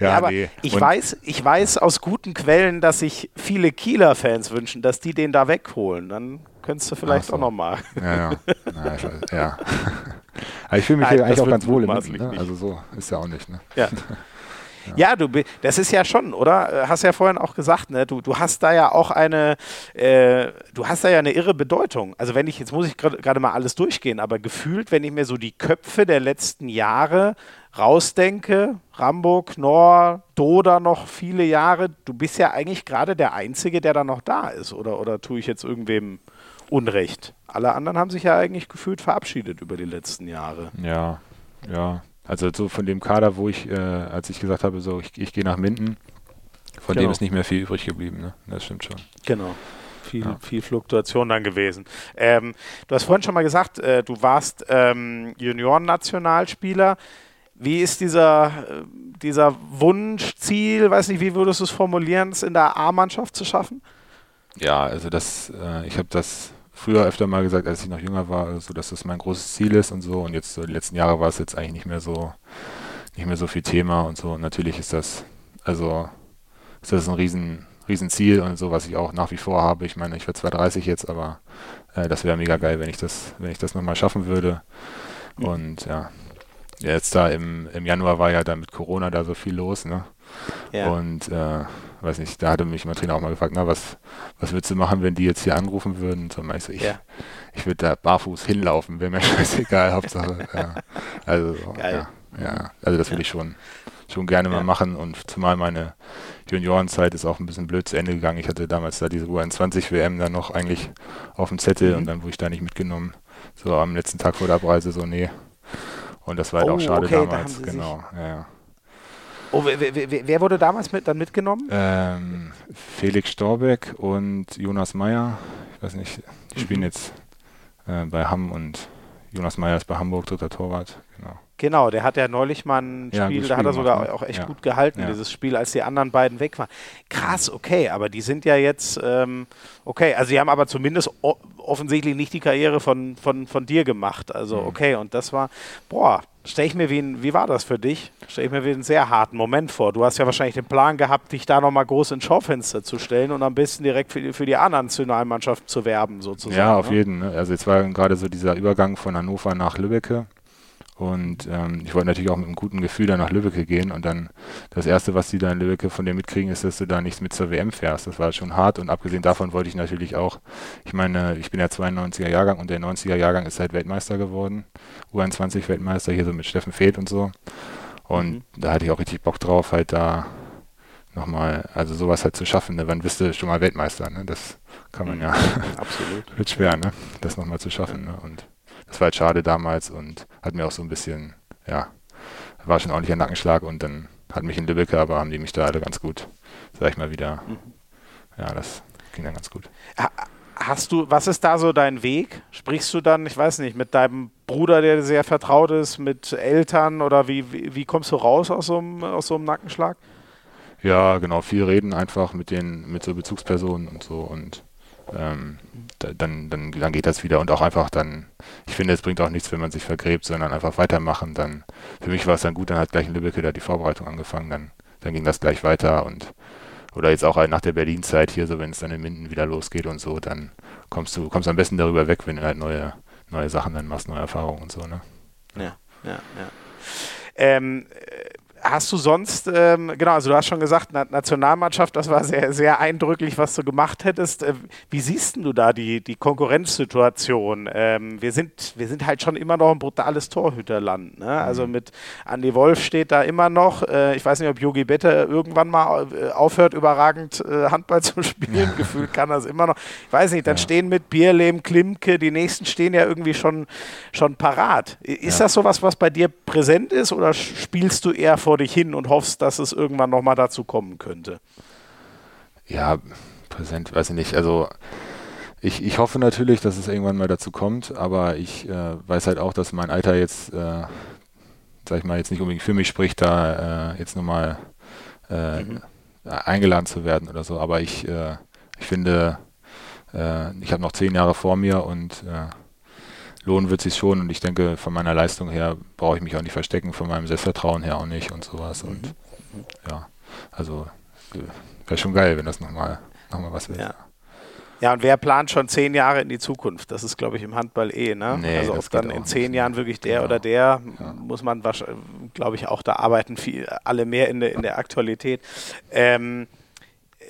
Ja, aber nee. ich Und- weiß, ich weiß aus guten Quellen, dass sich viele Kieler-Fans wünschen, dass die den da wegholen. Dann könntest du vielleicht so. auch nochmal. Ja, ja. Na, ich, ja. Aber ich fühle mich Nein, hier eigentlich auch ganz wohl im Mitten, ne? Also so ist ja auch nicht, ne? Ja. Ja, du, das ist ja schon, oder? Äh, Hast ja vorhin auch gesagt, ne? Du, du hast da ja auch eine, äh, du hast da ja eine irre Bedeutung. Also wenn ich, jetzt muss ich gerade gerade mal alles durchgehen, aber gefühlt, wenn ich mir so die Köpfe der letzten Jahre rausdenke, Rambo, Knorr, Doda noch viele Jahre, du bist ja eigentlich gerade der Einzige, der da noch da ist, oder, oder tue ich jetzt irgendwem Unrecht? Alle anderen haben sich ja eigentlich gefühlt verabschiedet über die letzten Jahre. Ja, ja. Also so von dem Kader, wo ich, äh, als ich gesagt habe, so ich, ich gehe nach Minden, von Genau. dem ist nicht mehr viel übrig geblieben, ne? Das stimmt schon. Genau. Viel, Ja. viel Fluktuation dann gewesen. Ähm, du hast vorhin schon mal gesagt, äh, du warst ähm, Junioren-Nationalspieler. Wie ist dieser, äh, dieser Wunsch, Ziel, weiß nicht, wie würdest du es formulieren, es in der A-Mannschaft zu schaffen? Ja, also das, äh, ich habe das früher öfter mal gesagt, als ich noch jünger war, so dass das mein großes Ziel ist und so. Und jetzt so die letzten Jahre war es jetzt eigentlich nicht mehr so, nicht mehr so viel Thema und so. Und natürlich ist das, also ist das ein riesen, riesen Ziel und so, was ich auch nach wie vor habe. Ich meine, ich werde zwar 30 jetzt, aber äh, das wäre mega geil, wenn ich das, wenn ich das nochmal schaffen würde. Und ja, jetzt da im, im Januar war ja da mit Corona da so viel los, ne? Und äh, weiß nicht, da hatte mich mein Trainer auch mal gefragt, na, was, was würdest du machen, wenn die jetzt hier anrufen würden? Und so meinte ich, so, ich, Ja. ich würde da barfuß hinlaufen, wäre mir scheißegal, Hauptsache. Ja. Also, Geil. Ja, ja, also das will ich schon, schon gerne mal machen und zumal meine Juniorenzeit ist auch ein bisschen blöd zu Ende gegangen. Ich hatte damals da diese U21 WM dann noch eigentlich auf dem Zettel Mhm. und dann wurde ich da nicht mitgenommen. So am letzten Tag vor der Abreise so, nee. Und das war halt Oh, auch schade okay, da damals, sie genau. Ja. Oh, wer, wer, wer- wurde damals mit, dann mitgenommen? Ähm, Felix Storbeck und Jonas Meyer. Ich weiß nicht, die spielen Mhm. jetzt äh, bei Hamm und Jonas Meyer ist bei Hamburg, dritter Torwart. Genau. Genau, der hat ja neulich mal ein Ja, Spiel, da hat er sogar ne? auch echt Ja. gut gehalten, Ja. dieses Spiel, als die anderen beiden weg waren. Krass, okay, aber die sind ja jetzt, ähm, okay, also die haben aber zumindest offensichtlich nicht die Karriere von, von, von dir gemacht. Also, Mhm. okay, und das war, boah, stelle ich mir wie ein, wie war das für dich? Stelle ich mir wie einen sehr harten Moment vor. Du hast ja wahrscheinlich den Plan gehabt, dich da nochmal groß ins Schaufenster zu stellen und am besten direkt für die, für die anderen Nationalmannschaften zu werben, sozusagen. Ja, auf ne? jeden. Ne? Also jetzt war gerade so dieser Übergang von Hannover nach Lübbecke. Und ähm, ich wollte natürlich auch mit einem guten Gefühl dann nach Lübbecke gehen. Und dann das Erste, was die da in Lübbecke von dir mitkriegen, ist, dass du da nichts mit zur WM fährst. Das war schon hart. Und abgesehen davon wollte ich natürlich auch, ich meine, ich bin ja 92er Jahrgang und der 90er Jahrgang ist halt Weltmeister geworden. U21 Weltmeister, hier so mit Steffen Feth und so. Und mhm. da hatte ich auch richtig Bock drauf, halt da nochmal, also sowas halt zu schaffen. Ne? Wann bist du schon mal Weltmeister? Ne? Das kann man mhm. ja. Absolut. wird schwer, ne? Das nochmal zu schaffen. Ja. Ne? Und das war halt schade damals und hat mir auch so ein bisschen, ja, war schon ordentlicher Nackenschlag und dann hat mich in Lübeck, aber haben die mich da alle ganz gut, sag ich mal wieder. Mhm. Ja, das ging dann ganz gut. Hast du, was ist da so dein Weg? Sprichst du dann, ich weiß nicht, mit deinem Bruder, der sehr vertraut ist, mit Eltern oder wie, wie, wie kommst du raus aus so, einem, aus so einem Nackenschlag? Ja, genau, viel reden einfach mit den, mit so Bezugspersonen und so und ähm, dann, dann, dann geht das wieder und auch einfach dann, ich finde, es bringt auch nichts, wenn man sich vergräbt, sondern einfach weitermachen. Dann, für mich war es dann gut, dann hat gleich in Lübeck da die Vorbereitung angefangen, dann, dann ging das gleich weiter und oder jetzt auch halt nach der Berlin-Zeit hier, so wenn es dann in Minden wieder losgeht und so, dann kommst du, kommst am besten darüber weg, wenn du halt neue, neue Sachen dann machst, neue Erfahrungen und so, ne? Ja, ja, ja. Ähm, Hast du sonst, ähm, genau, also du hast schon gesagt, Na Nationalmannschaft, das war sehr, sehr eindrücklich, was du gemacht hättest. Äh, wie siehst du da die, die Konkurrenzsituation? Ähm, wir, sind, wir sind halt schon immer noch ein brutales Torhüterland. Ne? Also mhm. mit Andy Wolf steht da immer noch. Äh, ich weiß nicht, ob Yogi Bette irgendwann mal äh, aufhört, überragend äh, Handball zu spielen. Gefühlt kann das immer noch. Ich weiß nicht, dann ja. stehen mit Bierlehm, Klimke, die nächsten stehen ja irgendwie schon, schon parat. Ist ja. das sowas, was bei dir präsent ist oder spielst du eher vor vor dich hin und hoffst, dass es irgendwann nochmal dazu kommen könnte? Ja, präsent, weiß ich nicht. Also ich, ich hoffe natürlich, dass es irgendwann mal dazu kommt, aber ich äh, weiß halt auch, dass mein Alter jetzt, äh, sag ich mal, jetzt nicht unbedingt für mich spricht, da äh, jetzt nochmal äh, mhm. eingeladen zu werden oder so. Aber ich, äh, ich finde, äh, ich habe noch zehn Jahre vor mir und äh, lohnen wird sich schon und ich denke, von meiner Leistung her brauche ich mich auch nicht verstecken, von meinem Selbstvertrauen her auch nicht und sowas. Und mhm. ja, also wäre schon geil, wenn das nochmal noch mal was wäre. Ja. Ja, und wer plant schon zehn Jahre in die Zukunft? Das ist, glaube ich, im Handball eh, ne? Nee, also ob dann in zehn Jahren wirklich der genau. oder der, ja. muss man, glaube ich, auch da arbeiten viel, alle mehr in der, in der Aktualität. Ähm,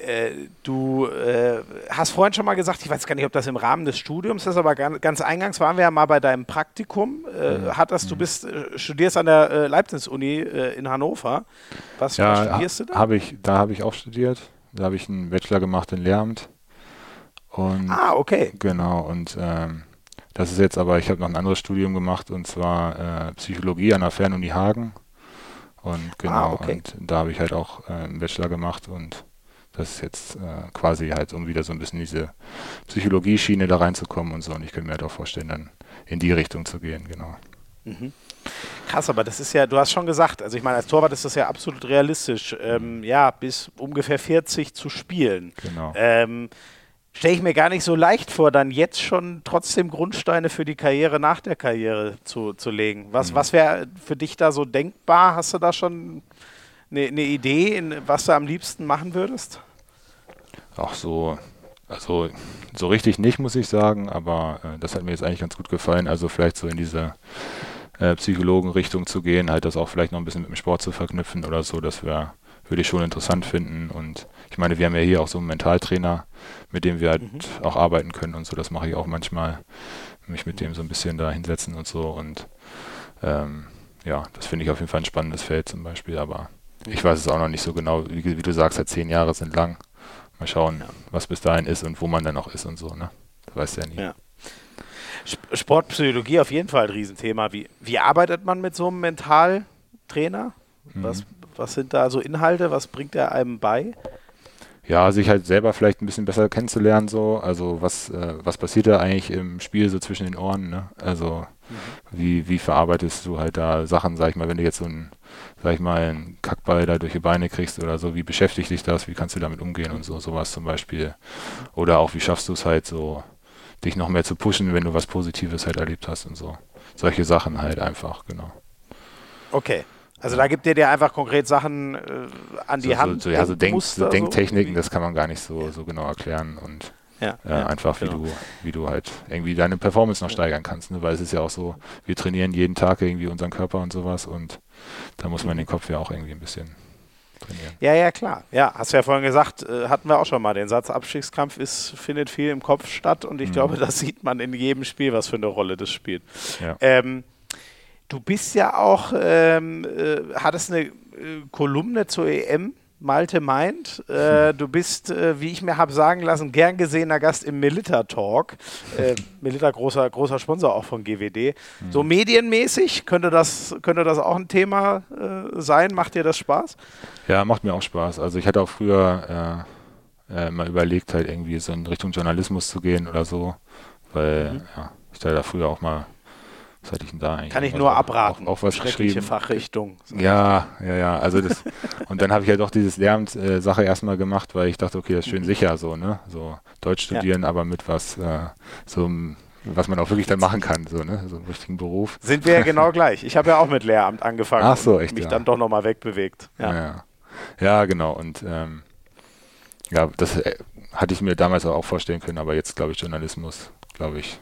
äh, du äh, hast vorhin schon mal gesagt, ich weiß gar nicht, ob das im Rahmen des Studiums ist, aber ganz, ganz eingangs waren wir ja mal bei deinem Praktikum. Äh, mhm. hattest, du mhm. bist, äh, studierst an der äh, Leibniz-Uni in Hannover. Was, ja, studierst du da? Hab ich, da habe ich auch studiert. Da habe ich einen Bachelor gemacht in Lehramt. Und, ah, okay. Genau, und ähm, das ist jetzt aber, ich habe noch ein anderes Studium gemacht und zwar Psychologie an der Fernuni Hagen. Und genau, ah, okay. und da habe ich halt auch einen Bachelor gemacht und das ist jetzt äh, quasi halt, um wieder so ein bisschen diese Psychologie-Schiene da reinzukommen und so. Und ich könnte mir halt auch vorstellen, dann in die Richtung zu gehen, genau. Mhm. Krass, aber das ist ja, du hast schon gesagt, also ich meine, als Torwart ist das ja absolut realistisch, ähm, ja, bis ungefähr 40 zu spielen. Genau. Ähm, Stelle ich mir gar nicht so leicht vor, dann jetzt schon trotzdem Grundsteine für die Karriere nach der Karriere zu, zu legen. Was, mhm. was wäre für dich da so denkbar? Hast du da schon eine, eine Idee, in, was du am liebsten machen würdest? Auch so, also so richtig nicht, muss ich sagen, aber äh, das hat mir jetzt eigentlich ganz gut gefallen. Also vielleicht so in diese äh, Psychologen-Richtung zu gehen, halt das auch vielleicht noch ein bisschen mit dem Sport zu verknüpfen oder so, das wäre, würde ich schon interessant finden. Und ich meine, wir haben ja hier auch so einen Mentaltrainer, mit dem wir halt mhm. auch arbeiten können und so. Das mache ich auch manchmal, mich mit dem so ein bisschen da hinsetzen und so. Und ähm, ja, das finde ich auf jeden Fall ein spannendes Feld zum Beispiel, aber ich weiß es auch noch nicht so genau. Wie, wie du sagst, halt zehn Jahre sind lang. Mal schauen, ja. was bis dahin ist und wo man dann auch ist und so, ne? Das weißt du ja nie. Ja. Sportpsychologie auf jeden Fall ein Riesenthema. Wie, wie arbeitet man mit so einem Mentaltrainer? Mhm. Was, was sind da so Inhalte? Was bringt er einem bei? Ja, sich halt selber vielleicht ein bisschen besser kennenzulernen, so. Also, was, äh, was passiert da eigentlich im Spiel so zwischen den Ohren, ne? Also, mhm. wie, wie verarbeitest du halt da Sachen, sag ich mal, wenn du jetzt so ein sag ich mal, einen Kackball da durch die Beine kriegst oder so, wie beschäftigt dich das, wie kannst du damit umgehen und so, sowas zum Beispiel. Oder auch, wie schaffst du es halt so, dich noch mehr zu pushen, wenn du was Positives halt erlebt hast und so. Solche Sachen halt einfach, genau. Okay. Also da gibt ihr dir einfach konkret Sachen äh, an die so, Hand. So, so, ja, so, Denk, so Denktechniken, das kann man gar nicht so, so genau erklären und Ja, äh, ja, einfach wie genau. du, wie du halt irgendwie deine Performance noch steigern kannst, ne? weil es ist ja auch so, wir trainieren jeden Tag irgendwie unseren Körper und sowas und da muss man den Kopf ja auch irgendwie ein bisschen trainieren. Ja, ja, klar. Ja, hast du ja vorhin gesagt, äh, hatten wir auch schon mal. Den Satz Abstiegskampf ist, findet viel im Kopf statt und ich Mhm. glaube, das sieht man in jedem Spiel, was für eine Rolle das spielt. Ja. Ähm, du bist ja auch, ähm, äh, hattest eine äh, Kolumne zur EM. Malte meint, äh, du bist, äh, wie ich mir habe sagen lassen, gern gesehener Gast im Melita Talk. Äh, Melita, großer, großer Sponsor auch von GWD. So medienmäßig, könnte das, könnte das auch ein Thema äh, sein? Macht dir das Spaß? Ja, macht mir auch Spaß. Also ich hatte auch früher äh, äh, mal überlegt, halt irgendwie so in Richtung Journalismus zu gehen oder so, weil Mhm. ja, ich da, da früher auch mal, was hatte ich denn da eigentlich? Kann ich nur abraten. Auch, auch was Schreckliche. Fachrichtung. Ja, ja, ja. Also das und dann habe ich ja doch dieses Lehramt-Sache erstmal gemacht, weil ich dachte, okay, das ist schön sicher so, ne? So Deutsch Mhm. Ja. studieren, aber mit was, äh, so was man auch wirklich dann machen kann, so, ne? So einen richtigen Beruf. Sind wir ja genau gleich. Ich habe ja auch mit Lehramt angefangen Ach so, und echt, mich ja. dann doch nochmal wegbewegt. Ja, Ja. ja. ja genau. Und ähm, ja, das äh, hatte ich mir damals auch vorstellen können, aber jetzt glaube ich Journalismus, glaube ich,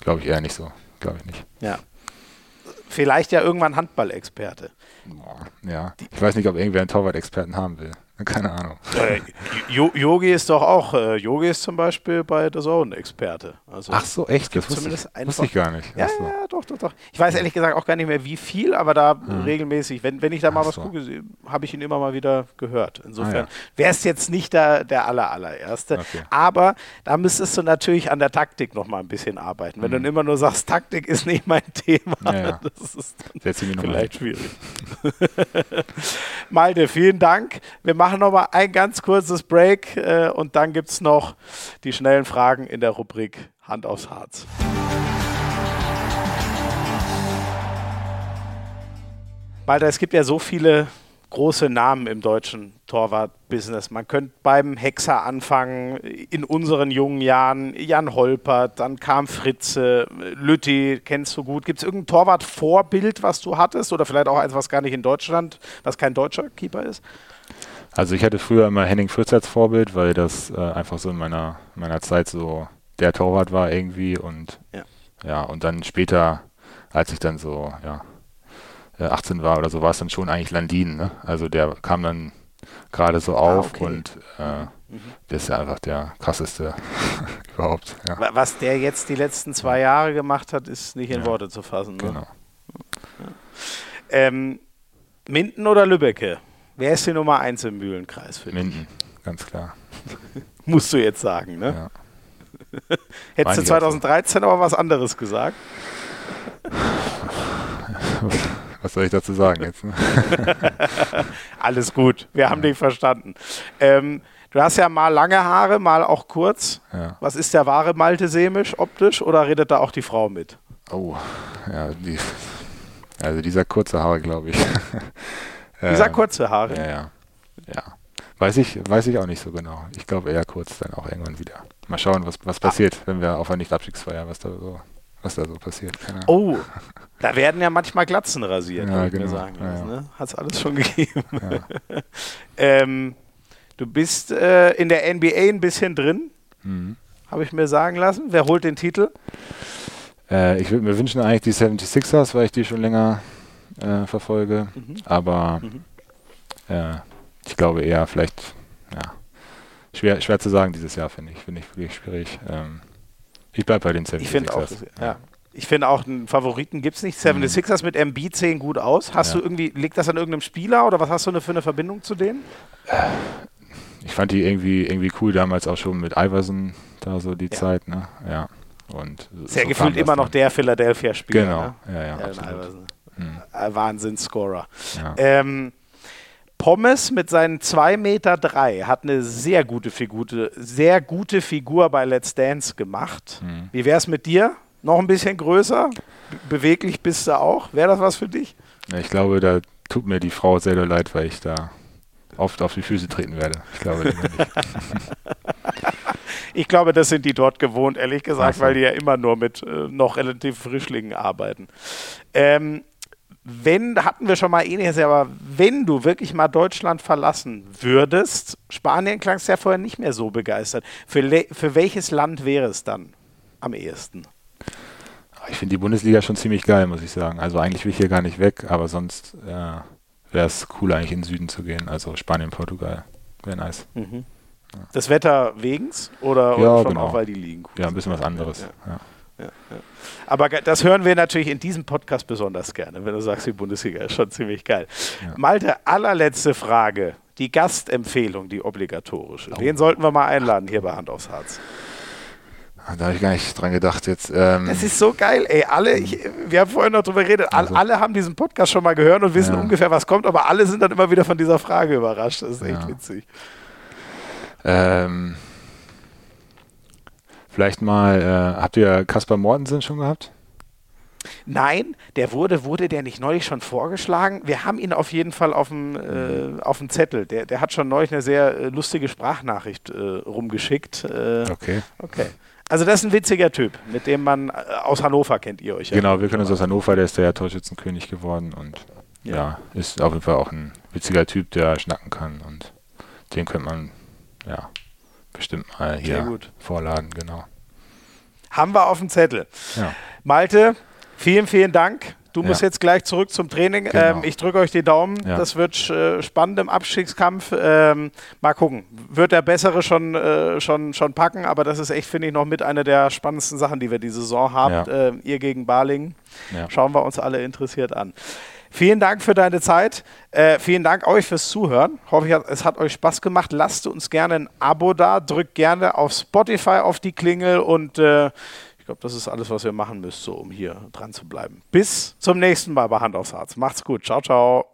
glaube ich eher nicht so, glaube ich nicht. ja. Vielleicht ja irgendwann Handballexperte. Ja, ich weiß nicht, ob irgendwer einen Torwart-Experten haben will. Keine Ahnung. Äh, Yogi ist doch auch, äh, Yogi ist zum Beispiel bei The Zone Experte. Also, Ach so, echt? Das wusste wusste ich gar nicht. Ja, so. ja, doch, doch, doch. Ich weiß ehrlich gesagt auch gar nicht mehr, wie viel, aber da regelmäßig, wenn, wenn ich da mal Ach was so. gucke, habe ich ihn immer mal wieder gehört. Insofern Ah, ja. wäre es jetzt nicht der, der aller, allererste. Okay. Aber da müsstest du natürlich an der Taktik noch mal ein bisschen arbeiten. Wenn du dann immer nur sagst, Taktik ist nicht mein Thema. Ja, ja. das ist vielleicht schwierig. Malte, vielen Dank. Wir machen noch mal ein ganz kurzes Break äh, und dann gibt es noch die schnellen Fragen in der Rubrik Hand aufs Harz. Malte, es gibt ja so viele große Namen im deutschen Torwart-Business. Man könnte beim Hexer anfangen, in unseren jungen Jahren, Jan Holpert, dann kam Fritze, Lütti, kennst du gut. Gibt es irgendein Torwart-Vorbild, was du hattest? Oder vielleicht auch eins, was gar nicht in Deutschland, was kein deutscher Keeper ist? Also ich hatte früher immer Henning Fritz als Vorbild, weil das äh, einfach so in meiner, meiner Zeit so der Torwart war irgendwie und Ja. ja, und dann später, als ich dann so, ja, äh, 18 war oder so, war es dann schon eigentlich Landin, ne? Also der kam dann gerade so auf okay. und äh, der ist ja einfach der krasseste überhaupt. Ja, Wa- Was der jetzt die letzten zwei Jahre gemacht hat, ist nicht in Ja. Worte zu fassen. Ne? genau. Ähm, Minden oder Lübbecke? Wer ist die Nummer eins im Mühlenkreis für dich? Minden, ganz klar. Musst du jetzt sagen, ne? Ja. Hättest du ich auch so. 2013 aber was anderes gesagt? Was soll ich dazu sagen jetzt? Ne? Alles gut, wir haben dich verstanden. Ähm, du hast ja mal lange Haare, mal auch kurz. Ja. Was ist der wahre Malte Semisch optisch oder redet da auch die Frau mit? Oh, ja, die, also dieser kurze Haare, glaube ich. Dieser Ähm, kurze Haare. Ja, ja. Ja. Weiß ich, weiß ich auch nicht so genau. Ich glaube eher kurz dann auch irgendwann wieder. Mal schauen, was, Ah. was passiert, wenn wir auf einer Nicht-Abstiegsfeier, was da so, was da so passiert. Oh, da werden ja manchmal Glatzen rasiert, Ja, ich genau. sagen Ja, ja. Ne? Hat es alles schon gegeben. Ja. ähm, du bist äh, in der NBA ein bisschen drin, Mhm. habe ich mir sagen lassen. Wer holt den Titel? Äh, ich würde mir wünschen eigentlich die 76ers, weil ich die schon länger äh, verfolge. Mhm. Aber äh, ich glaube eher vielleicht, ja, schwer, schwer zu sagen dieses Jahr, finde ich. Finde ich wirklich schwierig. Ähm, ich bleibe bei den 76ers. Ich finde auch, ja. Ich finde auch, einen Favoriten gibt es nicht. 76ers mit MB sehen gut aus. Hast Ja. du irgendwie, liegt das an irgendeinem Spieler oder was hast du eine- für eine Verbindung zu denen? Ich fand die irgendwie, irgendwie cool damals auch schon mit Iverson da so die Ja. Zeit, ne? Ja. Und ja so gefühlt immer noch der Philadelphia-Spieler. Genau, Ne? ja, ja. Mhm. Wahnsinnsscorer. Ja. Ähm, Pommes mit seinen 2,3 Meter drei hat eine sehr gute Figur, sehr gute Figur bei Let's Dance gemacht. Mhm. Wie wäre es mit dir? Noch ein bisschen größer? Be- Beweglich bist du auch? Wäre das was für dich? Ich glaube, da tut mir die Frau sehr leid, weil ich da oft auf die Füße treten werde. Ich glaube nicht. Ich glaube, das sind die dort gewohnt, ehrlich gesagt, Ach so. weil die ja immer nur mit äh, noch relativ Frischlingen arbeiten. Ähm, wenn, hatten wir schon mal ähnliches, aber wenn du wirklich mal Deutschland verlassen würdest, Spanien klang es ja vorher nicht mehr so begeistert. Für, für welches Land wäre es dann am ehesten? Ich finde die Bundesliga schon ziemlich geil, muss ich sagen. Also eigentlich will ich hier gar nicht weg, aber sonst äh, wäre es cool, eigentlich in den Süden zu gehen. Also Spanien, Portugal. Wäre nice. Mhm. Das Wetter wegens oder, ja, oder schon genau. auch, weil die liegen? Ja, ein bisschen was anderes. Ja. Ja, ja. Aber das hören wir natürlich in diesem Podcast besonders gerne, wenn du sagst, die Bundesliga ist schon ziemlich geil. Ja. Malte, allerletzte Frage. Die Gastempfehlung, die obligatorische. Oh. Wen sollten wir mal einladen hier bei Hand aufs Harz? Da habe ich gar nicht dran gedacht jetzt. Ähm das ist so geil, ey. Alle, ich, wir haben vorhin noch drüber geredet, also. alle haben diesen Podcast schon mal gehört und wissen ja. ungefähr, was kommt, aber alle sind dann immer wieder von dieser Frage überrascht. Das ist echt witzig. Ähm, Vielleicht mal, äh, habt ihr Kaspar Mortensen schon gehabt? Nein, der wurde, wurde der nicht neulich schon vorgeschlagen? Wir haben ihn auf jeden Fall auf dem, äh, auf dem Zettel. Der, der hat schon neulich eine sehr äh, lustige Sprachnachricht äh, rumgeschickt. Äh, okay. Okay. Also das ist ein witziger Typ, mit dem man äh, aus Hannover kennt ihr euch ja. Genau, wir können uns aus Hannover, der ist der Torschützenkönig geworden und ja. ja, ist auf jeden Fall auch ein witziger Typ, der schnacken kann und den könnte man, ja, bestimmt mal hier vorladen, genau. Haben wir auf dem Zettel. Ja. Malte, vielen, vielen Dank. Du musst ja. jetzt gleich zurück zum Training. Genau. Ähm, ich drücke euch die Daumen. Ja. Das wird äh, spannend im Abstiegskampf. Ähm, mal gucken. Wird der Bessere schon, äh, schon, schon packen, aber das ist echt, finde ich, noch mit einer der spannendsten Sachen, die wir diese Saison haben. Ja. Äh, ihr gegen Balingen. Schauen wir uns alle interessiert an. Vielen Dank für deine Zeit. Äh, vielen Dank euch fürs Zuhören. Hoffe ich, es hat euch Spaß gemacht. Lasst uns gerne ein Abo da. Drückt gerne auf Spotify auf die Klingel und äh, ich glaube, das ist alles, was ihr machen müsst, so um hier dran zu bleiben. Bis zum nächsten Mal bei Hand aufs Herz. Macht's gut. Ciao, ciao.